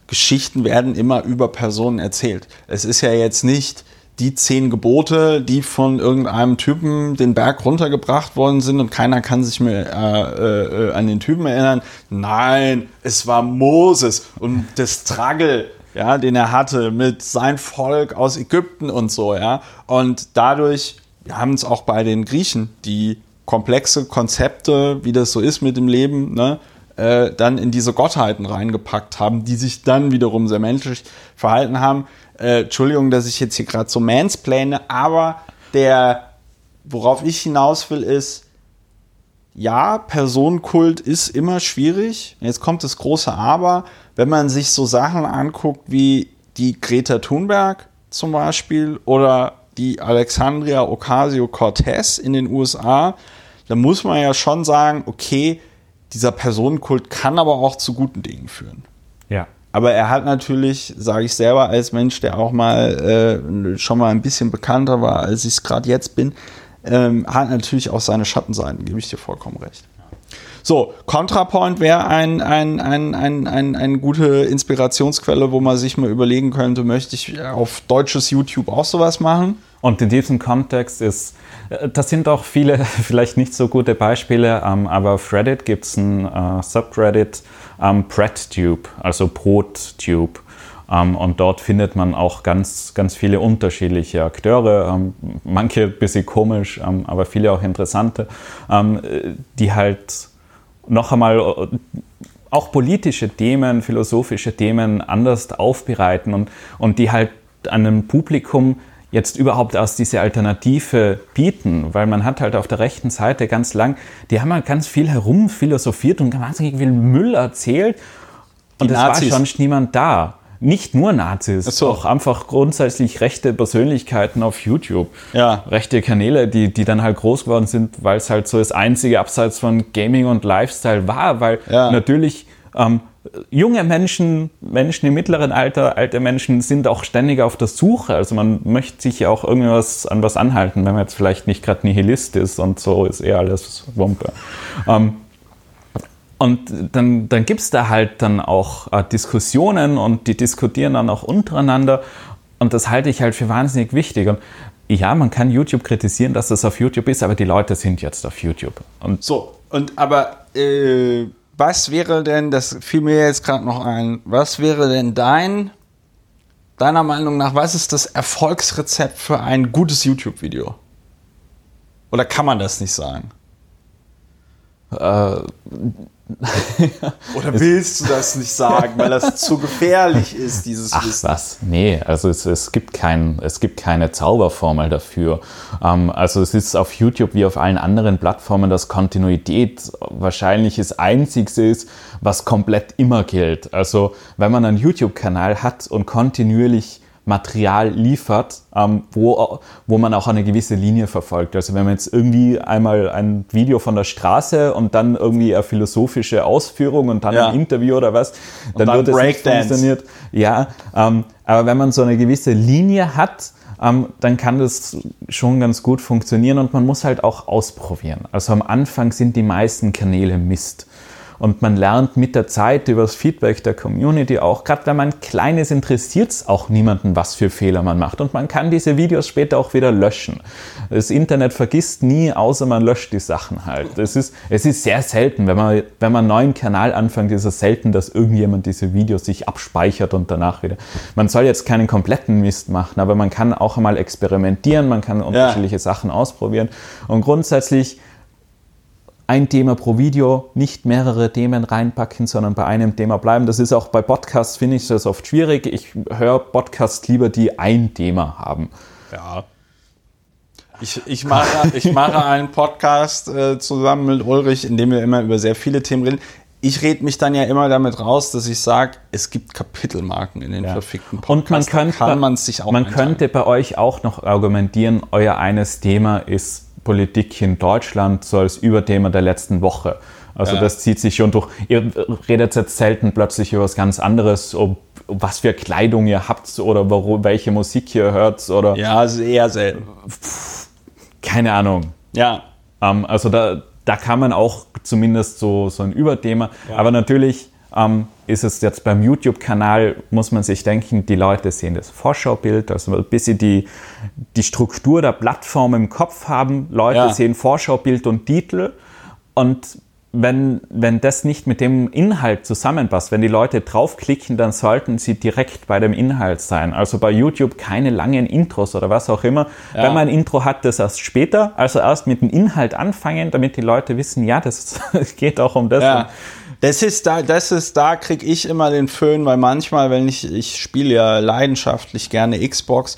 Geschichten werden immer über Personen erzählt. Es ist ja jetzt nicht die zehn Gebote, die von irgendeinem Typen den Berg runtergebracht worden sind und keiner kann sich mehr äh, äh, an den Typen erinnern. Nein, es war Moses und das Struggle, ja, den er hatte mit sein Volk aus Ägypten und so, ja. Und dadurch, haben es auch bei den Griechen, die komplexe Konzepte, wie das so ist mit dem Leben, ne, äh, dann in diese Gottheiten reingepackt haben, die sich dann wiederum sehr menschlich verhalten haben. Äh, Entschuldigung, dass ich jetzt hier gerade so mansplane, aber der, worauf ich hinaus will, ist, ja, Personenkult ist immer schwierig. Jetzt kommt das große Aber. Wenn man sich so Sachen anguckt wie die Greta Thunberg zum Beispiel oder die Alexandria Ocasio-Cortez in den USA, dann muss man ja schon sagen, okay, dieser Personenkult kann aber auch zu guten Dingen führen. Ja. Aber er hat natürlich, sage ich selber als Mensch, der auch mal äh, schon mal ein bisschen bekannter war, als ich es gerade jetzt bin, ähm, hat natürlich auch seine Schattenseiten, gebe ich dir vollkommen recht. So, ContraPoint wäre ein, ein, ein, ein, ein, eine gute Inspirationsquelle, wo man sich mal überlegen könnte, möchte ich auf deutsches YouTube auch sowas machen? Und in diesem Kontext ist, äh, das sind auch viele vielleicht nicht so gute Beispiele, ähm, aber auf Reddit gibt es ein äh, Subreddit, ähm, BreadTube, also Brottube. Ähm, und dort findet man auch ganz, ganz viele unterschiedliche Akteure, ähm, manche ein bisschen komisch, ähm, aber viele auch interessante, ähm, die halt noch einmal auch politische Themen, philosophische Themen anders aufbereiten und, und die halt einem Publikum jetzt überhaupt aus diese Alternative bieten, weil man hat halt auf der rechten Seite ganz lang, die haben halt ganz viel herumphilosophiert und wahnsinnig viel Müll erzählt und es war sonst niemand da. Nicht nur Nazis, so. auch einfach grundsätzlich rechte Persönlichkeiten auf YouTube. Ja. Rechte Kanäle, die, die dann halt groß geworden sind, weil es halt so das einzige abseits von Gaming und Lifestyle war, weil ja. natürlich ähm, junge Menschen, Menschen im mittleren Alter, alte Menschen sind auch ständig auf der Suche. Also man möchte sich ja auch irgendwas an was anhalten, wenn man jetzt vielleicht nicht gerade Nihilist ist und so ist eher alles Wumpe. Ähm, und dann, dann gibt es da halt dann auch äh, Diskussionen und die diskutieren dann auch untereinander. Und das halte ich halt für wahnsinnig wichtig. Und ja, man kann YouTube kritisieren, dass das auf YouTube ist, aber die Leute sind jetzt auf YouTube. Und so, und aber äh, was wäre denn, das fiel mir jetzt gerade noch ein, was wäre denn dein, deiner Meinung nach, was ist das Erfolgsrezept für ein gutes YouTube-Video? Oder kann man das nicht sagen? Äh, Oder willst du das nicht sagen, weil das zu gefährlich ist, dieses Ach, Wissen? was? Nee, also es, es, gibt kein, es gibt keine Zauberformel dafür. Ähm, also es ist auf YouTube wie auf allen anderen Plattformen, dass Kontinuität wahrscheinlich das Einzigste ist, was komplett immer gilt. Also wenn man einen YouTube-Kanal hat und kontinuierlich Material liefert, ähm, wo, wo man auch eine gewisse Linie verfolgt. Also wenn man jetzt irgendwie einmal ein Video von der Straße und dann irgendwie eine philosophische Ausführung und dann ja. ein Interview oder was, dann, dann wird es nicht funktioniert. Ja, ähm, aber wenn man so eine gewisse Linie hat, ähm, dann kann das schon ganz gut funktionieren und man muss halt auch ausprobieren. Also am Anfang sind die meisten Kanäle Mist. Und man lernt mit der Zeit über das Feedback der Community auch, gerade wenn man klein ist, interessiert es auch niemanden, was für Fehler man macht. Und man kann diese Videos später auch wieder löschen. Das Internet vergisst nie, außer man löscht die Sachen halt. Es ist, es ist sehr selten, wenn man, wenn man einen neuen Kanal anfängt, ist es selten, dass irgendjemand diese Videos sich abspeichert und danach wieder. Man soll jetzt keinen kompletten Mist machen, aber man kann auch einmal experimentieren, man kann unterschiedliche ja. Sachen ausprobieren. Und grundsätzlich ein Thema pro Video, nicht mehrere Themen reinpacken, sondern bei einem Thema bleiben. Das ist auch bei Podcasts, finde ich das oft schwierig. Ich höre Podcasts lieber, die ein Thema haben. Ja. Ich, ich, mache, ich mache einen Podcast äh, zusammen mit Ulrich, in dem wir immer über sehr viele Themen reden. Ich rede mich dann ja immer damit raus, dass ich sage, es gibt Kapitelmarken in den ja. verfickten Podcasts. Und man könnte, kann man sich auch Man könnte bei euch auch noch argumentieren, euer eines Thema ist Politik in Deutschland so als Überthema der letzten Woche. Also ja. das zieht sich schon durch. Ihr redet jetzt selten plötzlich über was ganz anderes, ob was für Kleidung ihr habt oder warum, welche Musik ihr hört oder. Ja, eher selten. Keine Ahnung. Ja. Ähm, also da, da kann man auch zumindest so, so ein Überthema. Ja. Aber natürlich ähm, ist es jetzt beim YouTube-Kanal, muss man sich denken, die Leute sehen das Vorschaubild, also bis sie die, die Struktur der Plattform im Kopf haben. Leute ja. sehen Vorschaubild und Titel und wenn, wenn das nicht mit dem Inhalt zusammenpasst, wenn die Leute draufklicken, dann sollten sie direkt bei dem Inhalt sein. Also bei YouTube keine langen Intros oder was auch immer. Ja. Wenn man ein Intro hat, das erst später, also erst mit dem Inhalt anfangen, damit die Leute wissen, ja, das geht auch um das. Ja. Das ist da, das ist da, kriege ich immer den Föhn, weil manchmal, wenn ich, ich spiele ja leidenschaftlich gerne Xbox,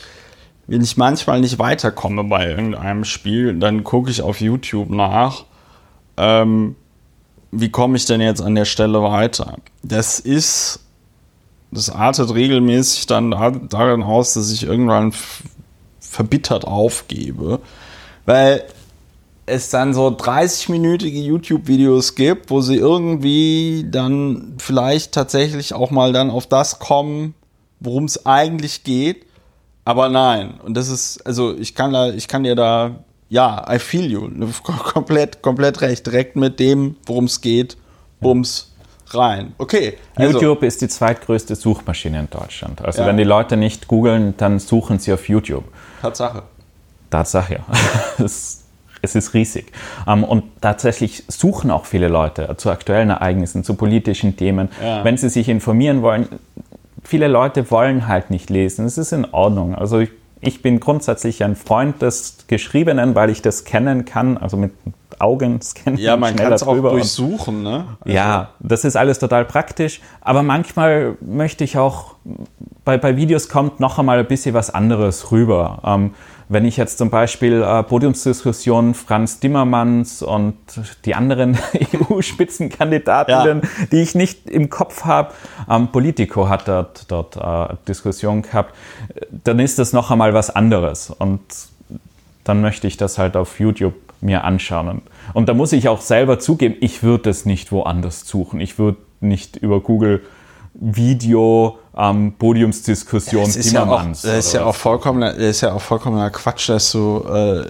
wenn ich manchmal nicht weiterkomme bei irgendeinem Spiel, dann gucke ich auf YouTube nach, ähm, wie komme ich denn jetzt an der Stelle weiter? Das ist, das artet regelmäßig dann darin aus, dass ich irgendwann verbittert aufgebe, weil es dann so 30-minütige YouTube-Videos gibt, wo sie irgendwie dann vielleicht tatsächlich auch mal dann auf das kommen, worum es eigentlich geht. Aber nein. Und das ist, also ich kann da, ich kann dir da, ja, I feel you. Komplett, komplett recht. Direkt mit dem, worum es geht, bums rein. Okay. Also. YouTube ist die zweitgrößte Suchmaschine in Deutschland. Also ja. wenn die Leute nicht googeln, dann suchen sie auf YouTube. Tatsache. Tatsache, ja. das es ist riesig. Ähm, und tatsächlich suchen auch viele Leute zu aktuellen Ereignissen, zu politischen Themen, ja. wenn sie sich informieren wollen. Viele Leute wollen halt nicht lesen. Es ist in Ordnung. Also ich, ich bin grundsätzlich ein Freund des Geschriebenen, weil ich das kennen kann, also mit Augenscan. Ja, man kann es auch durchsuchen, ne? Also ja, das ist alles total praktisch. Aber manchmal möchte ich auch, bei, bei Videos kommt noch einmal ein bisschen was anderes rüber. Ähm, wenn ich jetzt zum Beispiel äh, Podiumsdiskussionen Franz Timmermans und die anderen EU-Spitzenkandidatinnen, ja. die ich nicht im Kopf habe, ähm, Politico hat dort, dort äh, Diskussionen gehabt, dann ist das noch einmal was anderes. Und dann möchte ich das halt auf YouTube mir anschauen. Und, und da muss ich auch selber zugeben, ich würde es nicht woanders suchen. Ich würde nicht über Google Video ähm, Podiumsdiskussion das ist Timmermans. Ja auch, das ist ja auch vollkommen, das ist ja auch vollkommener Quatsch, dass du äh,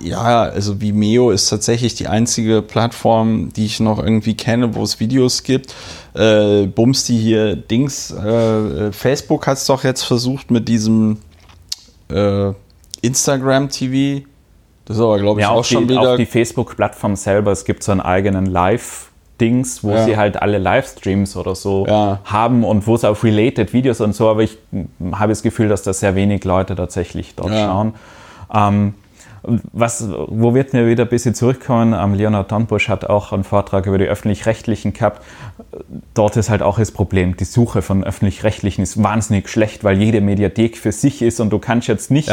ja, also Vimeo ist tatsächlich die einzige Plattform, die ich noch irgendwie kenne, wo es Videos gibt. Äh, Bums die hier Dings, äh, Facebook hat es doch jetzt versucht mit diesem äh, Instagram TV. Das ist aber, glaube ich, ja, auch, schon die, wieder. Auch die Facebook-Plattform selber, es gibt so einen eigenen Live- Dings, wo ja. sie halt alle Livestreams oder so ja. haben und wo es auch related Videos und so, aber ich habe das Gefühl, dass da sehr wenig Leute tatsächlich dort ja. schauen. Ähm, was, wo wird mir wieder ein bisschen zurückkommen? Ähm, Leonard Dornbusch hat auch einen Vortrag über die Öffentlich-Rechtlichen gehabt. Dort ist halt auch das Problem, die Suche von Öffentlich-Rechtlichen ist wahnsinnig schlecht, weil jede Mediathek für sich ist und du kannst jetzt nicht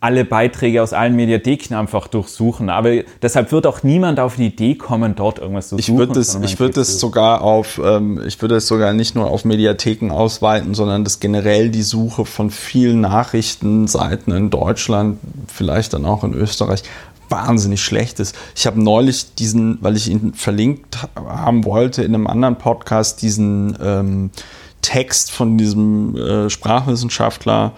alle Beiträge aus allen Mediatheken einfach durchsuchen. Aber deshalb wird auch niemand auf die Idee kommen, dort irgendwas zu suchen. Ich würde es, ich würde es sogar auf, ähm, ich würde es sogar nicht nur auf Mediatheken ausweiten, sondern dass generell die Suche von vielen Nachrichtenseiten in Deutschland, vielleicht dann auch in Österreich, wahnsinnig schlecht ist. Ich habe neulich diesen, weil ich ihn verlinkt haben wollte in einem anderen Podcast, diesen ähm, Text von diesem äh, Sprachwissenschaftler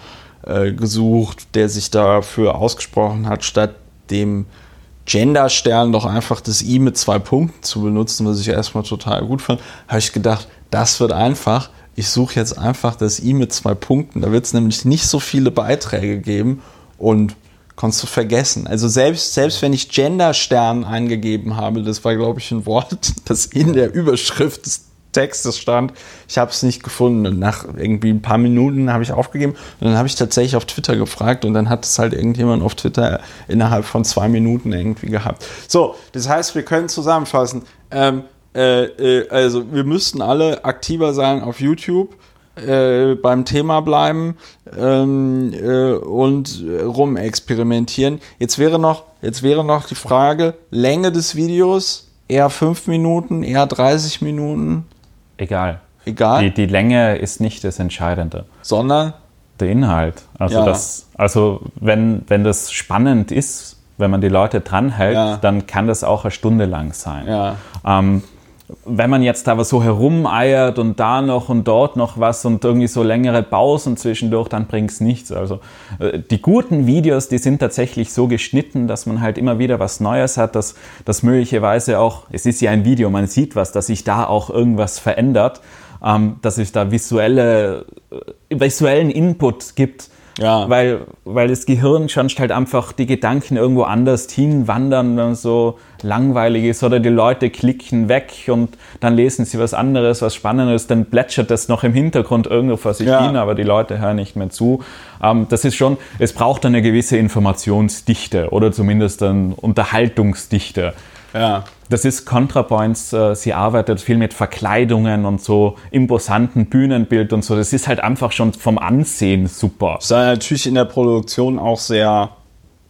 äh, gesucht, der sich dafür ausgesprochen hat, statt dem Genderstern doch einfach das I mit zwei Punkten zu benutzen, was ich erstmal total gut fand, habe ich gedacht, das wird einfach. Ich suche jetzt einfach das I mit zwei Punkten. Da wird es nämlich nicht so viele Beiträge geben und kannst du vergessen. Also selbst, selbst wenn ich Genderstern eingegeben habe, das war, glaube ich, ein Wort, das in der Überschrift des Textes stand. Ich habe es nicht gefunden. Und nach irgendwie ein paar Minuten habe ich aufgegeben und dann habe ich tatsächlich auf Twitter gefragt und dann hat es halt irgendjemand auf Twitter innerhalb von zwei Minuten irgendwie gehabt. So, das heißt, wir können zusammenfassen. Ähm, äh, äh, also wir müssten alle aktiver sein auf YouTube. Äh, beim Thema bleiben ähm, äh, und rumexperimentieren. Jetzt wäre noch, jetzt wäre noch die Frage Länge des Videos eher 5 Minuten, eher 30 Minuten egal. Egal. Die, die Länge ist nicht das Entscheidende. Sondern? Der Inhalt. Also, ja. das, also wenn, wenn das spannend ist, wenn man die Leute dranhält, ja. dann kann das auch eine Stunde lang sein. Ja. Ähm, wenn man jetzt aber so herumeiert und da noch und dort noch was und irgendwie so längere Pausen zwischendurch, dann bringt es nichts. Also äh, die guten Videos, die sind tatsächlich so geschnitten, dass man halt immer wieder was Neues hat, dass das möglicherweise auch, es ist ja ein Video, man sieht was, dass sich da auch irgendwas verändert, ähm, dass es da visuelle, äh, visuellen Input gibt ja. Weil, weil das Gehirn schon halt einfach die Gedanken irgendwo anders hinwandern, wenn es so langweilig ist oder die Leute klicken weg und dann lesen sie was anderes, was Spannendes, dann plätschert das noch im Hintergrund irgendwo vor sich ja. hin, aber die Leute hören nicht mehr zu. Ähm, das ist schon, es braucht eine gewisse Informationsdichte oder zumindest eine Unterhaltungsdichte. Ja. Das ist ContraPoints, äh, sie arbeitet viel mit Verkleidungen und so imposanten Bühnenbild und so. Das ist halt einfach schon vom Ansehen super. Ist natürlich in der Produktion auch sehr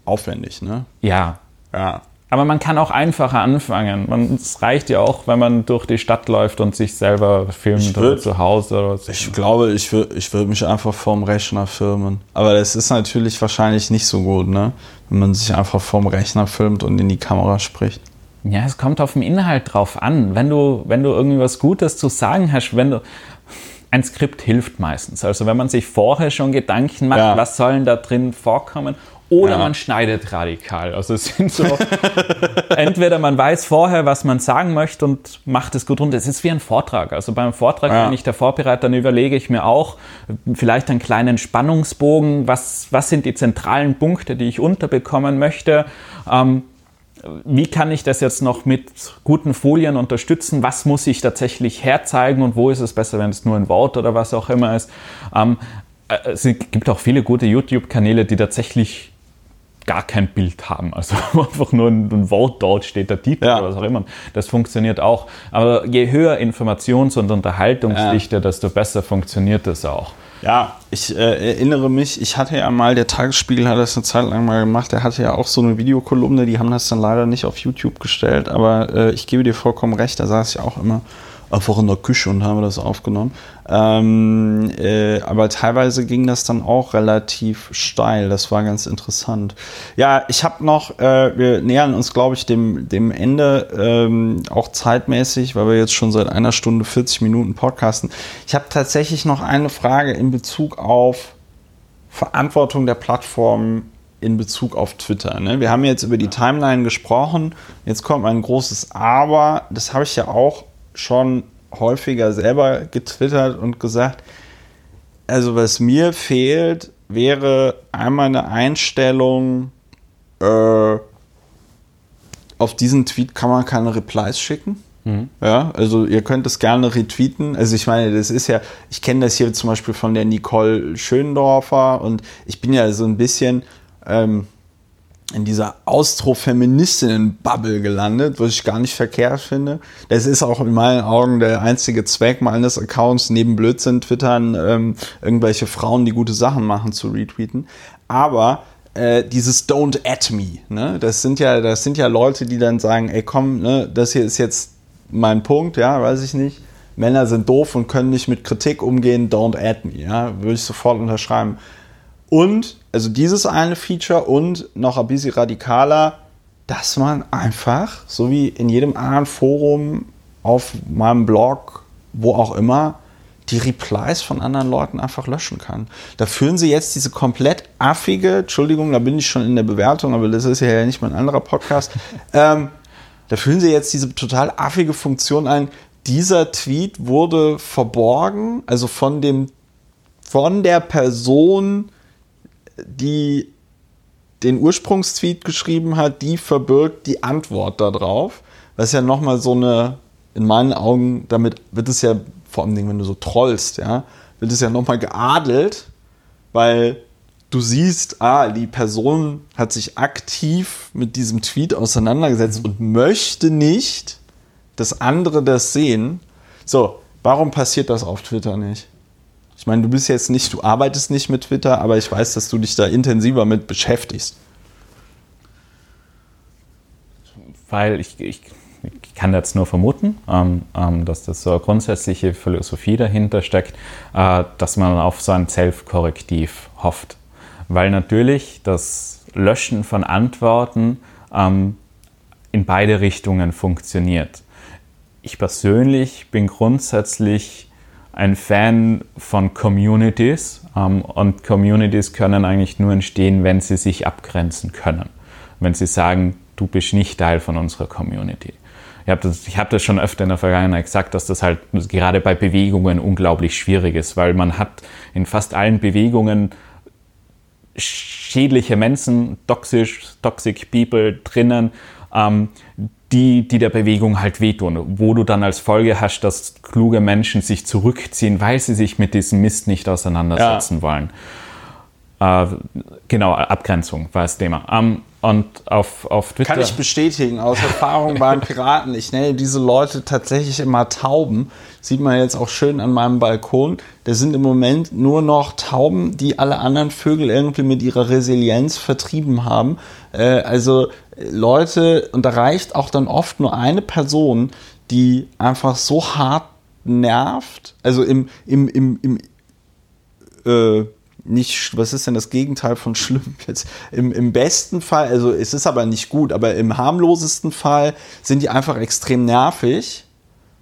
aufwendig, ne? Ja. Ja. Aber man kann auch einfacher anfangen. es reicht ja auch, wenn man durch die Stadt läuft und sich selber filmt oder zu Hause. Oder so. Ich glaube, ich würde ich würd mich einfach vorm Rechner filmen. Aber das ist natürlich wahrscheinlich nicht so gut, ne? Wenn man sich einfach vorm Rechner filmt und in die Kamera spricht. Ja, es kommt auf den Inhalt drauf an. Wenn du, wenn du irgendwie was Gutes zu sagen hast, wenn du. Ein Skript hilft meistens. Also wenn man sich vorher schon Gedanken macht, ja. was sollen da drin vorkommen, oder ja. man schneidet radikal. Also es sind so, entweder man weiß vorher, was man sagen möchte und macht es gut runter. Es ist wie ein Vortrag. Also beim Vortrag, ja. wenn ich da vorbereite, dann überlege ich mir auch vielleicht einen kleinen Spannungsbogen. Was, was sind die zentralen Punkte, die ich unterbekommen möchte? Ähm, wie kann ich das jetzt noch mit guten Folien unterstützen? Was muss ich tatsächlich herzeigen und wo ist es besser, wenn es nur ein Wort oder was auch immer ist? Ähm, äh, es gibt auch viele gute YouTube-Kanäle, die tatsächlich gar kein Bild haben. Also einfach nur ein, ein Wort dort steht, der Titel Ja. oder was auch immer. Das funktioniert auch. Aber je höher Informations- und Unterhaltungsdichte, desto besser funktioniert das auch. Ja, ich äh, erinnere mich, ich hatte ja mal, der Tagesspiegel hat das eine Zeit lang mal gemacht, der hatte ja auch so eine Videokolumne, die haben das dann leider nicht auf YouTube gestellt, aber äh, ich gebe dir vollkommen recht, da saß ich auch immer einfach in der Küche und habe das aufgenommen. Ähm, äh, aber teilweise ging das dann auch relativ steil, das war ganz interessant. Ja, ich habe noch, äh, wir nähern uns, glaube ich, dem, dem Ende, ähm, auch zeitmäßig, weil wir jetzt schon seit einer Stunde 40 Minuten podcasten. Ich habe tatsächlich noch eine Frage in Bezug auf Verantwortung der Plattform in Bezug auf Twitter. Ne? Wir haben jetzt über die Timeline gesprochen. Jetzt kommt ein großes Aber. Das habe ich ja auch schon häufiger selber getwittert und gesagt. Also was mir fehlt, wäre einmal eine Einstellung, äh, auf diesen Tweet kann man keine Replies schicken. Ja, also ihr könnt es gerne retweeten. Also ich meine, das ist ja, ich kenne das hier zum Beispiel von der Nicole Schöndorfer und ich bin ja so ein bisschen ähm, in dieser Austrofeministinnen-Bubble gelandet, was ich gar nicht verkehrt finde. Das ist auch in meinen Augen der einzige Zweck meines Accounts, neben Blödsinn twittern, ähm, irgendwelche Frauen, die gute Sachen machen, zu retweeten. Aber äh, dieses Don't at me, ne? das sind ja, das sind ja Leute, die dann sagen, ey komm, ne, das hier ist jetzt mein Punkt, ja, weiß ich nicht. Männer sind doof und können nicht mit Kritik umgehen, don't at me, ja, würde ich sofort unterschreiben. Und, also dieses eine Feature und noch ein bisschen radikaler, dass man einfach, so wie in jedem anderen Forum, auf meinem Blog, wo auch immer, die Replies von anderen Leuten einfach löschen kann. Da führen sie jetzt diese komplett affige, Entschuldigung, da bin ich schon in der Bewertung, aber das ist ja nicht mein anderer Podcast, ähm, da führen sie jetzt diese total affige Funktion ein. Dieser Tweet wurde verborgen, also von dem, von der Person, die den Ursprungstweet geschrieben hat, die verbirgt die Antwort darauf. Was ist ja nochmal so eine, in meinen Augen, damit wird es ja, vor allem, wenn du so trollst, ja, wird es ja nochmal geadelt, weil du siehst, ah, die Person hat sich aktiv mit diesem Tweet auseinandergesetzt und möchte nicht, dass andere das sehen. So, warum passiert das auf Twitter nicht? Ich meine, du bist jetzt nicht, du arbeitest nicht mit Twitter, aber ich weiß, dass du dich da intensiver mit beschäftigst. Weil ich, ich, ich kann jetzt nur vermuten, ähm, ähm, dass das so eine grundsätzliche Philosophie dahinter steckt, äh, dass man auf so ein Self-Korrektiv hofft. Weil natürlich das Löschen von Antworten ähm, in beide Richtungen funktioniert. Ich persönlich bin grundsätzlich ein Fan von Communities ähm, und Communities können eigentlich nur entstehen, wenn sie sich abgrenzen können. Wenn sie sagen, du bist nicht Teil von unserer Community. Ich habe das, hab das schon öfter in der Vergangenheit gesagt, dass das halt gerade bei Bewegungen unglaublich schwierig ist, weil man hat in fast allen Bewegungen schädliche Menschen, toxisch, toxic people drinnen, ähm, die, die der Bewegung halt wehtun, wo du dann als Folge hast, dass kluge Menschen sich zurückziehen, weil sie sich mit diesem Mist nicht auseinandersetzen Ja. wollen. Äh, genau, Abgrenzung war das Thema. Ähm, und auf, auf Twitter. Kann ich bestätigen, aus Erfahrung beim Piraten. Ich nenne diese Leute tatsächlich immer Tauben. Sieht man jetzt auch schön an meinem Balkon. Da sind im Moment nur noch Tauben, die alle anderen Vögel irgendwie mit ihrer Resilienz vertrieben haben. Äh, also äh, Leute, und da reicht auch dann oft nur eine Person, die einfach so hart nervt. Also im, im, im, im äh, nicht, was ist denn das Gegenteil von schlimm jetzt? Im, Im besten Fall, also es ist aber nicht gut, aber im harmlosesten Fall sind die einfach extrem nervig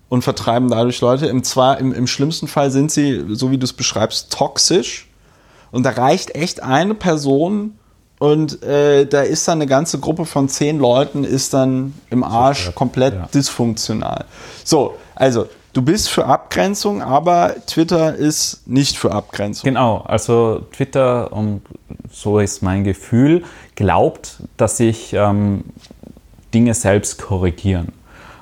und vertreiben dadurch Leute. Im, zwar, im, im schlimmsten Fall sind sie, so wie du es beschreibst, toxisch. Und da reicht echt eine Person und äh, da ist dann eine ganze Gruppe von zehn Leuten ist dann im Arsch komplett ja. dysfunktional. So, also du bist für Abgrenzung, aber Twitter ist nicht für Abgrenzung. Genau, also Twitter, und so ist mein Gefühl, glaubt, dass sich ähm, Dinge selbst korrigieren.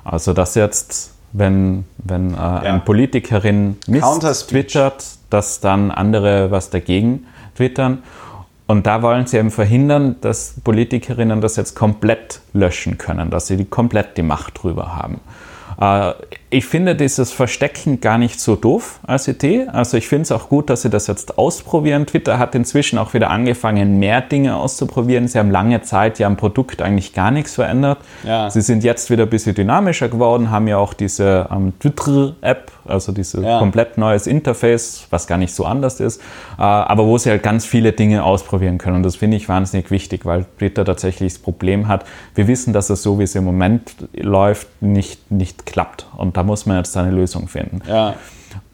Also dass jetzt, wenn, wenn äh, eine Politikerin Mist twittert, dass dann andere was dagegen twittern. und da wollen sie eben verhindern, dass Politikerinnen das jetzt komplett löschen können, dass sie die, komplett die Macht drüber haben. Äh, ich finde dieses Verstecken gar nicht so doof als Idee. Also ich finde es auch gut, dass sie das jetzt ausprobieren. Twitter hat inzwischen auch wieder angefangen, mehr Dinge auszuprobieren. Sie haben lange Zeit ja am Produkt eigentlich gar nichts verändert. Ja. Sie sind jetzt wieder ein bisschen dynamischer geworden, haben ja auch diese ähm, Twitter-App, also dieses ja. komplett neues Interface, was gar nicht so anders ist, äh, aber wo sie halt ganz viele Dinge ausprobieren können. Und das finde ich wahnsinnig wichtig, weil Twitter tatsächlich das Problem hat. Wir wissen, dass es so, wie es im Moment läuft, nicht, nicht klappt. Und da muss man jetzt eine Lösung finden. Ja.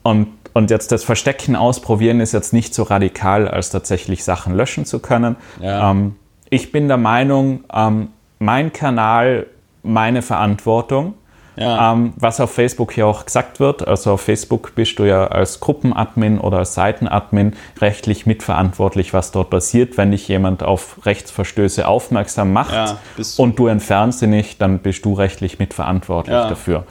Und, und jetzt das Verstecken ausprobieren ist jetzt nicht so radikal, als tatsächlich Sachen löschen zu können. Ja. Ähm, ich bin der Meinung, ähm, mein Kanal, meine Verantwortung. Ja. Ähm, was auf Facebook ja auch gesagt wird. Also auf Facebook bist du ja als Gruppenadmin oder als Seitenadmin rechtlich mitverantwortlich, was dort passiert. Wenn dich jemand auf Rechtsverstöße aufmerksam macht ja, und du entfernst sie nicht, dann bist du rechtlich mitverantwortlich ja. dafür.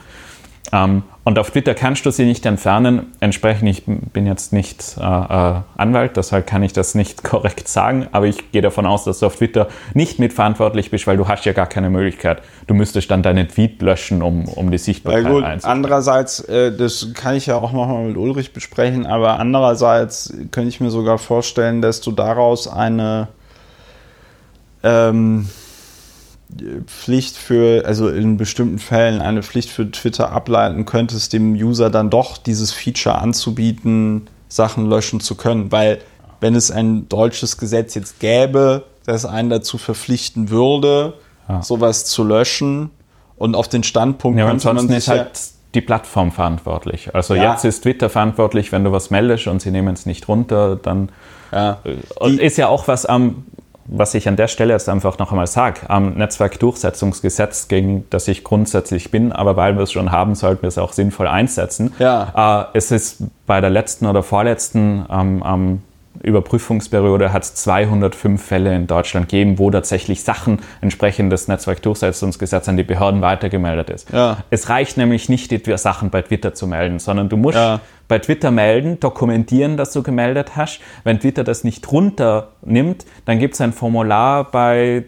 Ähm, und auf Twitter kannst du sie nicht entfernen. Entsprechend, ich bin jetzt nicht äh, äh, Anwalt, deshalb kann ich das nicht korrekt sagen, aber ich gehe davon aus, dass du auf Twitter nicht mitverantwortlich bist, weil du hast ja gar keine Möglichkeit. Du müsstest dann deinen Tweet löschen, um, um die Sichtbarkeit gut, Andererseits, äh, das kann ich ja auch nochmal mit Ulrich besprechen, aber andererseits könnte ich mir sogar vorstellen, dass du daraus eine ähm, Pflicht für, also in bestimmten Fällen eine Pflicht für Twitter ableiten könntest, dem User dann doch dieses Feature anzubieten, Sachen löschen zu können. Weil wenn es ein deutsches Gesetz jetzt gäbe, das einen dazu verpflichten würde, ja. sowas zu löschen und auf den Standpunkt ja, könnte man sich halt die Plattform verantwortlich. Also ja. jetzt ist Twitter verantwortlich, wenn du was meldest und sie nehmen es nicht runter, dann ja. und ist ja auch was am was ich an der Stelle jetzt einfach noch einmal sage, am Netzwerkdurchsetzungsgesetz, gegen das ich grundsätzlich bin, aber weil wir es schon haben, sollten wir es auch sinnvoll einsetzen. Ja. Äh, es ist bei der letzten oder vorletzten ähm, ähm, Überprüfungsperiode hat es 205 Fälle in Deutschland gegeben, wo tatsächlich Sachen entsprechend des Netzwerkdurchsetzungsgesetzes an die Behörden weitergemeldet ist. Ja. Es reicht nämlich nicht, die Sachen bei Twitter zu melden, sondern du musst ja bei Twitter melden, dokumentieren, dass du gemeldet hast. Wenn Twitter das nicht runternimmt, dann gibt es ein Formular bei,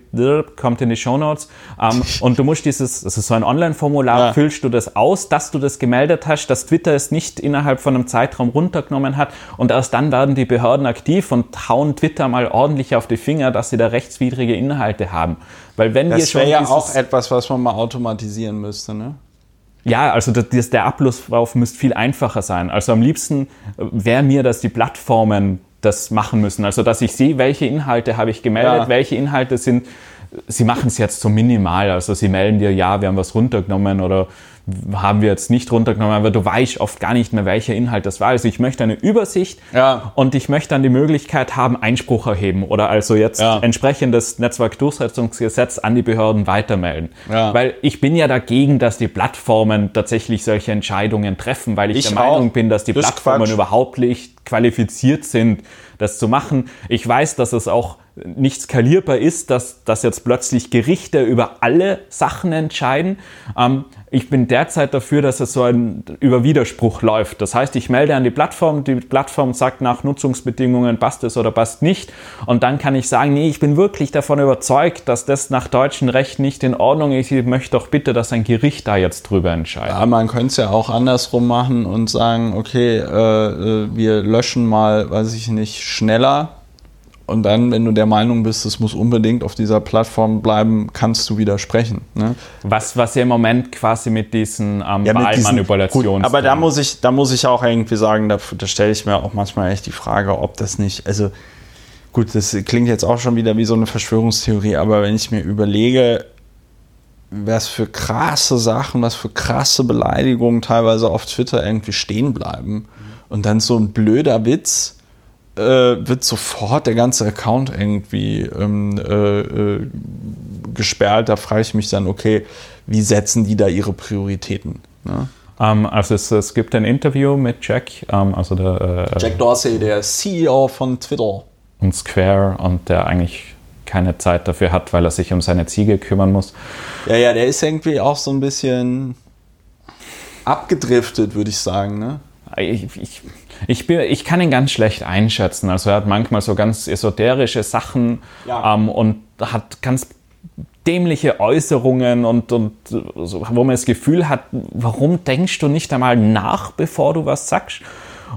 kommt in die Show Notes, ähm, und du musst dieses, das ist so ein Online-Formular, ja. füllst du das aus, dass du das gemeldet hast, dass Twitter es nicht innerhalb von einem Zeitraum runtergenommen hat und erst dann werden die Behörden aktiv und hauen Twitter mal ordentlich auf die Finger, dass sie da rechtswidrige Inhalte haben. Weil wenn das wäre ja auch etwas, was man mal automatisieren müsste, ne? Ja, also das, der Ablauf müsste viel einfacher sein. Also am liebsten äh, wäre mir, dass die Plattformen das machen müssen. Also dass ich sehe, welche Inhalte habe ich gemeldet, ja. welche Inhalte sind. Sie machen es jetzt so minimal. Also sie melden dir, ja, wir haben was runtergenommen oder haben wir jetzt nicht runtergenommen, aber du weißt oft gar nicht mehr, welcher Inhalt das war. Also ich möchte eine Übersicht ja. und ich möchte dann die Möglichkeit haben, Einspruch erheben oder also jetzt ja. entsprechendes Netzwerkdurchsetzungsgesetz an die Behörden weitermelden. Ja. Weil ich bin ja dagegen, dass die Plattformen tatsächlich solche Entscheidungen treffen, weil ich, ich der Meinung bin, dass die das Plattformen Quatsch. überhaupt nicht qualifiziert sind, das zu machen. Ich weiß, dass es auch nicht skalierbar ist, dass, dass jetzt plötzlich Gerichte über alle Sachen entscheiden. Ähm, ich bin derzeit dafür, dass es so ein Überwiderspruch läuft. Das heißt, ich melde an die Plattform, die Plattform sagt nach Nutzungsbedingungen, passt es oder passt nicht. Und dann kann ich sagen, nee, ich bin wirklich davon überzeugt, dass das nach deutschem Recht nicht in Ordnung ist. Ich möchte doch bitte, dass ein Gericht da jetzt drüber entscheidet. Ja, man könnte es ja auch andersrum machen und sagen, okay, äh, äh wir löschen mal, weiß ich nicht, schneller und dann, wenn du der Meinung bist, es muss unbedingt auf dieser Plattform bleiben, kannst du widersprechen. Ne? Was, was ja im Moment quasi mit diesen ähm, ja, Wahlmanipulationen. Aber da muss, ich, da muss ich auch irgendwie sagen, da, da stelle ich mir auch manchmal echt die Frage, ob das nicht, also gut, das klingt jetzt auch schon wieder wie so eine Verschwörungstheorie, aber wenn ich mir überlege, was für krasse Sachen, was für krasse Beleidigungen teilweise auf Twitter irgendwie stehen bleiben und dann so ein blöder Witz äh, wird sofort der ganze Account irgendwie ähm, äh, äh, gesperrt. Da frage ich mich dann, okay, wie setzen die da ihre Prioritäten? Ne? Um, ähm, also es, es, gibt ein Interview mit Jack, um, ähm, also der äh, Jack Dorsey, der CEO von Twitter. Und Square und der eigentlich keine Zeit dafür hat, weil er sich um seine Ziege kümmern muss. Ja, ja, der ist irgendwie auch so ein bisschen abgedriftet, würde ich sagen, ne? ich, ich, ich, bin, ich kann ihn ganz schlecht einschätzen. Also er hat manchmal so ganz esoterische Sachen ja. ähm, und hat ganz dämliche Äußerungen und, und so, wo man das Gefühl hat, warum denkst du nicht einmal nach, bevor du was sagst?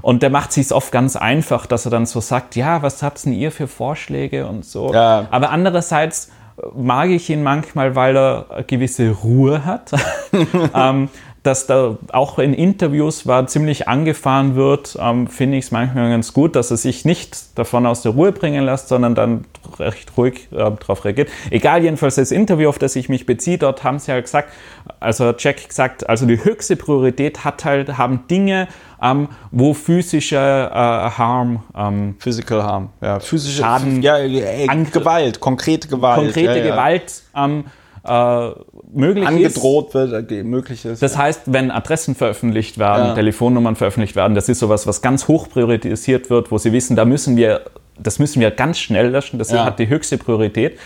Und der macht sich oft ganz einfach, dass er dann so sagt, ja, was habt denn ihr für Vorschläge und so. Ja. Aber andererseits mag ich ihn manchmal, weil er eine gewisse Ruhe hat. ähm, dass da auch in Interviews war ziemlich angefahren wird, ähm, finde ich es manchmal ganz gut, dass er sich nicht davon aus der Ruhe bringen lässt, sondern dann recht ruhig äh, darauf reagiert. Egal, jedenfalls das Interview, auf das ich mich beziehe, dort haben sie halt gesagt, also Jack gesagt, also die höchste Priorität hat halt, haben Dinge, ähm, wo physischer äh, Harm, ähm, Physical Harm, ja, physische Schaden, ja, äh, Gewalt, konkrete Gewalt, konkrete ja, ja. Gewalt ähm, äh, möglich angedroht ist. wird, äh, möglich ist. Das heißt, wenn Adressen veröffentlicht werden, ja. Telefonnummern veröffentlicht werden, das ist sowas, was ganz hoch priorisiert wird, wo sie wissen, da müssen wir, das müssen wir ganz schnell löschen, das ja. hat die höchste Priorität.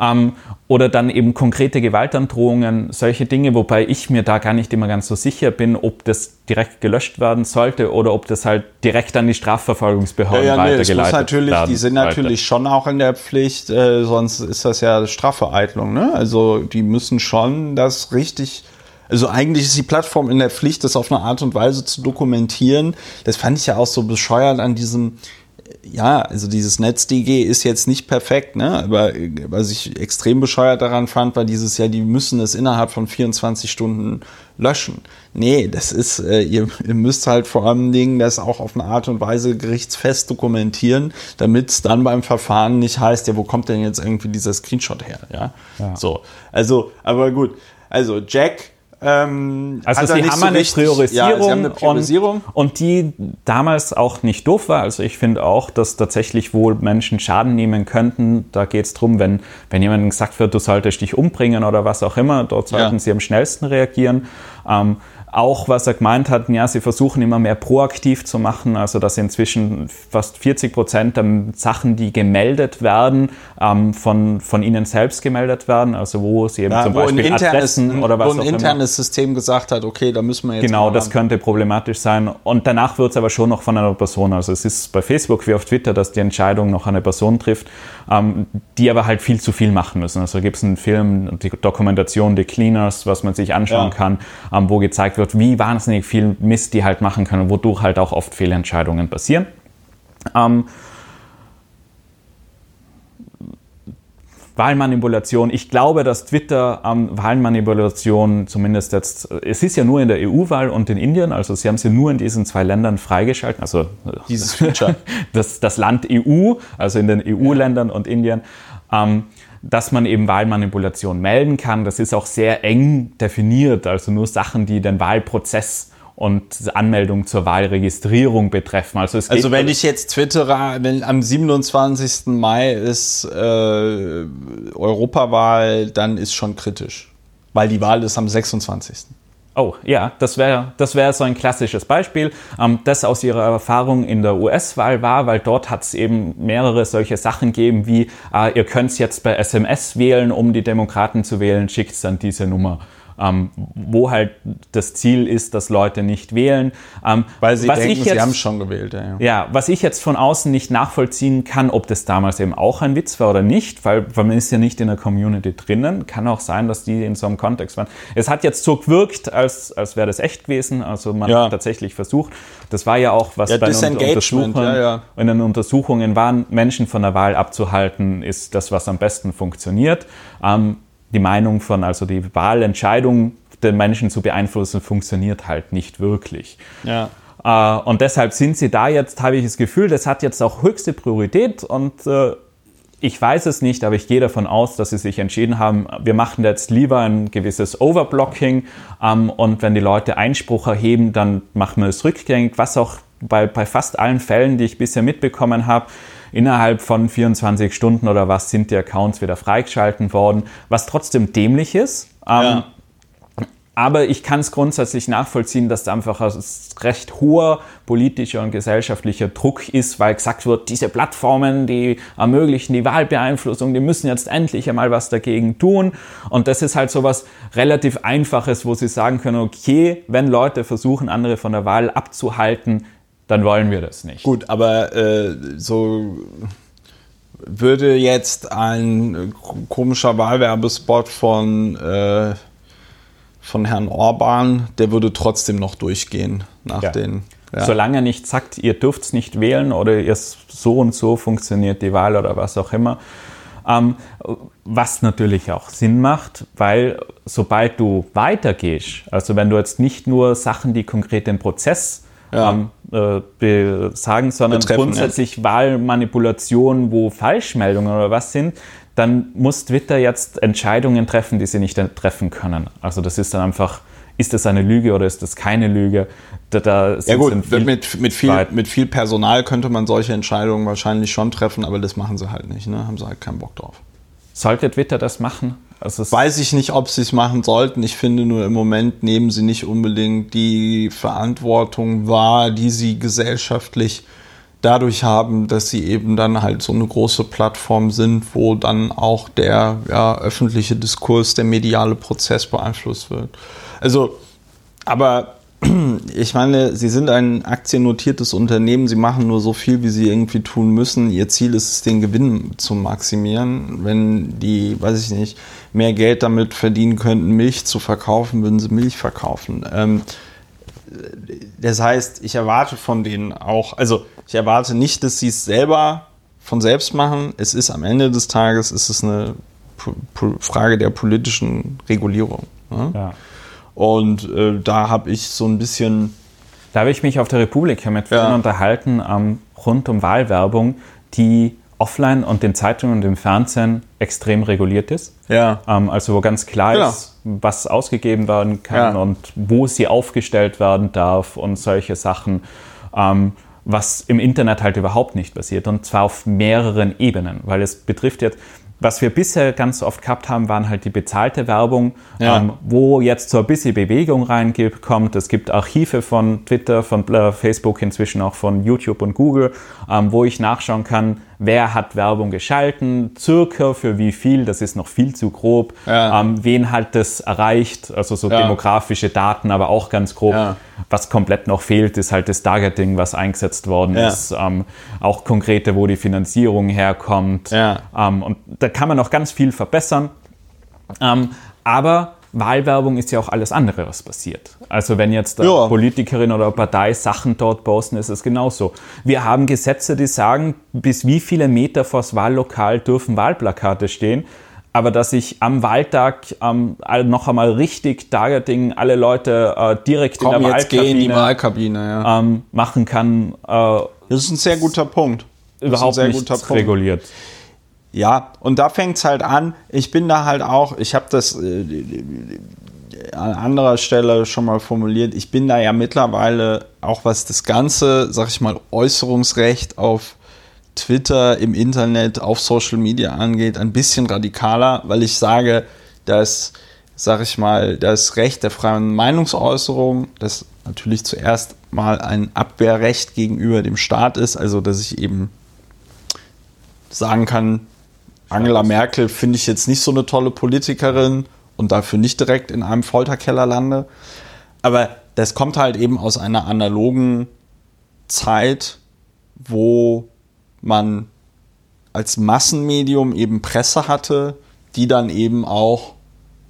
Ähm, oder dann eben konkrete Gewaltandrohungen, solche Dinge, wobei ich mir da gar nicht immer ganz so sicher bin, ob das direkt gelöscht werden sollte oder ob das halt direkt an die Strafverfolgungsbehörden ja, ja, weitergeleitet nee, natürlich, werden. Die sind natürlich schon auch in der Pflicht, äh, sonst ist das ja Strafvereitlung. Ne? Also die müssen schon das richtig also eigentlich ist die Plattform in der Pflicht, das auf eine Art und Weise zu dokumentieren. Das fand ich ja auch so bescheuert an diesem ja, also dieses NetzDG ist jetzt nicht perfekt, ne? Aber was ich extrem bescheuert daran fand, war dieses ja, die müssen es innerhalb von 24 Stunden löschen. Nee, das ist, äh, ihr, ihr müsst halt vor allen Dingen das auch auf eine Art und Weise gerichtsfest dokumentieren, damit es dann beim Verfahren nicht heißt, ja, wo kommt denn jetzt irgendwie dieser Screenshot her? Ja. ja. So. Also, aber gut. Also Jack ähm, also sie haben, so eine richtig, Priorisierung ja, eine Priorisierung, und, und, die damals auch nicht doof war. Also ich finde auch, dass tatsächlich wohl Menschen Schaden nehmen könnten. Da geht es darum, wenn, wenn jemandem gesagt wird, du solltest dich umbringen oder was auch immer, dort sollten ja. sie am schnellsten reagieren. Ähm, auch was er gemeint hat, ja, sie versuchen immer mehr proaktiv zu machen, also dass inzwischen fast 40 Prozent der Sachen, die gemeldet werden, ähm, von, von ihnen selbst gemeldet werden, also wo sie eben ja, zum Beispiel internes, Adressen oder was Wo ein internes. System gesagt hat, okay, da müssen wir jetzt Genau, das könnte problematisch sein und danach wird es aber schon noch von einer Person, also es ist bei Facebook wie auf Twitter, dass die Entscheidung noch eine Person trifft, ähm, die aber halt viel zu viel machen müssen. Also gibt es einen Film, die Dokumentation The Cleaners, was man sich anschauen ja. kann, ähm, wo gezeigt wird, wie wahnsinnig viel Mist die halt machen können, wodurch halt auch oft Fehlentscheidungen passieren. Ähm, Wahlmanipulation. Ich glaube, dass Twitter ähm, Wahlmanipulation zumindest jetzt, es ist ja nur in der EU-Wahl und in Indien, also sie haben sie nur in diesen zwei Ländern freigeschalten, also dieses Feature. das, das Land EU, also in den EU-Ländern und Indien. Ähm, dass man eben Wahlmanipulation melden kann. Das ist auch sehr eng definiert, also nur Sachen, die den Wahlprozess und Anmeldung zur Wahlregistrierung betreffen. Also, also wenn ich jetzt twittere, wenn am 27. Mai ist äh, Europawahl, dann ist schon kritisch, weil die Wahl ist am 26. Oh, ja, das wäre das wär so ein klassisches Beispiel, ähm, das aus Ihrer Erfahrung in der US-Wahl war, weil dort hat es eben mehrere solche Sachen gegeben, wie äh, ihr könnt jetzt bei SMS wählen, um die Demokraten zu wählen, schickt dann diese Nummer ähm, wo halt das Ziel ist, dass Leute nicht wählen. Ähm, Weil sie denken, jetzt, sie haben schon gewählt. Ja, ja. ja, was ich jetzt von außen nicht nachvollziehen kann, ob das damals eben auch ein Witz war oder nicht, weil, weil man ist ja nicht in der Community drinnen. Kann auch sein, dass die in so einem Kontext waren. Es hat jetzt so gewirkt, als, als wäre das echt gewesen. Also man ja. hat tatsächlich versucht. Das war ja auch, was ja, bei den Untersuchungen, ja, in den Untersuchungen waren, Menschen von der Wahl abzuhalten, ist das, was am besten funktioniert. Ähm, die Meinung von, also die Wahlentscheidung den Menschen zu beeinflussen, funktioniert halt nicht wirklich. Ja. Äh, und deshalb sind sie da jetzt, habe ich das Gefühl, das hat jetzt auch höchste Priorität und äh, ich weiß es nicht, aber ich gehe davon aus, dass sie sich entschieden haben, wir machen jetzt lieber ein gewisses Overblocking ähm, und wenn die Leute Einspruch erheben, dann machen wir es rückgängig, was auch bei, bei fast allen Fällen, die ich bisher mitbekommen habe, innerhalb von 24 Stunden oder was sind die Accounts wieder freigeschalten worden, was trotzdem dämlich ist. Ähm, ja. aber ich kann es grundsätzlich nachvollziehen, dass da einfach ein recht hoher politischer und gesellschaftlicher Druck ist, weil gesagt wird, diese Plattformen, die ermöglichen die Wahlbeeinflussung, die müssen jetzt endlich einmal was dagegen tun. Und das ist halt so was relativ Einfaches, wo sie sagen können, okay, wenn Leute versuchen, andere von der Wahl abzuhalten, dann wollen wir das nicht. Gut, aber äh, so würde jetzt ein komischer Wahlwerbespot von äh, von Herrn Orban, der würde trotzdem noch durchgehen nach ja. den. Ja. Solange er nicht sagt, ihr dürft es nicht wählen oder ihr so und so funktioniert die Wahl oder was auch immer. Ähm, was natürlich auch Sinn macht, weil sobald du weitergehst, also wenn du jetzt nicht nur Sachen, die konkret den Prozess ja. ähm, äh, sagen, sondern Betreffen, grundsätzlich ja. Wahlmanipulationen, wo Falschmeldungen oder was sind, dann muss Twitter jetzt Entscheidungen treffen, die sie nicht treffen können. Also das ist dann einfach, ist das eine Lüge oder ist das keine Lüge? Da, da ja gut, mit, mit, viel, mit viel Personal könnte man solche Entscheidungen wahrscheinlich schon treffen, aber das machen sie halt nicht, ne? haben sie halt keinen Bock drauf. Sollte Twitter das machen? Also Weiß ich nicht, ob sie es machen sollten. Ich finde nur im Moment nehmen sie nicht unbedingt die Verantwortung wahr, die sie gesellschaftlich dadurch haben, dass sie eben dann halt so eine große Plattform sind, wo dann auch der ja, öffentliche Diskurs, der mediale Prozess beeinflusst wird. Also, aber ich meine, sie sind ein aktiennotiertes Unternehmen, sie machen nur so viel, wie sie irgendwie tun müssen. Ihr Ziel ist es, den Gewinn zu maximieren. Wenn die, weiß ich nicht, mehr Geld damit verdienen könnten, Milch zu verkaufen, würden sie Milch verkaufen. Ähm, das heißt, ich erwarte von denen auch, also ich erwarte nicht, dass sie es selber von selbst machen. Es ist am Ende des Tages ist es eine Frage der politischen Regulierung. Ne? Ja. Und äh, da habe ich so ein bisschen. Da habe ich mich auf der Republik mit vielen ja. unterhalten ähm, rund um Wahlwerbung, die offline und den Zeitungen und im Fernsehen extrem reguliert ist. Ja. Ähm, also wo ganz klar genau. ist, was ausgegeben werden kann ja. und wo sie aufgestellt werden darf und solche Sachen, ähm, was im Internet halt überhaupt nicht passiert und zwar auf mehreren Ebenen, weil es betrifft jetzt, was wir bisher ganz oft gehabt haben, waren halt die bezahlte Werbung, ja. ähm, wo jetzt so ein bisschen Bewegung reinkommt. Es gibt Archive von Twitter, von äh, Facebook, inzwischen auch von YouTube und Google, ähm, wo ich nachschauen kann, wer hat Werbung geschalten, circa für wie viel, das ist noch viel zu grob, ja. ähm, wen hat das erreicht, also so ja. demografische Daten, aber auch ganz grob. Was komplett noch fehlt, ist halt das Targeting, was eingesetzt worden ist, ähm, auch konkrete, wo die Finanzierung herkommt. Ähm, und da kann man noch ganz viel verbessern. Ähm, aber Wahlwerbung ist ja auch alles andere, was passiert. Also wenn jetzt ja. Politikerin oder Partei Sachen dort posten, ist es genauso. Wir haben Gesetze, die sagen, bis wie viele Meter vors Wahllokal dürfen Wahlplakate stehen. Aber dass ich am Wahltag ähm, noch einmal richtig Targeting alle Leute äh, direkt Komm, in der Wahlkabine, in die Wahlkabine ja. ähm, machen kann. Äh, das ist ein sehr guter Punkt. Das überhaupt nicht reguliert. Punkt. Ja, und da fängt es halt an. Ich bin da halt auch, ich habe das äh, an anderer Stelle schon mal formuliert, ich bin da ja mittlerweile auch was das ganze, sag ich mal, Äußerungsrecht auf Twitter, im Internet, auf Social Media angeht, ein bisschen radikaler, weil ich sage, dass, sag ich mal, das Recht der freien Meinungsäußerung, das natürlich zuerst mal ein Abwehrrecht gegenüber dem Staat ist, also dass ich eben sagen kann, Angela Merkel finde ich jetzt nicht so eine tolle Politikerin und dafür nicht direkt in einem Folterkeller lande. Aber das kommt halt eben aus einer analogen Zeit, wo man als Massenmedium eben Presse hatte, die dann eben auch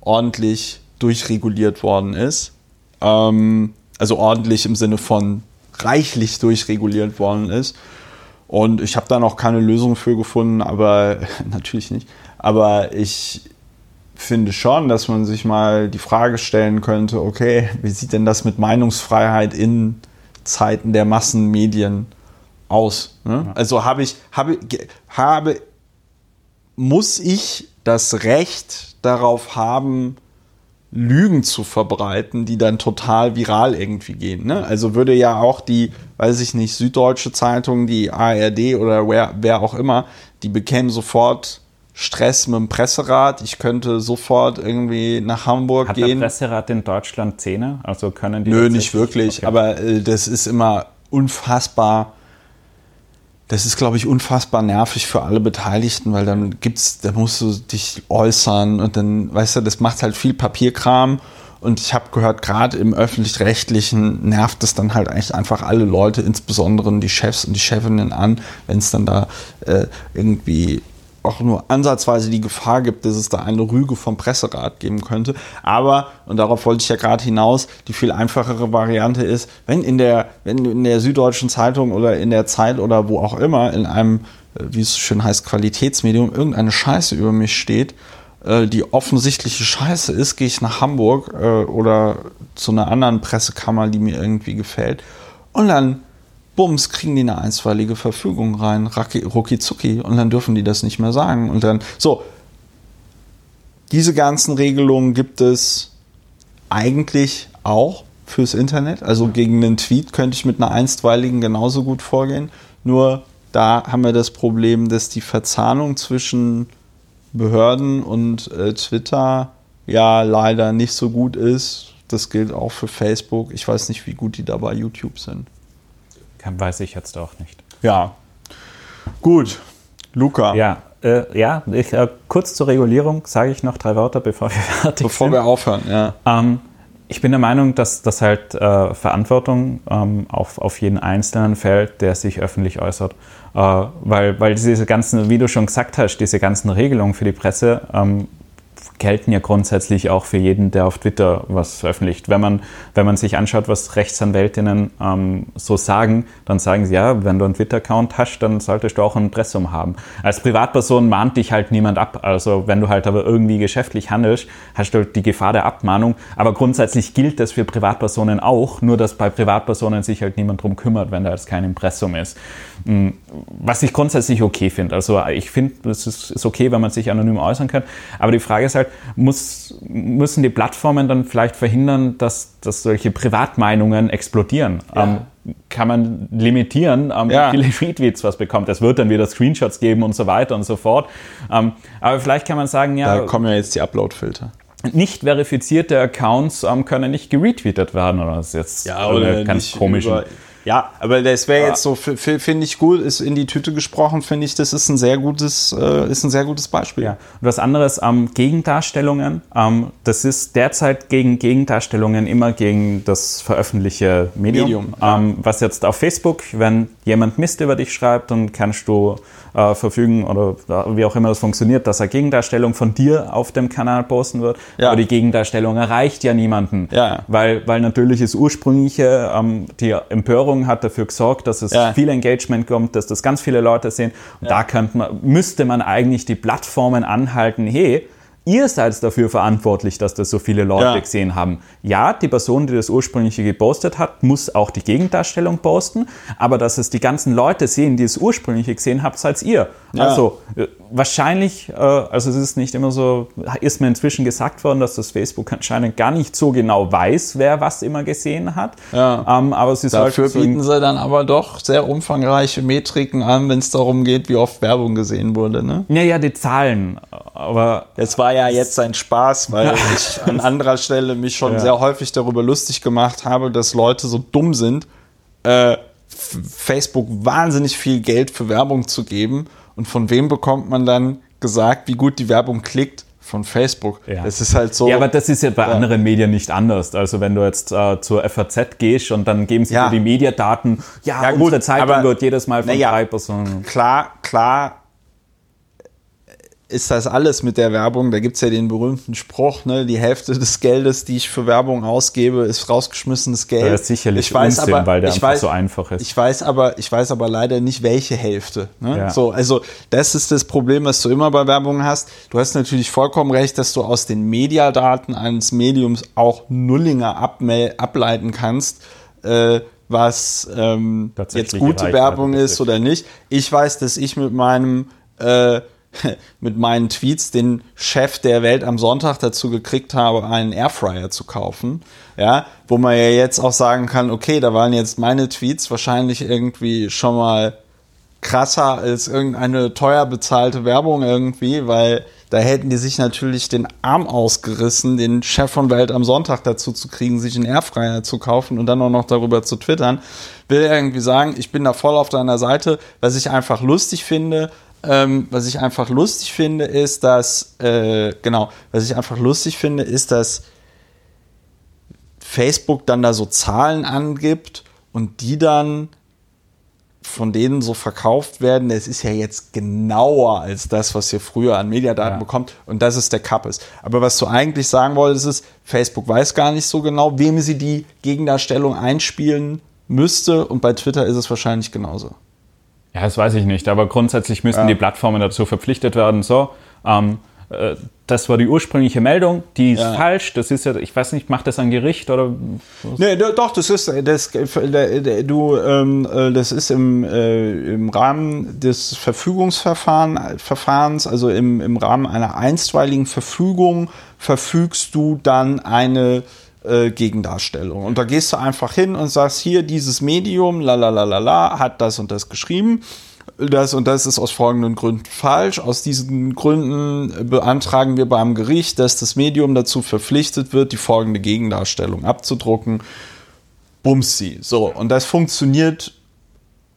ordentlich durchreguliert worden ist. Ähm, also ordentlich im Sinne von reichlich durchreguliert worden ist. Und ich habe da noch keine Lösung für gefunden, aber natürlich nicht. Aber ich finde schon, dass man sich mal die Frage stellen könnte, okay, wie sieht denn das mit Meinungsfreiheit in Zeiten der Massenmedien aus? Ne? Ja. Also habe ich, habe, habe, muss ich das Recht darauf haben, Lügen zu verbreiten, die dann total viral irgendwie gehen. Ne? Also würde ja auch die, weiß ich nicht, Süddeutsche Zeitung, die ARD oder wer, wer auch immer, die bekämen sofort Stress mit dem Presserat. Ich könnte sofort irgendwie nach Hamburg Hat gehen. der Presserat in Deutschland Zähne? Also können die Nö, nicht wirklich. Okay. Aber äh, das ist immer unfassbar. Das ist, glaube ich, unfassbar nervig für alle Beteiligten, weil dann gibt's, da musst du dich äußern und dann, weißt du, das macht halt viel Papierkram. Und ich habe gehört, gerade im öffentlich-rechtlichen nervt es dann halt eigentlich einfach alle Leute, insbesondere die Chefs und die Chefinnen an, wenn es dann da äh, irgendwie auch nur ansatzweise die Gefahr gibt, dass es da eine Rüge vom Presserat geben könnte. Aber, und darauf wollte ich ja gerade hinaus, die viel einfachere Variante ist, wenn in der, wenn in der Süddeutschen Zeitung oder in der Zeit oder wo auch immer in einem, äh, wie es schön heißt, Qualitätsmedium irgendeine Scheiße über mich steht, äh, die offensichtliche Scheiße ist, gehe ich nach Hamburg äh, oder zu einer anderen Pressekammer, die mir irgendwie gefällt. Und dann, bums, kriegen die eine einstweilige Verfügung rein, racki- rucki zucki, und dann dürfen die das nicht mehr sagen. Und dann, so, diese ganzen Regelungen gibt es eigentlich auch fürs Internet. Also gegen einen Tweet könnte ich mit einer einstweiligen genauso gut vorgehen. Nur da haben wir das Problem, dass die Verzahnung zwischen Behörden und äh, Twitter ja leider nicht so gut ist. Das gilt auch für Facebook. Ich weiß nicht, wie gut die da bei YouTube sind. Kann, weiß ich jetzt auch nicht. Ja. Gut. Luca, Ja, äh, ja ich, äh, kurz zur Regulierung sage ich noch drei Wörter, bevor wir fertig bevor sind. wir aufhören, ja. Ähm, ich bin der Meinung, dass das halt äh, Verantwortung ähm, auf, auf jeden Einzelnen fällt, der sich öffentlich äußert. Äh, weil, weil diese ganzen, wie du schon gesagt hast, diese ganzen Regelungen für die Presse ähm, gelten ja grundsätzlich auch für jeden, der auf Twitter was veröffentlicht. Wenn man, wenn man sich anschaut, was Rechtsanwältinnen ähm, so sagen, dann sagen sie, ja, wenn du einen Twitter-Account hast, dann solltest du auch ein Impressum haben. Als Privatperson mahnt dich halt niemand ab. Also wenn du halt aber irgendwie geschäftlich handelst, hast du die Gefahr der Abmahnung. Aber grundsätzlich gilt das für Privatpersonen auch, nur dass bei Privatpersonen sich halt niemand drum kümmert, wenn da jetzt kein Impressum ist. Mm, Was ich grundsätzlich okay finde. Also ich finde, es ist okay, wenn man sich anonym äußern kann. Aber die Frage ist halt, muss, müssen die Plattformen dann vielleicht verhindern, dass, dass solche Privatmeinungen explodieren? Ähm, kann man limitieren, ähm, Ja. wie viele Retweets was bekommt. Es wird dann wieder Screenshots geben und so weiter und so fort. Ähm, aber vielleicht kann man sagen, ja, Da kommen ja jetzt die Upload-Filter. nicht verifizierte Accounts ähm, können nicht geretweetet werden. Oder das ist jetzt eine ganz komisch. über- Ja, aber das wäre jetzt so, finde ich gut, ist in die Tüte gesprochen, finde ich, das ist ein sehr gutes, äh, ist ein sehr gutes Beispiel. Ja. Und was anderes, ähm, Gegendarstellungen. Ähm, das ist derzeit gegen Gegendarstellungen immer gegen das veröffentlichte Medium. Medium, ja. ähm, was jetzt auf Facebook, wenn jemand Mist über dich schreibt, dann kannst du äh, verfügen oder wie auch immer das funktioniert, dass eine Gegendarstellung von dir auf dem Kanal posten wird. Ja. Aber die Gegendarstellung erreicht ja niemanden. Ja. Weil, weil natürlich das ursprüngliche, ähm, die Empörung hat dafür gesorgt, dass es Ja. viel Engagement kommt, dass das ganz viele Leute sehen. Und da könnte man, müsste man eigentlich die Plattformen anhalten, hey, ihr seid dafür verantwortlich, dass das so viele Leute Ja. gesehen haben. Ja, die Person, die das ursprüngliche gepostet hat, muss auch die Gegendarstellung posten, aber dass es die ganzen Leute sehen, die es ursprüngliche gesehen habt, seid ihr. Ja. Also äh, wahrscheinlich, äh, also es ist nicht immer so, ist mir inzwischen gesagt worden, dass das Facebook anscheinend gar nicht so genau weiß, wer was immer gesehen hat. Ja. Ähm, aber sie Dafür so bieten sie dann aber doch sehr umfangreiche Metriken an, wenn es darum geht, wie oft Werbung gesehen wurde. Ne? ja, ja, die Zahlen. Aber Das war ja jetzt ein Spaß, weil ich an anderer Stelle mich schon Ja. sehr häufig darüber lustig gemacht habe, dass Leute so dumm sind, äh, Facebook wahnsinnig viel Geld für Werbung zu geben. Und von wem bekommt man dann gesagt, wie gut die Werbung klickt? Von Facebook. Ja. Das ist halt so. Ja, aber das ist ja bei anderen Medien nicht anders. Also wenn du jetzt äh, zur FAZ gehst und dann geben sie Ja. dir die Mediadaten, ja, Ja, gut, unsere Zeitung wird jedes Mal von drei Personen. klar, klar ist das alles mit der Werbung. Da gibt es ja den berühmten Spruch, ne? die Hälfte des Geldes, die ich für Werbung ausgebe, ist rausgeschmissenes Geld. Das ist sicherlich ich weiß Unsinn, aber, weil der ich einfach weiß, so einfach ist. Ich weiß aber, ich weiß aber leider nicht, welche Hälfte. Ne? Ja. So, also das ist das Problem, was du immer bei Werbung hast. Du hast natürlich vollkommen recht, dass du aus den Mediadaten eines Mediums auch Nullinger ableiten kannst. Äh, was ähm, jetzt gute Werbung ist betrifft. oder nicht. Ich weiß, dass ich mit meinem äh, mit meinen Tweets den Chef der Welt am Sonntag dazu gekriegt habe, einen Airfryer zu kaufen. Ja, wo man ja jetzt auch sagen kann, okay, da waren jetzt meine Tweets wahrscheinlich irgendwie schon mal krasser als irgendeine teuer bezahlte Werbung irgendwie, weil da hätten die sich natürlich den Arm ausgerissen, den Chef von Welt am Sonntag dazu zu kriegen, sich einen Airfryer zu kaufen und dann auch noch darüber zu twittern. Will irgendwie sagen, ich bin da voll auf deiner Seite. Was ich einfach lustig finde, ähm, was ich einfach lustig finde, ist, dass, äh, genau, was ich einfach lustig finde, ist, dass Facebook dann da so Zahlen angibt und die dann von denen so verkauft werden, es ist ja jetzt genauer als das, was ihr früher an Mediadaten ja. bekommt und das ist der Kappes. Aber was du eigentlich sagen wolltest, ist, Facebook weiß gar nicht so genau, wem sie die Gegendarstellung einspielen müsste und bei Twitter ist es wahrscheinlich genauso. Ja, das weiß ich nicht, aber grundsätzlich müssten ja. die Plattformen dazu verpflichtet werden, so, ähm, äh, das war die ursprüngliche Meldung, die ist ja. falsch. Das ist ja, ich weiß nicht, macht das ein Gericht oder? Was? Nee, doch, das ist das, du, ähm, äh, das ist im, äh, im Rahmen des Verfügungsverfahrens, also im, im Rahmen einer einstweiligen Verfügung verfügst du dann eine äh, Gegendarstellung. Und da gehst du einfach hin und sagst, hier, dieses Medium, la la la la la, hat das und das geschrieben das und das ist aus folgenden Gründen falsch. Aus diesen Gründen beantragen wir beim Gericht, dass das Medium dazu verpflichtet wird, die folgende Gegendarstellung abzudrucken. Bumsi. So, und das funktioniert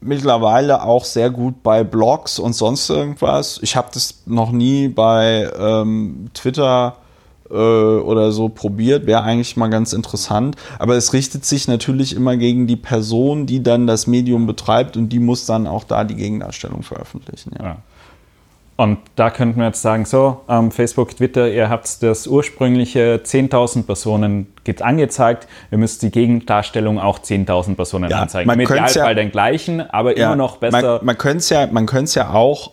mittlerweile auch sehr gut bei Blogs und sonst irgendwas. Ich habe das noch nie bei ähm, Twitter äh, oder so probiert, wäre eigentlich mal ganz interessant. Aber es richtet sich natürlich immer gegen die Person, die dann das Medium betreibt und die muss dann auch da die Gegendarstellung veröffentlichen. Ja. ja. Und da könnten wir jetzt sagen, so, ähm, Facebook, Twitter, ihr habt das ursprüngliche 10.000 Personen angezeigt, ihr müsst die Gegendarstellung auch 10.000 Personen ja, anzeigen. Man Idealfall ja, den gleichen, aber ja, immer noch besser. Man, man könnte es ja, ja auch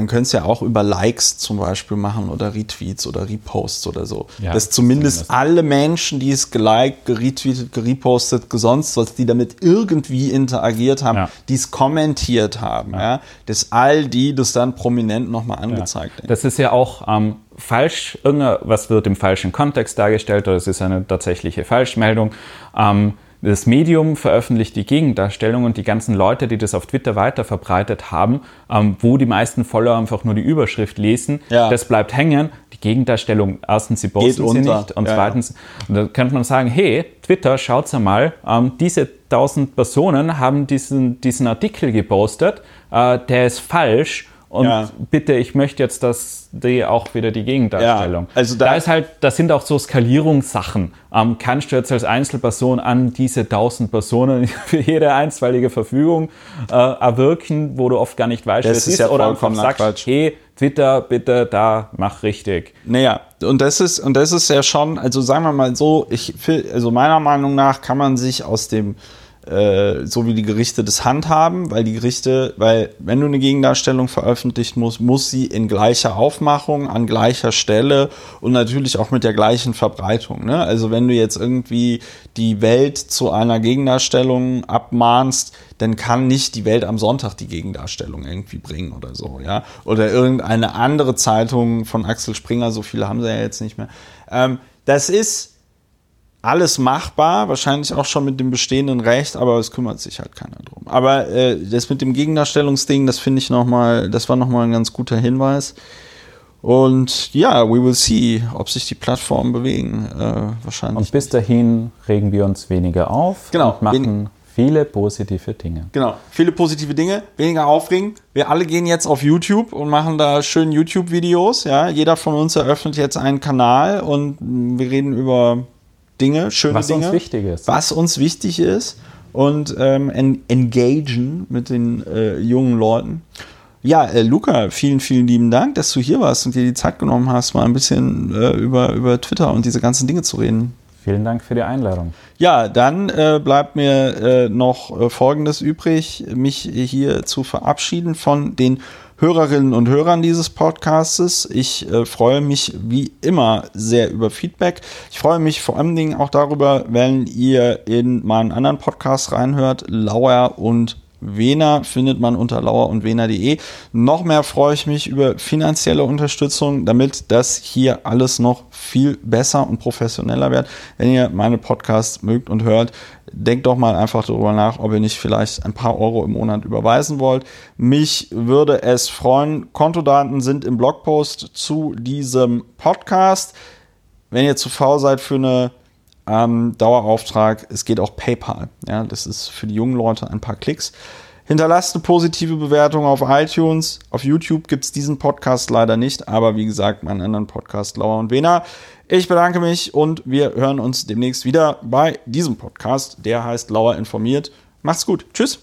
man könnte es ja auch über Likes zum Beispiel machen oder Retweets oder Reposts oder so. Ja, dass zumindest, zumindest, alle Menschen, die es geliked, geretweetet, gerepostet, sonst was, die damit irgendwie interagiert haben, ja. die es kommentiert haben, ja. ja. dass all die das dann prominent nochmal angezeigt ja. Das ist ja auch ähm, falsch, irgendwas wird im falschen Kontext dargestellt oder es ist eine tatsächliche Falschmeldung. Ähm, das Medium veröffentlicht die Gegendarstellung und die ganzen Leute, die das auf Twitter weiter verbreitet haben, ähm, wo die meisten Follower einfach nur die Überschrift lesen, ja. das bleibt hängen. Die Gegendarstellung, erstens, sie posten sie nicht und ja, zweitens, ja. da könnte man sagen, hey, Twitter, schaut's einmal, ähm, diese 1000 Personen haben diesen, diesen Artikel gepostet, äh, der ist falsch und ja. bitte, ich möchte jetzt, dass die auch wieder die Gegendarstellung. Ja, also da, da, ist halt, das sind auch so Skalierungssachen. Ähm, kannst du jetzt als Einzelperson an diese 1000 Personen für jede einstweilige Verfügung äh, erwirken, wo du oft gar nicht weißt, das was ist, ja oder einfach sagst, Quatsch. hey, Twitter, bitte da, mach richtig. Naja, und das ist, und das ist ja schon, also sagen wir mal so, ich, also meiner Meinung nach kann man sich aus dem äh, so wie die Gerichte das handhaben, weil die Gerichte, weil wenn du eine Gegendarstellung veröffentlicht musst, muss sie in gleicher Aufmachung, an gleicher Stelle und natürlich auch mit der gleichen Verbreitung. Ne? Also wenn du jetzt irgendwie die Welt zu einer Gegendarstellung abmahnst, dann kann nicht die Welt am Sonntag die Gegendarstellung irgendwie bringen oder so, ja. Oder irgendeine andere Zeitung von Axel Springer, so viele haben sie ja jetzt nicht mehr. Ähm, das ist alles machbar, wahrscheinlich auch schon mit dem bestehenden Recht, aber es kümmert sich halt keiner drum. Aber äh, das mit dem Gegendarstellungsding, das finde ich nochmal, das war nochmal ein ganz guter Hinweis. Und ja, we will see, ob sich die Plattformen bewegen. Äh, wahrscheinlich. Und bis dahin regen wir uns weniger auf genau, und machen viele positive Dinge. Genau, viele positive Dinge, weniger aufregen. Wir alle gehen jetzt auf YouTube und machen da schön YouTube-Videos. Ja, jeder von uns eröffnet jetzt einen Kanal und wir reden über Dinge, schöne was Dinge. Was uns wichtig ist. Was uns wichtig ist und ähm, en engagen mit den äh, jungen Leuten. Ja, äh, Luca, vielen, vielen lieben Dank, dass du hier warst und dir die Zeit genommen hast, mal ein bisschen äh, über, über Twitter und diese ganzen Dinge zu reden. Vielen Dank für die Einladung. Ja, dann äh, bleibt mir äh, noch äh, Folgendes übrig, mich hier zu verabschieden von den Hörerinnen und Hörern dieses Podcastes. Ich äh, freue mich wie immer sehr über Feedback. Ich freue mich vor allen Dingen auch darüber, wenn ihr in meinen anderen Podcast reinhört, Lauer und Wena findet man unter lauer. Noch mehr freue ich mich über finanzielle Unterstützung, damit das hier alles noch viel besser und professioneller wird. Wenn ihr meine Podcasts mögt und hört, denkt doch mal einfach darüber nach, ob ihr nicht vielleicht ein paar Euro im Monat überweisen wollt. Mich würde es freuen. Kontodaten sind im Blogpost zu diesem Podcast. Wenn ihr zu faul seid für eine ähm, Dauerauftrag. Es geht auch PayPal. Ja, das ist für die jungen Leute ein paar Klicks. Hinterlasst eine positive Bewertung auf iTunes. Auf YouTube gibt es diesen Podcast leider nicht, aber wie gesagt, meinen anderen Podcast Lauer und Wena. Ich bedanke mich und wir hören uns demnächst wieder bei diesem Podcast. Der heißt Lauer informiert. Macht's gut. Tschüss.